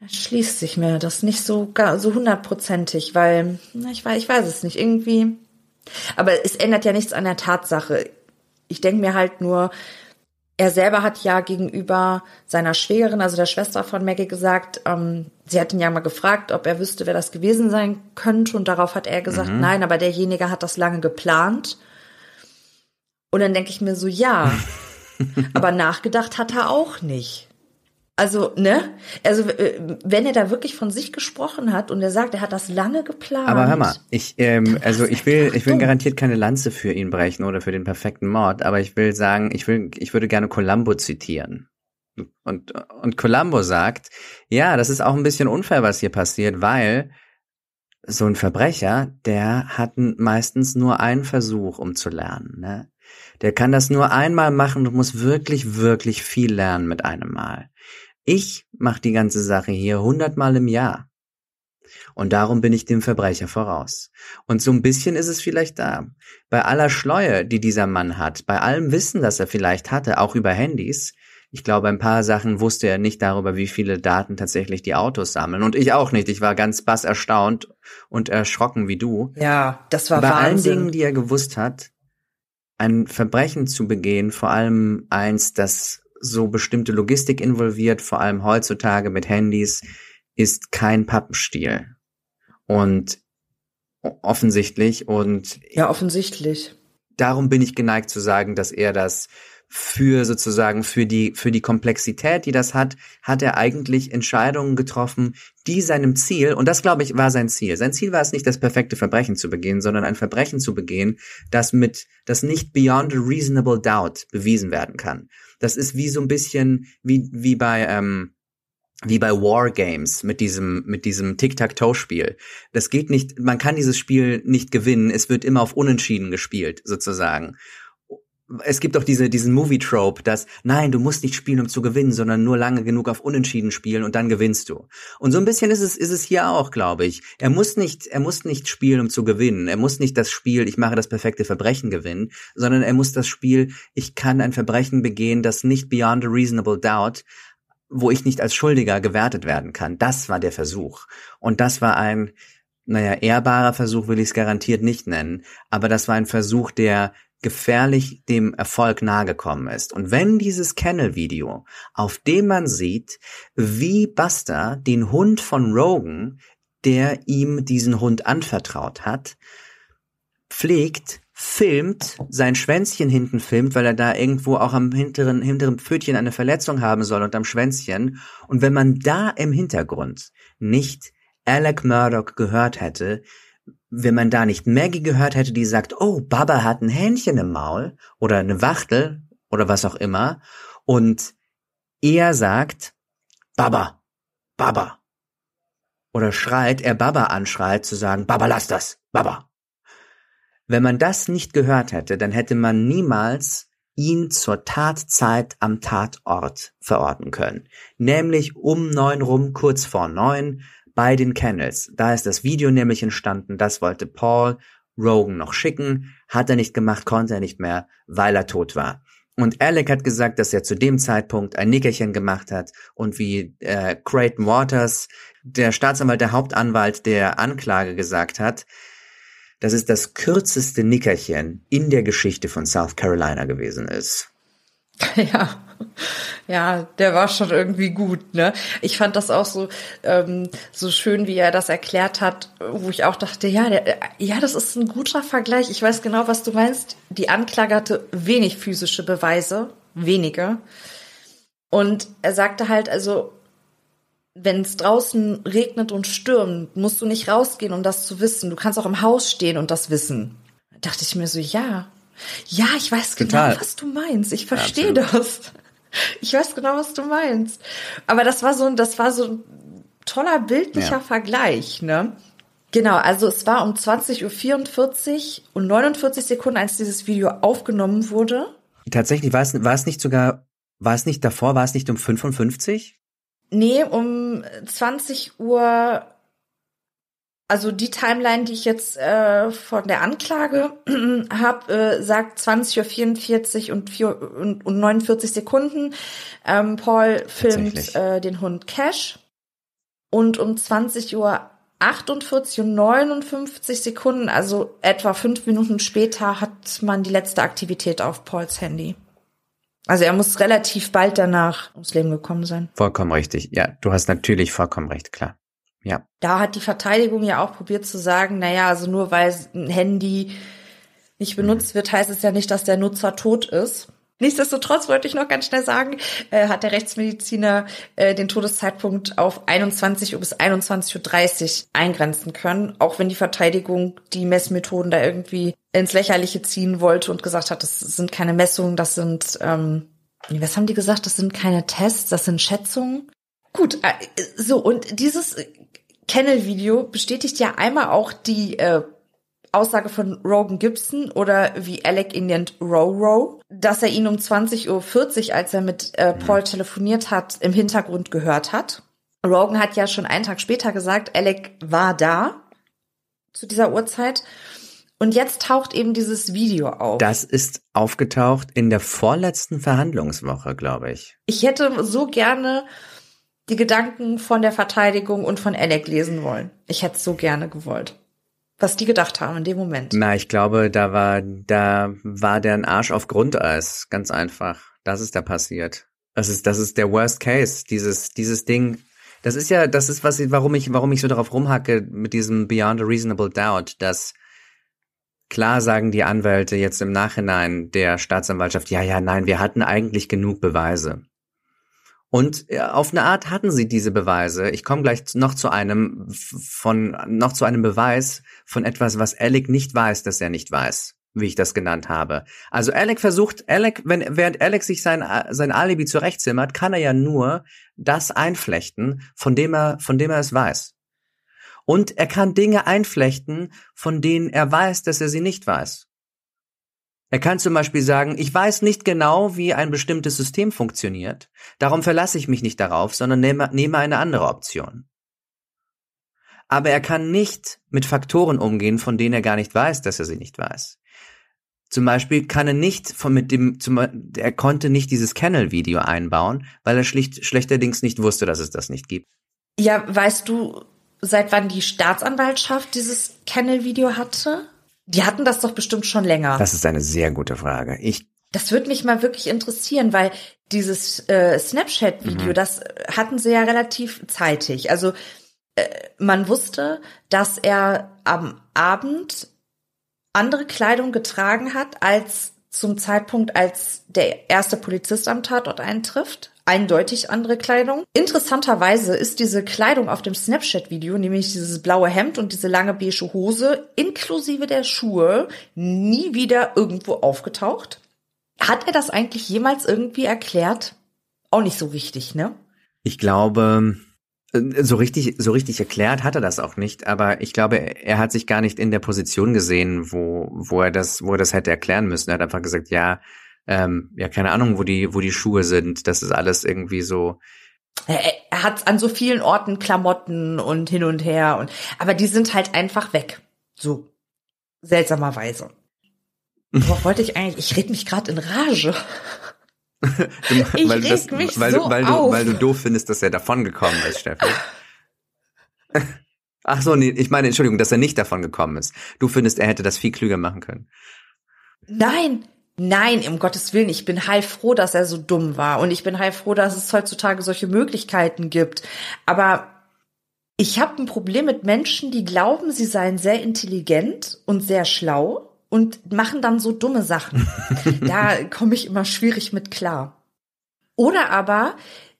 Schließt sich mir das nicht so gar, so hundertprozentig, weil ich weiß, ich weiß es nicht irgendwie. Aber es ändert ja nichts an der Tatsache. Ich denke mir halt nur, er selber hat ja gegenüber seiner Schwägerin, also der Schwester von Maggie, gesagt, ähm, sie hat ihn ja mal gefragt, ob er wüsste, wer das gewesen sein könnte. Und darauf hat er gesagt, Mhm. nein, aber derjenige hat das lange geplant. Und dann denke ich mir so, ja, aber nachgedacht hat er auch nicht. Also, ne? Also, äh, wenn er da wirklich von sich gesprochen hat und er sagt, er hat das lange geplant. Aber hör mal, ich, ähm, also ich will, ich will garantiert keine Lanze für ihn brechen oder für den perfekten Mord, aber ich will sagen, ich will, ich würde gerne Columbo zitieren. Und, und Columbo sagt, ja, das ist auch ein bisschen unfair, was hier passiert, weil so ein Verbrecher, der hat meistens nur einen Versuch, um zu lernen, ne? Der kann das nur einmal machen und muss wirklich, wirklich viel lernen mit einem Mal. Ich mache die ganze Sache hier hundertmal im Jahr. Und darum bin ich dem Verbrecher voraus. Und so ein bisschen ist es vielleicht da. Bei aller Schleue, die dieser Mann hat, bei allem Wissen, das er vielleicht hatte, auch über Handys, ich glaube, ein paar Sachen wusste er nicht darüber, wie viele Daten tatsächlich die Autos sammeln. Und ich auch nicht. Ich war ganz bass erstaunt und erschrocken wie du. Ja, das war Bei allen Wahnsinn. Dingen, die er gewusst hat, ein Verbrechen zu begehen, vor allem eins, das so bestimmte Logistik involviert, vor allem heutzutage mit Handys, ist kein Pappenstiel. Und offensichtlich und ja, offensichtlich. darum bin ich geneigt zu sagen, dass er das für sozusagen für die für die Komplexität, die das hat, hat er eigentlich Entscheidungen getroffen, die seinem Ziel und das glaube ich war sein Ziel. Sein Ziel war es nicht, das perfekte Verbrechen zu begehen, sondern ein Verbrechen zu begehen, das mit das nicht beyond a reasonable doubt bewiesen werden kann. Das ist wie so ein bisschen wie wie bei ähm, wie bei War Games mit diesem mit diesem Tic-Tac-Toe-Spiel. Das geht nicht, man kann dieses Spiel nicht gewinnen, es wird immer auf Unentschieden gespielt, sozusagen. Es gibt auch diese, diesen Movie-Trope, dass, nein, du musst nicht spielen, um zu gewinnen, sondern nur lange genug auf Unentschieden spielen und dann gewinnst du. Und so ein bisschen ist es, ist es hier auch, glaube ich. Er muss nicht, er muss nicht spielen, um zu gewinnen. Er muss nicht das Spiel, ich mache das perfekte Verbrechen gewinnen, sondern er muss das Spiel, ich kann ein Verbrechen begehen, das nicht beyond a reasonable doubt wo ich nicht als Schuldiger gewertet werden kann. Das war der Versuch. Und das war ein, naja, ehrbarer Versuch will ich es garantiert nicht nennen, aber das war ein Versuch, der gefährlich dem Erfolg nahegekommen ist. Und wenn dieses Kennel-Video, auf dem man sieht, wie Buster den Hund von Rogan, der ihm diesen Hund anvertraut hat, pflegt, filmt, sein Schwänzchen hinten filmt, weil er da irgendwo auch am hinteren, hinteren Pfötchen eine Verletzung haben soll und am Schwänzchen. Und wenn man da im Hintergrund nicht Alec Murdoch gehört hätte, wenn man da nicht Maggie gehört hätte, die sagt, oh, Baba hat ein Hähnchen im Maul oder eine Wachtel oder was auch immer, und er sagt, Baba, Baba, oder schreit, er Baba anschreit, zu sagen, Baba, lass das, Baba. Wenn man das nicht gehört hätte, dann hätte man niemals ihn zur Tatzeit am Tatort verorten können. Nämlich um neun rum, kurz vor neun, bei den Kennels. Da ist das Video nämlich entstanden, das wollte Paul Rogan noch schicken, hat er nicht gemacht, konnte er nicht mehr, weil er tot war. Und Alec hat gesagt, dass er zu dem Zeitpunkt ein Nickerchen gemacht hat und wie äh, Creighton Waters, der Staatsanwalt, der Hauptanwalt der Anklage gesagt hat, dass es das kürzeste Nickerchen in der Geschichte von South Carolina gewesen ist. Ja, ja, der war schon irgendwie gut, ne? Ich fand das auch so ähm, so schön, wie er das erklärt hat, wo ich auch dachte, ja, der, ja, das ist ein guter Vergleich. Ich weiß genau, was du meinst. Die Anklage hatte wenig physische Beweise, wenige. Und er sagte halt, also wenn es draußen regnet und stürmt, musst du nicht rausgehen, um das zu wissen. Du kannst auch im Haus stehen und das wissen. Da dachte ich mir so, ja, ja, ich weiß Total. genau, was du meinst. Ich verstehe absolut. das. Ich weiß genau, was du meinst. Aber das war so ein, das war so ein toller bildlicher Ja. Vergleich, ne? Genau, also es war um 20.44 Uhr und 49 Sekunden, als dieses Video aufgenommen wurde. Tatsächlich war es, war es nicht sogar, war es nicht davor, war es nicht um 55? Nee, um 20 Uhr, also die Timeline, die ich jetzt äh, von der Anklage habe, äh, sagt 20.44 Uhr und, und, und 49 Sekunden. Ähm, Paul filmt äh, den Hund Cash. Und um 20 Uhr 48 und 59 Sekunden, also etwa fünf Minuten später, hat man die letzte Aktivität auf Pauls Handy. Also er muss relativ bald danach ums Leben gekommen sein. Vollkommen richtig. Ja, du hast natürlich vollkommen recht, klar. Ja. Da hat die Verteidigung ja auch probiert zu sagen, naja, also nur weil ein Handy nicht benutzt wird, heißt es ja nicht, dass der Nutzer tot ist. Nichtsdestotrotz wollte ich noch ganz schnell sagen, äh, hat der Rechtsmediziner äh, den Todeszeitpunkt auf 21 Uhr bis 21.30 Uhr eingrenzen können, auch wenn die Verteidigung die Messmethoden da irgendwie ins Lächerliche ziehen wollte und gesagt hat, das sind keine Messungen, das sind, ähm, was haben die gesagt, das sind keine Tests, das sind Schätzungen. Gut, äh, so, und dieses Kennel-Video bestätigt ja einmal auch die äh, Aussage von Rogan Gibson oder wie Alec ihn nennt, Roro, dass er ihn um 20.40 Uhr, als er mit äh, Paul telefoniert hat, im Hintergrund gehört hat. Rogan hat ja schon einen Tag später gesagt, Alec war da zu dieser Uhrzeit. Und jetzt taucht eben dieses Video auf. Das ist aufgetaucht in der vorletzten Verhandlungswoche, glaube ich. Ich hätte so gerne die Gedanken von der Verteidigung und von Alec lesen wollen. Ich hätte es so gerne gewollt was die gedacht haben in dem Moment. Na, ich glaube, da war, da war der ein Arsch auf Grundeis. Ganz einfach. Das ist da passiert. Das ist, das ist der Worst Case. Dieses, dieses Ding. Das ist ja, das ist was, warum ich, warum ich so darauf rumhacke mit diesem Beyond a Reasonable Doubt, dass klar sagen die Anwälte jetzt im Nachhinein der Staatsanwaltschaft, ja, ja, nein, wir hatten eigentlich genug Beweise. Und auf eine Art hatten sie diese Beweise. Ich komme gleich noch zu einem von noch zu einem Beweis von etwas, was Alec nicht weiß, dass er nicht weiß, wie ich das genannt habe. Also Alec versucht, Alec, wenn während Alec sich sein sein Alibi zurechtzimmert, kann er ja nur das einflechten, von dem er von dem er es weiß. Und er kann Dinge einflechten, von denen er weiß, dass er sie nicht weiß. Er kann zum Beispiel sagen, ich weiß nicht genau, wie ein bestimmtes System funktioniert, darum verlasse ich mich nicht darauf, sondern nehme, nehme eine andere Option. Aber er kann nicht mit Faktoren umgehen, von denen er gar nicht weiß, dass er sie nicht weiß. Zum Beispiel kann er nicht von mit dem, zum, er konnte nicht dieses Kennel-Video einbauen, weil er schlicht schlechterdings nicht wusste, dass es das nicht gibt. Ja, weißt du, seit wann die Staatsanwaltschaft dieses Kennel-Video hatte? Die hatten das doch bestimmt schon länger. Das ist eine sehr gute Frage. Ich das würde mich mal wirklich interessieren, weil dieses äh, Snapchat-Video, mhm. das hatten sie ja relativ zeitig. Also äh, man wusste, dass er am Abend andere Kleidung getragen hat als zum Zeitpunkt, als der erste Polizist am Tatort eintrifft eindeutig andere Kleidung. Interessanterweise ist diese Kleidung auf dem Snapchat-Video, nämlich dieses blaue Hemd und diese lange beige Hose inklusive der Schuhe, nie wieder irgendwo aufgetaucht. Hat er das eigentlich jemals irgendwie erklärt? Auch nicht so wichtig, ne? Ich glaube, äh, so richtig, so richtig erklärt hat er das auch nicht, aber ich glaube, er hat sich gar nicht in der Position gesehen, wo, wo er das, wo er das hätte erklären müssen. Er hat einfach gesagt, ja, ähm, ja, keine Ahnung, wo die, wo die Schuhe sind. Das ist alles irgendwie so. Er, hat an so vielen Orten Klamotten und hin und her und, aber die sind halt einfach weg. So. Seltsamerweise. Worauf wollte ich eigentlich? Ich red mich gerade in Rage. ich weil reg das, mich weil, so weil, du, auf. weil du doof findest, dass er davon gekommen ist, Steffi. Ach so, nee, ich meine, Entschuldigung, dass er nicht davon gekommen ist. Du findest, er hätte das viel klüger machen können. Nein, Nein, um Gottes Willen, ich bin heilfroh, dass er so dumm war. Und ich bin heilfroh, dass es heutzutage solche Möglichkeiten gibt. Aber ich habe ein Problem mit Menschen, die glauben, sie seien sehr intelligent und sehr schlau und machen dann so dumme Sachen. da komme ich immer schwierig mit klar. Oder aber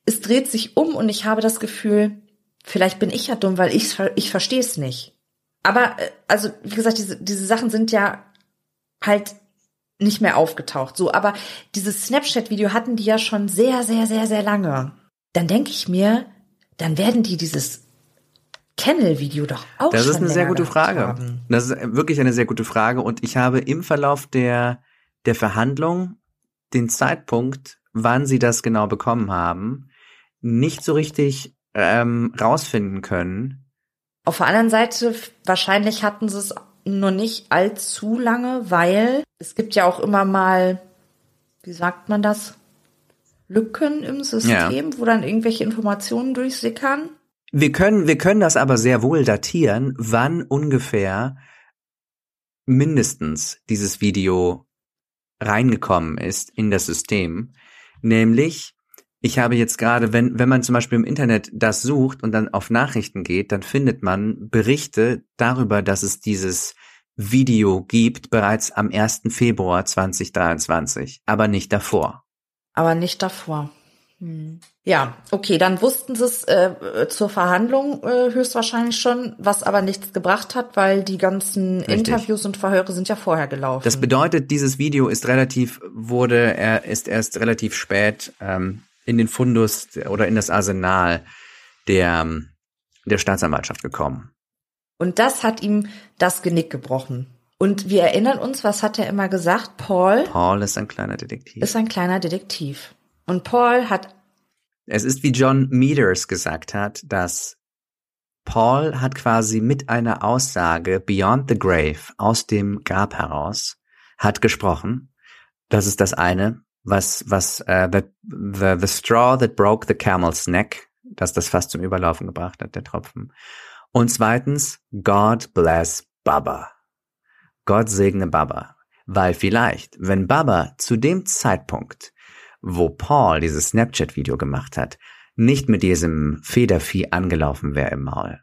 es dreht sich um und ich habe das Gefühl, vielleicht bin ich ja dumm, weil ich, ich verstehe es nicht. Aber, äh, also, wie gesagt, diese, diese Sachen sind ja halt nicht mehr aufgetaucht. So, aber dieses Snapchat-Video hatten die ja schon sehr, sehr, sehr, sehr lange. Dann denke ich mir, dann werden die dieses Kennel-Video doch auch Das ist eine sehr gute Frage. Haben. Das ist wirklich eine sehr gute Frage. Und ich habe im Verlauf der, der Verhandlung den Zeitpunkt, wann sie das genau bekommen haben, nicht so richtig ähm, rausfinden können. Auf der anderen Seite, wahrscheinlich hatten sie es nur nicht allzu lange, weil es gibt ja auch immer mal, wie sagt man das? Lücken im System, ja. wo dann irgendwelche Informationen durchsickern. Wir können, wir können das aber sehr wohl datieren, wann ungefähr mindestens dieses Video reingekommen ist in das System. Nämlich, ich habe jetzt gerade, wenn, wenn man zum Beispiel im Internet das sucht und dann auf Nachrichten geht, dann findet man Berichte darüber, dass es dieses Video gibt, bereits am 1. Februar 2023, aber nicht davor. Aber nicht davor. Hm. Ja, okay, dann wussten sie es äh, zur Verhandlung äh, höchstwahrscheinlich schon, was aber nichts gebracht hat, weil die ganzen Richtig. Interviews und Verhöre sind ja vorher gelaufen. Das bedeutet, dieses Video ist relativ, wurde, er ist erst relativ spät ähm, in den Fundus oder in das Arsenal der, der Staatsanwaltschaft gekommen. Und das hat ihm das Genick gebrochen. Und wir erinnern uns, was hat er immer gesagt? Paul Paul ist ein kleiner Detektiv. ist ein kleiner Detektiv. Und Paul hat, Es ist wie John Meters gesagt hat, dass Paul hat quasi mit einer Aussage Beyond the Grave aus dem Grab heraus hat gesprochen. Das ist das eine, was was äh, the, the the straw that broke the camel's neck, dass das fast zum Überlaufen gebracht hat, der Tropfen. Und zweitens God bless Baba. Gott segne Baba, weil vielleicht, wenn Baba zu dem Zeitpunkt wo Paul dieses Snapchat-Video gemacht hat, nicht mit diesem Federvieh angelaufen wäre im Maul,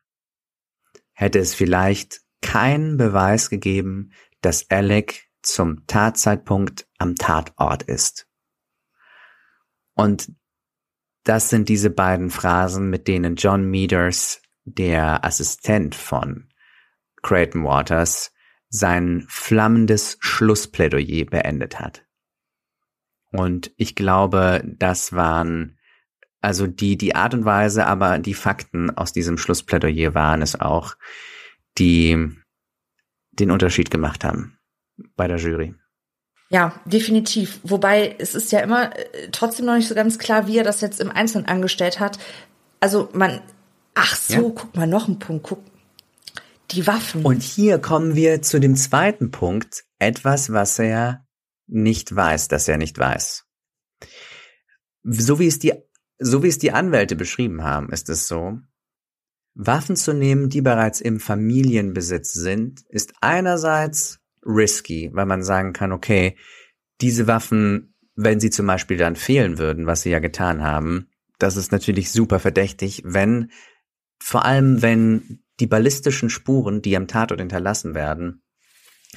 hätte es vielleicht keinen Beweis gegeben, dass Alec zum Tatzeitpunkt am Tatort ist. Und das sind diese beiden Phrasen, mit denen John Meters, der Assistent von Creighton Waters, sein flammendes Schlussplädoyer beendet hat. Und ich glaube, das waren also die, die Art und Weise, aber die Fakten aus diesem Schlussplädoyer waren es auch, die den Unterschied gemacht haben bei der Jury. Ja, definitiv. Wobei es ist ja immer äh, trotzdem noch nicht so ganz klar, wie er das jetzt im Einzelnen angestellt hat. Also man, ach so, Ja. guck mal, noch ein Punkt, guck. Die Waffen. Und hier kommen wir zu dem zweiten Punkt, etwas, was er nicht weiß, dass er nicht weiß. So wie es die, so wie es die Anwälte beschrieben haben, ist es so, Waffen zu nehmen, die bereits im Familienbesitz sind, ist einerseits risky, weil man sagen kann, okay, diese Waffen, wenn sie zum Beispiel dann fehlen würden, was sie ja getan haben, das ist natürlich super verdächtig, wenn, vor allem wenn die ballistischen Spuren, die am Tatort hinterlassen werden,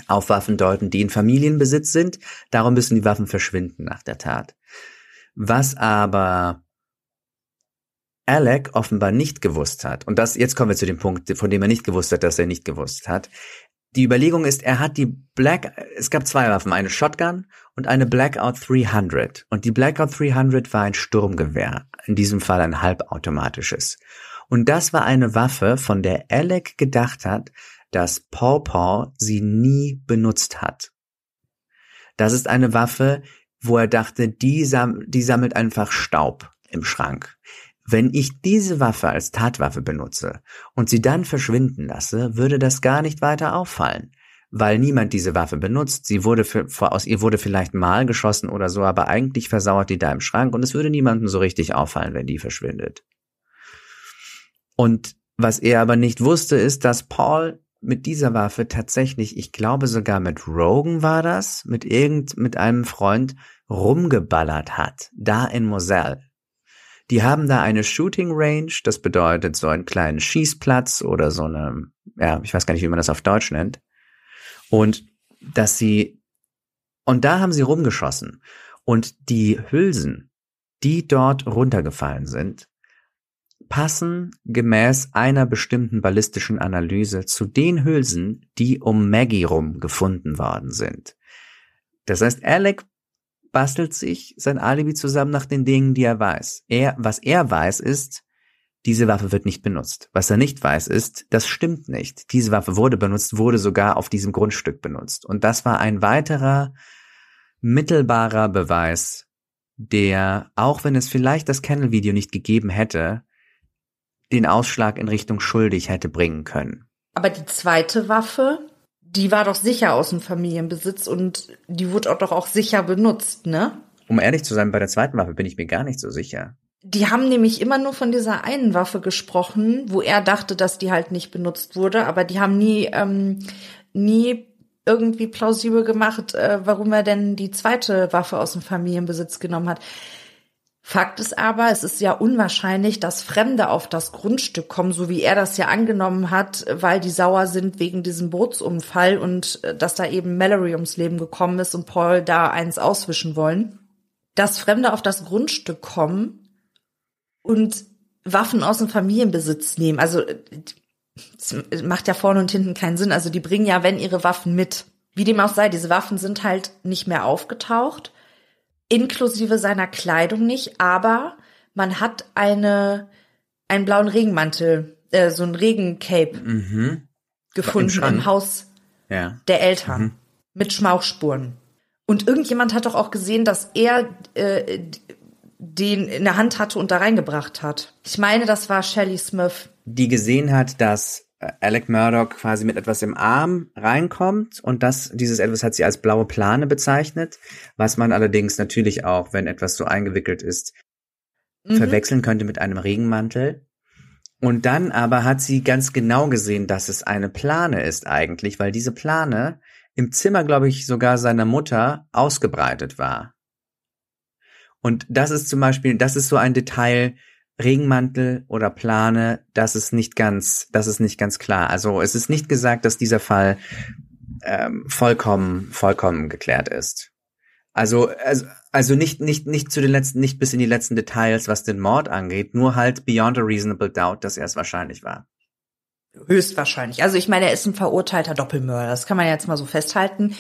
auf Waffen deuten, die in Familienbesitz sind. Darum müssen die Waffen verschwinden nach der Tat. Was aber Alec offenbar nicht gewusst hat, und das, jetzt kommen wir zu dem Punkt, von dem er nicht gewusst hat, dass er nicht gewusst hat. Die Überlegung ist, er hat die Black, es gab zwei Waffen, eine Shotgun und eine Blackout 300. Und die Blackout 300 war ein Sturmgewehr, in diesem Fall ein halbautomatisches. Und das war eine Waffe, von der Alec gedacht hat, dass Paw Paw sie nie benutzt hat. Das ist eine Waffe, wo er dachte, die, sam die sammelt einfach Staub im Schrank. Wenn ich diese Waffe als Tatwaffe benutze und sie dann verschwinden lasse, würde das gar nicht weiter auffallen, weil niemand diese Waffe benutzt. Sie wurde für, aus ihr wurde vielleicht mal geschossen oder so, aber eigentlich versauert die da im Schrank und es würde niemandem so richtig auffallen, wenn die verschwindet. Und was er aber nicht wusste, ist, dass Paul mit dieser Waffe tatsächlich, ich glaube sogar mit Rogan war das, mit irgend, mit einem Freund rumgeballert hat, da in Moselle. Die haben da eine Shooting Range, das bedeutet so einen kleinen Schießplatz oder so eine, ja, ich weiß gar nicht, wie man das auf Deutsch nennt. Und dass sie, und da haben sie rumgeschossen. Und die Hülsen, die dort runtergefallen sind, passen gemäß einer bestimmten ballistischen Analyse zu den Hülsen, die um Maggie rum gefunden worden sind. Das heißt, Alec bastelt sich sein Alibi zusammen nach den Dingen, die er weiß. Er, was er weiß, ist, diese Waffe wird nicht benutzt. Was er nicht weiß, ist, das stimmt nicht. Diese Waffe wurde benutzt, wurde sogar auf diesem Grundstück benutzt. Und das war ein weiterer mittelbarer Beweis, der, auch wenn es vielleicht das Kennel-Video nicht gegeben hätte, den Ausschlag in Richtung schuldig hätte bringen können. Aber die zweite Waffe, die war doch sicher aus dem Familienbesitz und die wurde auch doch auch sicher benutzt, ne? Um ehrlich zu sein, bei der zweiten Waffe bin ich mir gar nicht so sicher. Die haben nämlich immer nur von dieser einen Waffe gesprochen, wo er dachte, dass die halt nicht benutzt wurde, aber die haben nie, ähm, nie irgendwie plausibel gemacht, äh, warum er denn die zweite Waffe aus dem Familienbesitz genommen hat. Fakt ist aber, es ist ja unwahrscheinlich, dass Fremde auf das Grundstück kommen, so wie er das ja angenommen hat, weil die sauer sind wegen diesem Bootsunfall und äh, dass da eben Mallory ums Leben gekommen ist und Paul da eins auswischen wollen. Dass Fremde auf das Grundstück kommen und Waffen aus dem Familienbesitz nehmen. Also es macht ja vorne und hinten keinen Sinn. Also die bringen ja, wenn ihre Waffen mit. Wie dem auch sei, diese Waffen sind halt nicht mehr aufgetaucht inklusive seiner Kleidung nicht, aber man hat eine einen blauen Regenmantel, äh, so ein Regencape Mhm. gefunden im Haus Ja. der Eltern Mhm. mit Schmauchspuren. Und irgendjemand hat doch auch gesehen, dass er äh, den in der Hand hatte und da reingebracht hat. Ich meine, das war Shelley Smith. Die gesehen hat, dass Alec Murdoch quasi mit etwas im Arm reinkommt und das, dieses etwas hat sie als blaue Plane bezeichnet, was man allerdings natürlich auch, wenn etwas so eingewickelt ist, Mhm. verwechseln könnte mit einem Regenmantel. Und dann aber hat sie ganz genau gesehen, dass es eine Plane ist eigentlich, weil diese Plane im Zimmer, glaube ich, sogar seiner Mutter ausgebreitet war. Und das ist zum Beispiel, das ist so ein Detail, Regenmantel oder Plane, das ist nicht ganz, das ist nicht ganz klar. Also es ist nicht gesagt, dass dieser Fall ähm, vollkommen, vollkommen geklärt ist. Also, also, also nicht, nicht, nicht zu den letzten, nicht bis in die letzten Details, was den Mord angeht, nur halt beyond a reasonable doubt, dass er es wahrscheinlich war. Höchstwahrscheinlich. Also ich meine, er ist ein verurteilter Doppelmörder. Das kann man jetzt mal so festhalten.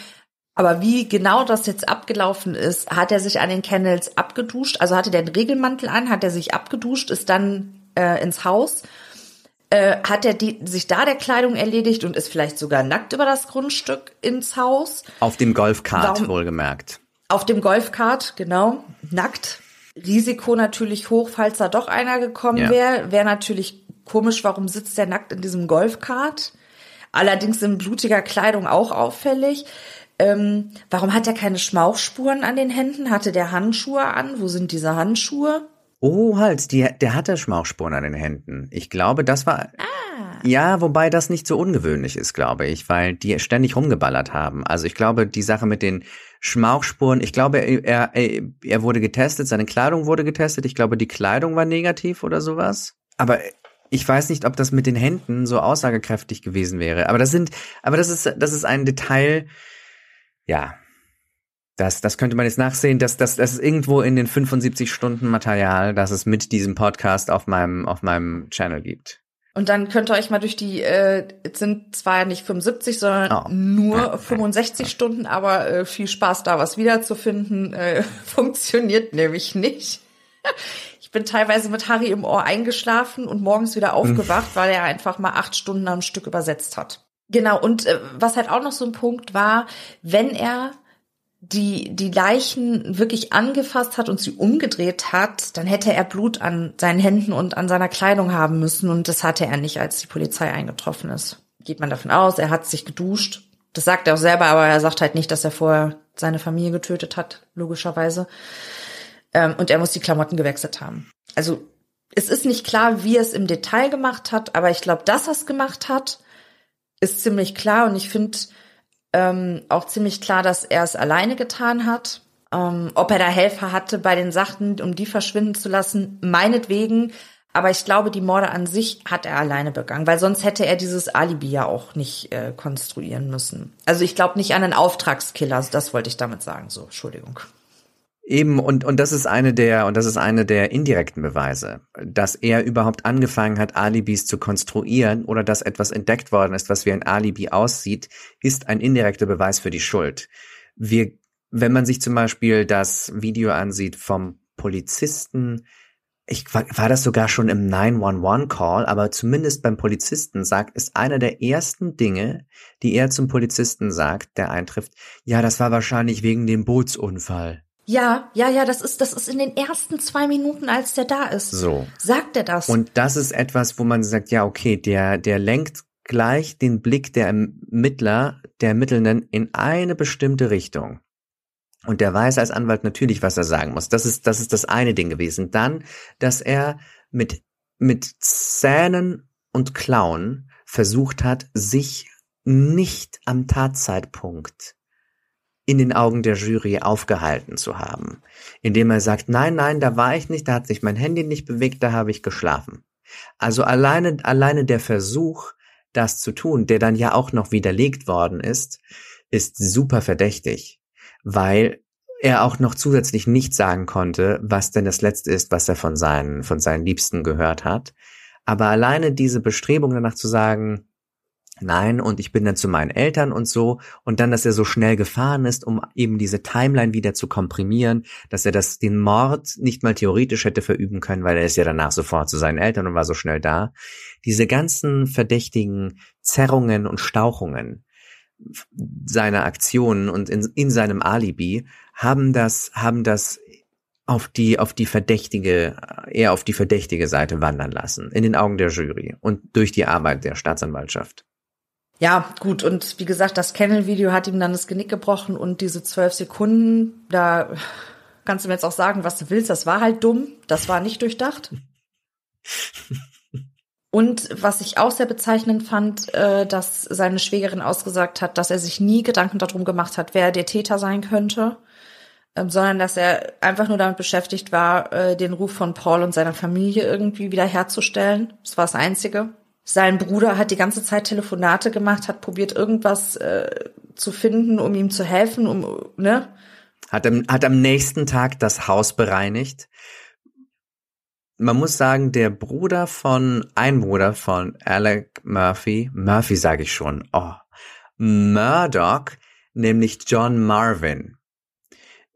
Aber wie genau das jetzt abgelaufen ist, hat er sich an den Kennels abgeduscht, also hatte der einen Regelmantel an, hat er sich abgeduscht, ist dann äh, ins Haus, äh, hat er die, sich da der Kleidung erledigt und ist vielleicht sogar nackt über das Grundstück ins Haus. Auf dem Golfkart, wohlgemerkt. Auf dem Golfkart, genau, nackt. Risiko natürlich hoch, falls da doch einer gekommen Ja. wäre. Wäre natürlich komisch, warum sitzt der nackt in diesem Golfkart? Allerdings in blutiger Kleidung auch auffällig. Ähm, warum hat er keine Schmauchspuren an den Händen? Hatte der Handschuhe an? Wo sind diese Handschuhe? Oh, halt, die, der hatte Schmauchspuren an den Händen. Ich glaube, das war. Ja, wobei das nicht so ungewöhnlich ist, glaube ich, weil die ständig rumgeballert haben. Also ich glaube, die Sache mit den Schmauchspuren, ich glaube, er, er, er wurde getestet, seine Kleidung wurde getestet. Ich glaube, die Kleidung war negativ oder sowas. Aber ich weiß nicht, ob das mit den Händen so aussagekräftig gewesen wäre. Aber das sind, aber das ist, das ist ein Detail, ja. Das, das könnte man jetzt nachsehen, dass das, das ist irgendwo in den 75 Stunden Material, das es mit diesem Podcast auf meinem, auf meinem Channel gibt. Und dann könnt ihr euch mal durch die, äh, es sind zwar nicht 75, sondern Oh. nur Ja. 65 Stunden, aber äh, viel Spaß da was wiederzufinden, äh, funktioniert nämlich nicht. Ich bin teilweise mit Harry im Ohr eingeschlafen und morgens wieder aufgewacht, weil er einfach mal acht Stunden am Stück übersetzt hat. Genau, und äh, was halt auch noch so ein Punkt war, wenn er die, die Leichen wirklich angefasst hat und sie umgedreht hat, dann hätte er Blut an seinen Händen und an seiner Kleidung haben müssen und das hatte er nicht, als die Polizei eingetroffen ist. Geht man davon aus, er hat sich geduscht. Das sagt er auch selber, aber er sagt halt nicht, dass er vorher seine Familie getötet hat, logischerweise. Ähm, und er muss die Klamotten gewechselt haben. Also es ist nicht klar, wie er es im Detail gemacht hat, aber ich glaube, dass er es gemacht hat, ist ziemlich klar und ich finde ähm, auch ziemlich klar, dass er es alleine getan hat. Ähm, ob er da Helfer hatte bei den Sachen, um die verschwinden zu lassen, meinetwegen. Aber ich glaube, die Morde an sich hat er alleine begangen, weil sonst hätte er dieses Alibi ja auch nicht äh, konstruieren müssen. Also ich glaube nicht an einen Auftragskiller, das wollte ich damit sagen. So, Entschuldigung. Eben, und, und das ist eine der, und das ist eine der indirekten Beweise, dass er überhaupt angefangen hat, Alibis zu konstruieren oder dass etwas entdeckt worden ist, was wie ein Alibi aussieht, ist ein indirekter Beweis für die Schuld. Wir, wenn man sich zum Beispiel das Video ansieht vom Polizisten, ich war, war das sogar schon im 911-Call, aber zumindest beim Polizisten sagt, ist einer der ersten Dinge, die er zum Polizisten sagt, der eintrifft, ja, das war wahrscheinlich wegen dem Bootsunfall. Ja, ja, ja, das ist, das ist in den ersten zwei Minuten, als der da ist. So. Sagt er das? Und das ist etwas, wo man sagt, ja, okay, der, der lenkt gleich den Blick der Ermittler, der Ermittelnden in eine bestimmte Richtung. Und der weiß als Anwalt natürlich, was er sagen muss. Das ist, das ist das eine Ding gewesen. Dann, dass er mit, mit Zähnen und Klauen versucht hat, sich nicht am Tatzeitpunkt in den Augen der Jury aufgehalten zu haben, indem er sagt, nein, nein, da war ich nicht, da hat sich mein Handy nicht bewegt, da habe ich geschlafen. Also alleine, alleine der Versuch, das zu tun, der dann ja auch noch widerlegt worden ist, ist super verdächtig, weil er auch noch zusätzlich nicht sagen konnte, was denn das Letzte ist, was er von seinen, von seinen Liebsten gehört hat. Aber alleine diese Bestrebung danach zu sagen, Nein, und ich bin dann zu meinen Eltern und so. Und dann, dass er so schnell gefahren ist, um eben diese Timeline wieder zu komprimieren, dass er das, den Mord nicht mal theoretisch hätte verüben können, weil er ist ja danach sofort zu seinen Eltern und war so schnell da. Diese ganzen verdächtigen Zerrungen und Stauchungen seiner Aktionen und in, in seinem Alibi haben das, haben das auf die, auf die verdächtige, eher auf die verdächtige Seite wandern lassen, in den Augen der Jury und durch die Arbeit der Staatsanwaltschaft. Ja, gut. Und wie gesagt, das Kennel-Video hat ihm dann das Genick gebrochen und diese zwölf Sekunden, da kannst du mir jetzt auch sagen, was du willst. Das war halt dumm. Das war nicht durchdacht. Und was ich auch sehr bezeichnend fand, äh, dass seine Schwägerin ausgesagt hat, dass er sich nie Gedanken darum gemacht hat, wer der Täter sein könnte, ähm, sondern dass er einfach nur damit beschäftigt war, äh, den Ruf von Paul und seiner Familie irgendwie wiederherzustellen. Das war das Einzige. Sein Bruder hat die ganze Zeit Telefonate gemacht, hat probiert irgendwas äh, zu finden, um ihm zu helfen, um ne? Hat am, hat am nächsten Tag das Haus bereinigt. Man muss sagen, der Bruder von, ein Bruder von Alec Murphy, Murphy sage ich schon, oh, Murdoch, nämlich John Marvin.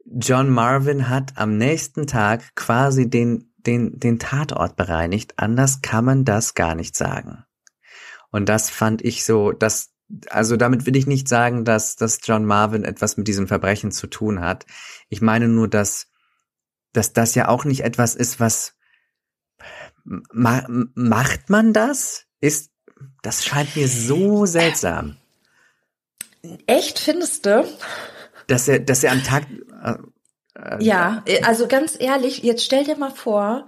John Marvin hat am nächsten Tag quasi den den, den Tatort bereinigt. Anders kann man das gar nicht sagen. Und das fand ich so, dass, also damit will ich nicht sagen, dass, dass John Marvin etwas mit diesem Verbrechen zu tun hat. Ich meine nur, dass, dass das ja auch nicht etwas ist, was, ma, macht man das? Ist, das scheint mir so seltsam. Echt, findest du? Dass er, dass er am Tag, äh, ja, äh, also ganz ehrlich, jetzt stell dir mal vor,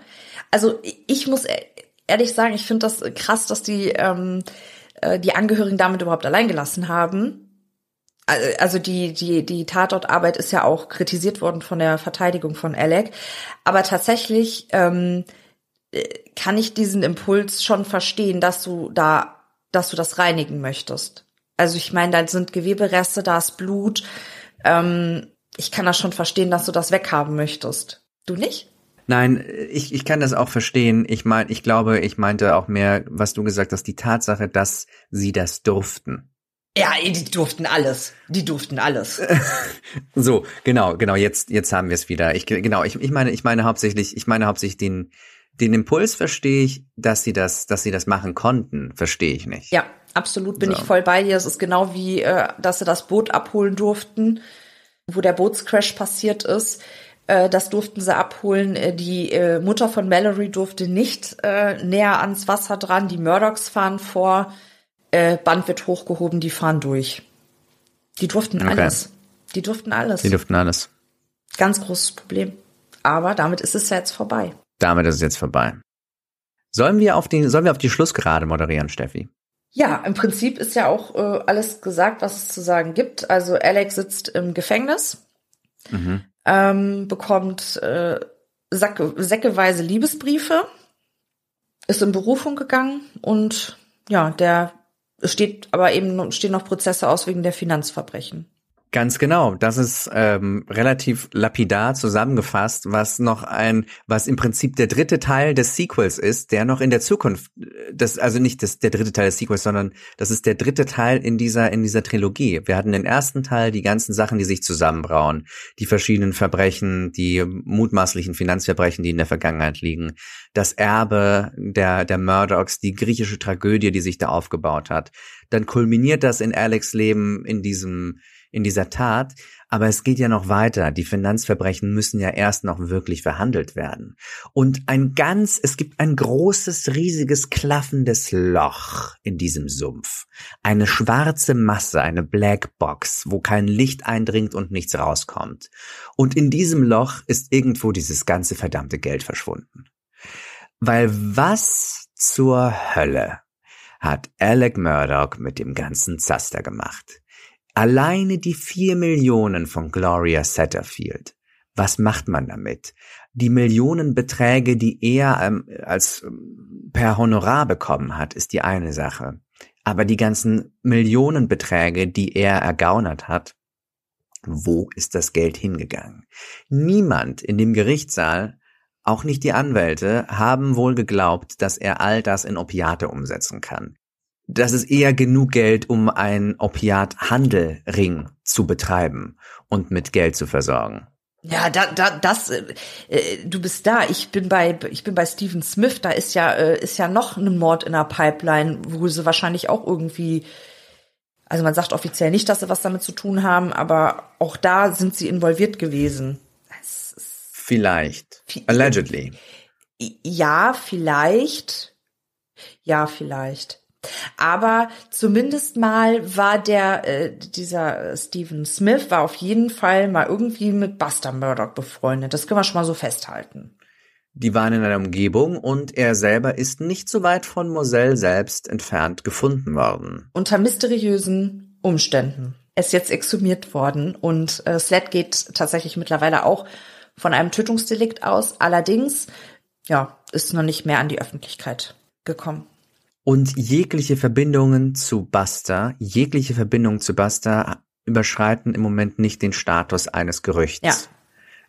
also ich muss e-, ehrlich sagen, ich finde das krass, dass die ähm, äh, die Angehörigen damit überhaupt allein gelassen haben. Also die die die Tatortarbeit ist ja auch kritisiert worden von der Verteidigung von Alec, aber tatsächlich ähm, kann ich diesen Impuls schon verstehen, dass du da dass du das reinigen möchtest. Also ich meine, da sind Gewebereste, da ist Blut. Ähm, ich kann das schon verstehen, dass du das weghaben möchtest. Du nicht? Nein, ich, ich kann das auch verstehen. Ich meine, ich glaube, ich meinte auch mehr, was du gesagt hast, die Tatsache, dass sie das durften. Ja, die durften alles. Die durften alles. so, genau, genau, jetzt, jetzt haben wir es wieder. Ich, genau, ich, ich meine, ich meine hauptsächlich, ich meine hauptsächlich den, den Impuls verstehe ich, dass sie das, dass sie das machen konnten, verstehe ich nicht. Ja, absolut bin so. ich voll bei dir. Es ist genau wie, äh, dass sie das Boot abholen durften wo der Bootscrash passiert ist. Äh, das durften sie abholen. Äh, die äh, Mutter von Mallory durfte nicht näher ans Wasser dran. Die Murdochs fahren vor. Band wird hochgehoben, die fahren durch. Die durften okay. alles. Die durften alles. Die durften alles. Ganz großes Problem. Aber damit ist es ja jetzt vorbei. Damit ist es jetzt vorbei. Sollen wir auf die, sollen wir auf die Schlussgerade moderieren, Steffi? Ja, im Prinzip ist ja auch äh, alles gesagt, was es zu sagen gibt. Also Alex sitzt im Gefängnis, mhm. ähm, bekommt äh, Sacke, säckeweise Liebesbriefe, ist in Berufung gegangen und ja, der steht aber eben stehen noch Prozesse aus wegen der Finanzverbrechen. Ganz genau. Das ist ähm, relativ lapidar zusammengefasst, was noch ein, was im Prinzip der dritte Teil des Sequels ist, der noch in der Zukunft, das also nicht das, der dritte Teil des Sequels, sondern das ist der dritte Teil in dieser in dieser Trilogie. Wir hatten den ersten Teil, die ganzen Sachen, die sich zusammenbrauen, die verschiedenen Verbrechen, die mutmaßlichen Finanzverbrechen, die in der Vergangenheit liegen, das Erbe der der Murdochs, die griechische Tragödie, die sich da aufgebaut hat. Dann kulminiert das in Alex Leben in diesem in dieser Tat. Aber es geht ja noch weiter. Die Finanzverbrechen müssen ja erst noch wirklich verhandelt werden. Und ein ganz, es gibt ein großes, riesiges, klaffendes Loch in diesem Sumpf. Eine schwarze Masse, eine Blackbox, wo kein Licht eindringt und nichts rauskommt. Und in diesem Loch ist irgendwo dieses ganze verdammte Geld verschwunden. Weil was zur Hölle hat Alec Murdoch mit dem ganzen Zaster gemacht? Alleine die vier Millionen von Gloria Satterfield. Was macht man damit? Die Millionenbeträge, die er ähm, als ähm, per Honorar bekommen hat, ist die eine Sache. Aber die ganzen Millionenbeträge, die er ergaunert hat, wo ist das Geld hingegangen? Niemand in dem Gerichtssaal, auch nicht die Anwälte, haben wohl geglaubt, dass er all das in Opiate umsetzen kann das ist eher genug Geld, um ein Opiathandelring zu betreiben und mit Geld zu versorgen. Ja, da, da, das, äh, äh, du bist da. Ich bin bei, ich bin bei Stephen Smith. Da ist ja, äh, ist ja noch ein Mord in der Pipeline, wo sie wahrscheinlich auch irgendwie, also man sagt offiziell nicht, dass sie was damit zu tun haben, aber auch da sind sie involviert gewesen. Vielleicht. Allegedly. Ja, vielleicht. Ja, vielleicht. Aber zumindest mal war der, äh, dieser Stephen Smith war auf jeden Fall mal irgendwie mit Buster Murdoch befreundet. Das können wir schon mal so festhalten. Die waren in einer Umgebung und er selber ist nicht so weit von Moselle selbst entfernt gefunden worden. Unter mysteriösen Umständen. Er ist jetzt exhumiert worden und äh, Sled geht tatsächlich mittlerweile auch von einem Tötungsdelikt aus. Allerdings, ja, ist noch nicht mehr an die Öffentlichkeit gekommen. Und jegliche Verbindungen zu Buster, jegliche Verbindungen zu Buster überschreiten im Moment nicht den Status eines Gerüchts. Ja.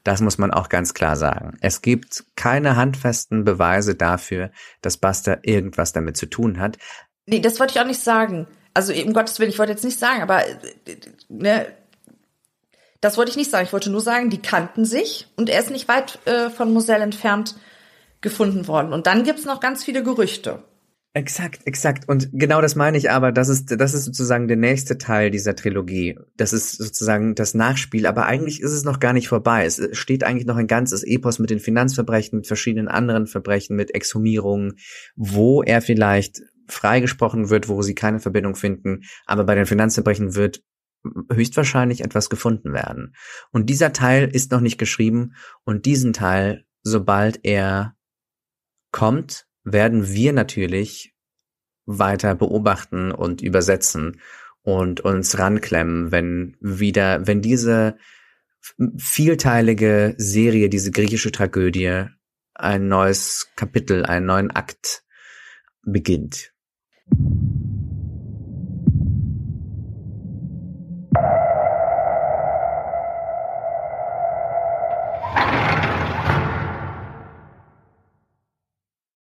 Das muss man auch ganz klar sagen. Es gibt keine handfesten Beweise dafür, dass Buster irgendwas damit zu tun hat. Nee, das wollte ich auch nicht sagen. Also um Gottes Willen, ich wollte jetzt nicht sagen, aber ne, das wollte ich nicht sagen. Ich wollte nur sagen, die kannten sich und er ist nicht weit äh, von Moselle entfernt gefunden worden. Und dann gibt's noch ganz viele Gerüchte. Exakt, exakt. Und genau das meine ich aber, das ist, das ist sozusagen der nächste Teil dieser Trilogie. Das ist sozusagen das Nachspiel, aber eigentlich ist es noch gar nicht vorbei. Es steht eigentlich noch ein ganzes Epos mit den Finanzverbrechen, mit verschiedenen anderen Verbrechen, mit Exhumierungen, wo er vielleicht freigesprochen wird, wo sie keine Verbindung finden, aber bei den Finanzverbrechen wird höchstwahrscheinlich etwas gefunden werden. Und dieser Teil ist noch nicht geschrieben und diesen Teil, sobald er kommt, werden wir natürlich weiter beobachten und übersetzen und uns ranklemmen, wenn wieder, wenn diese vielteilige Serie, diese griechische Tragödie ein neues Kapitel, einen neuen Akt beginnt.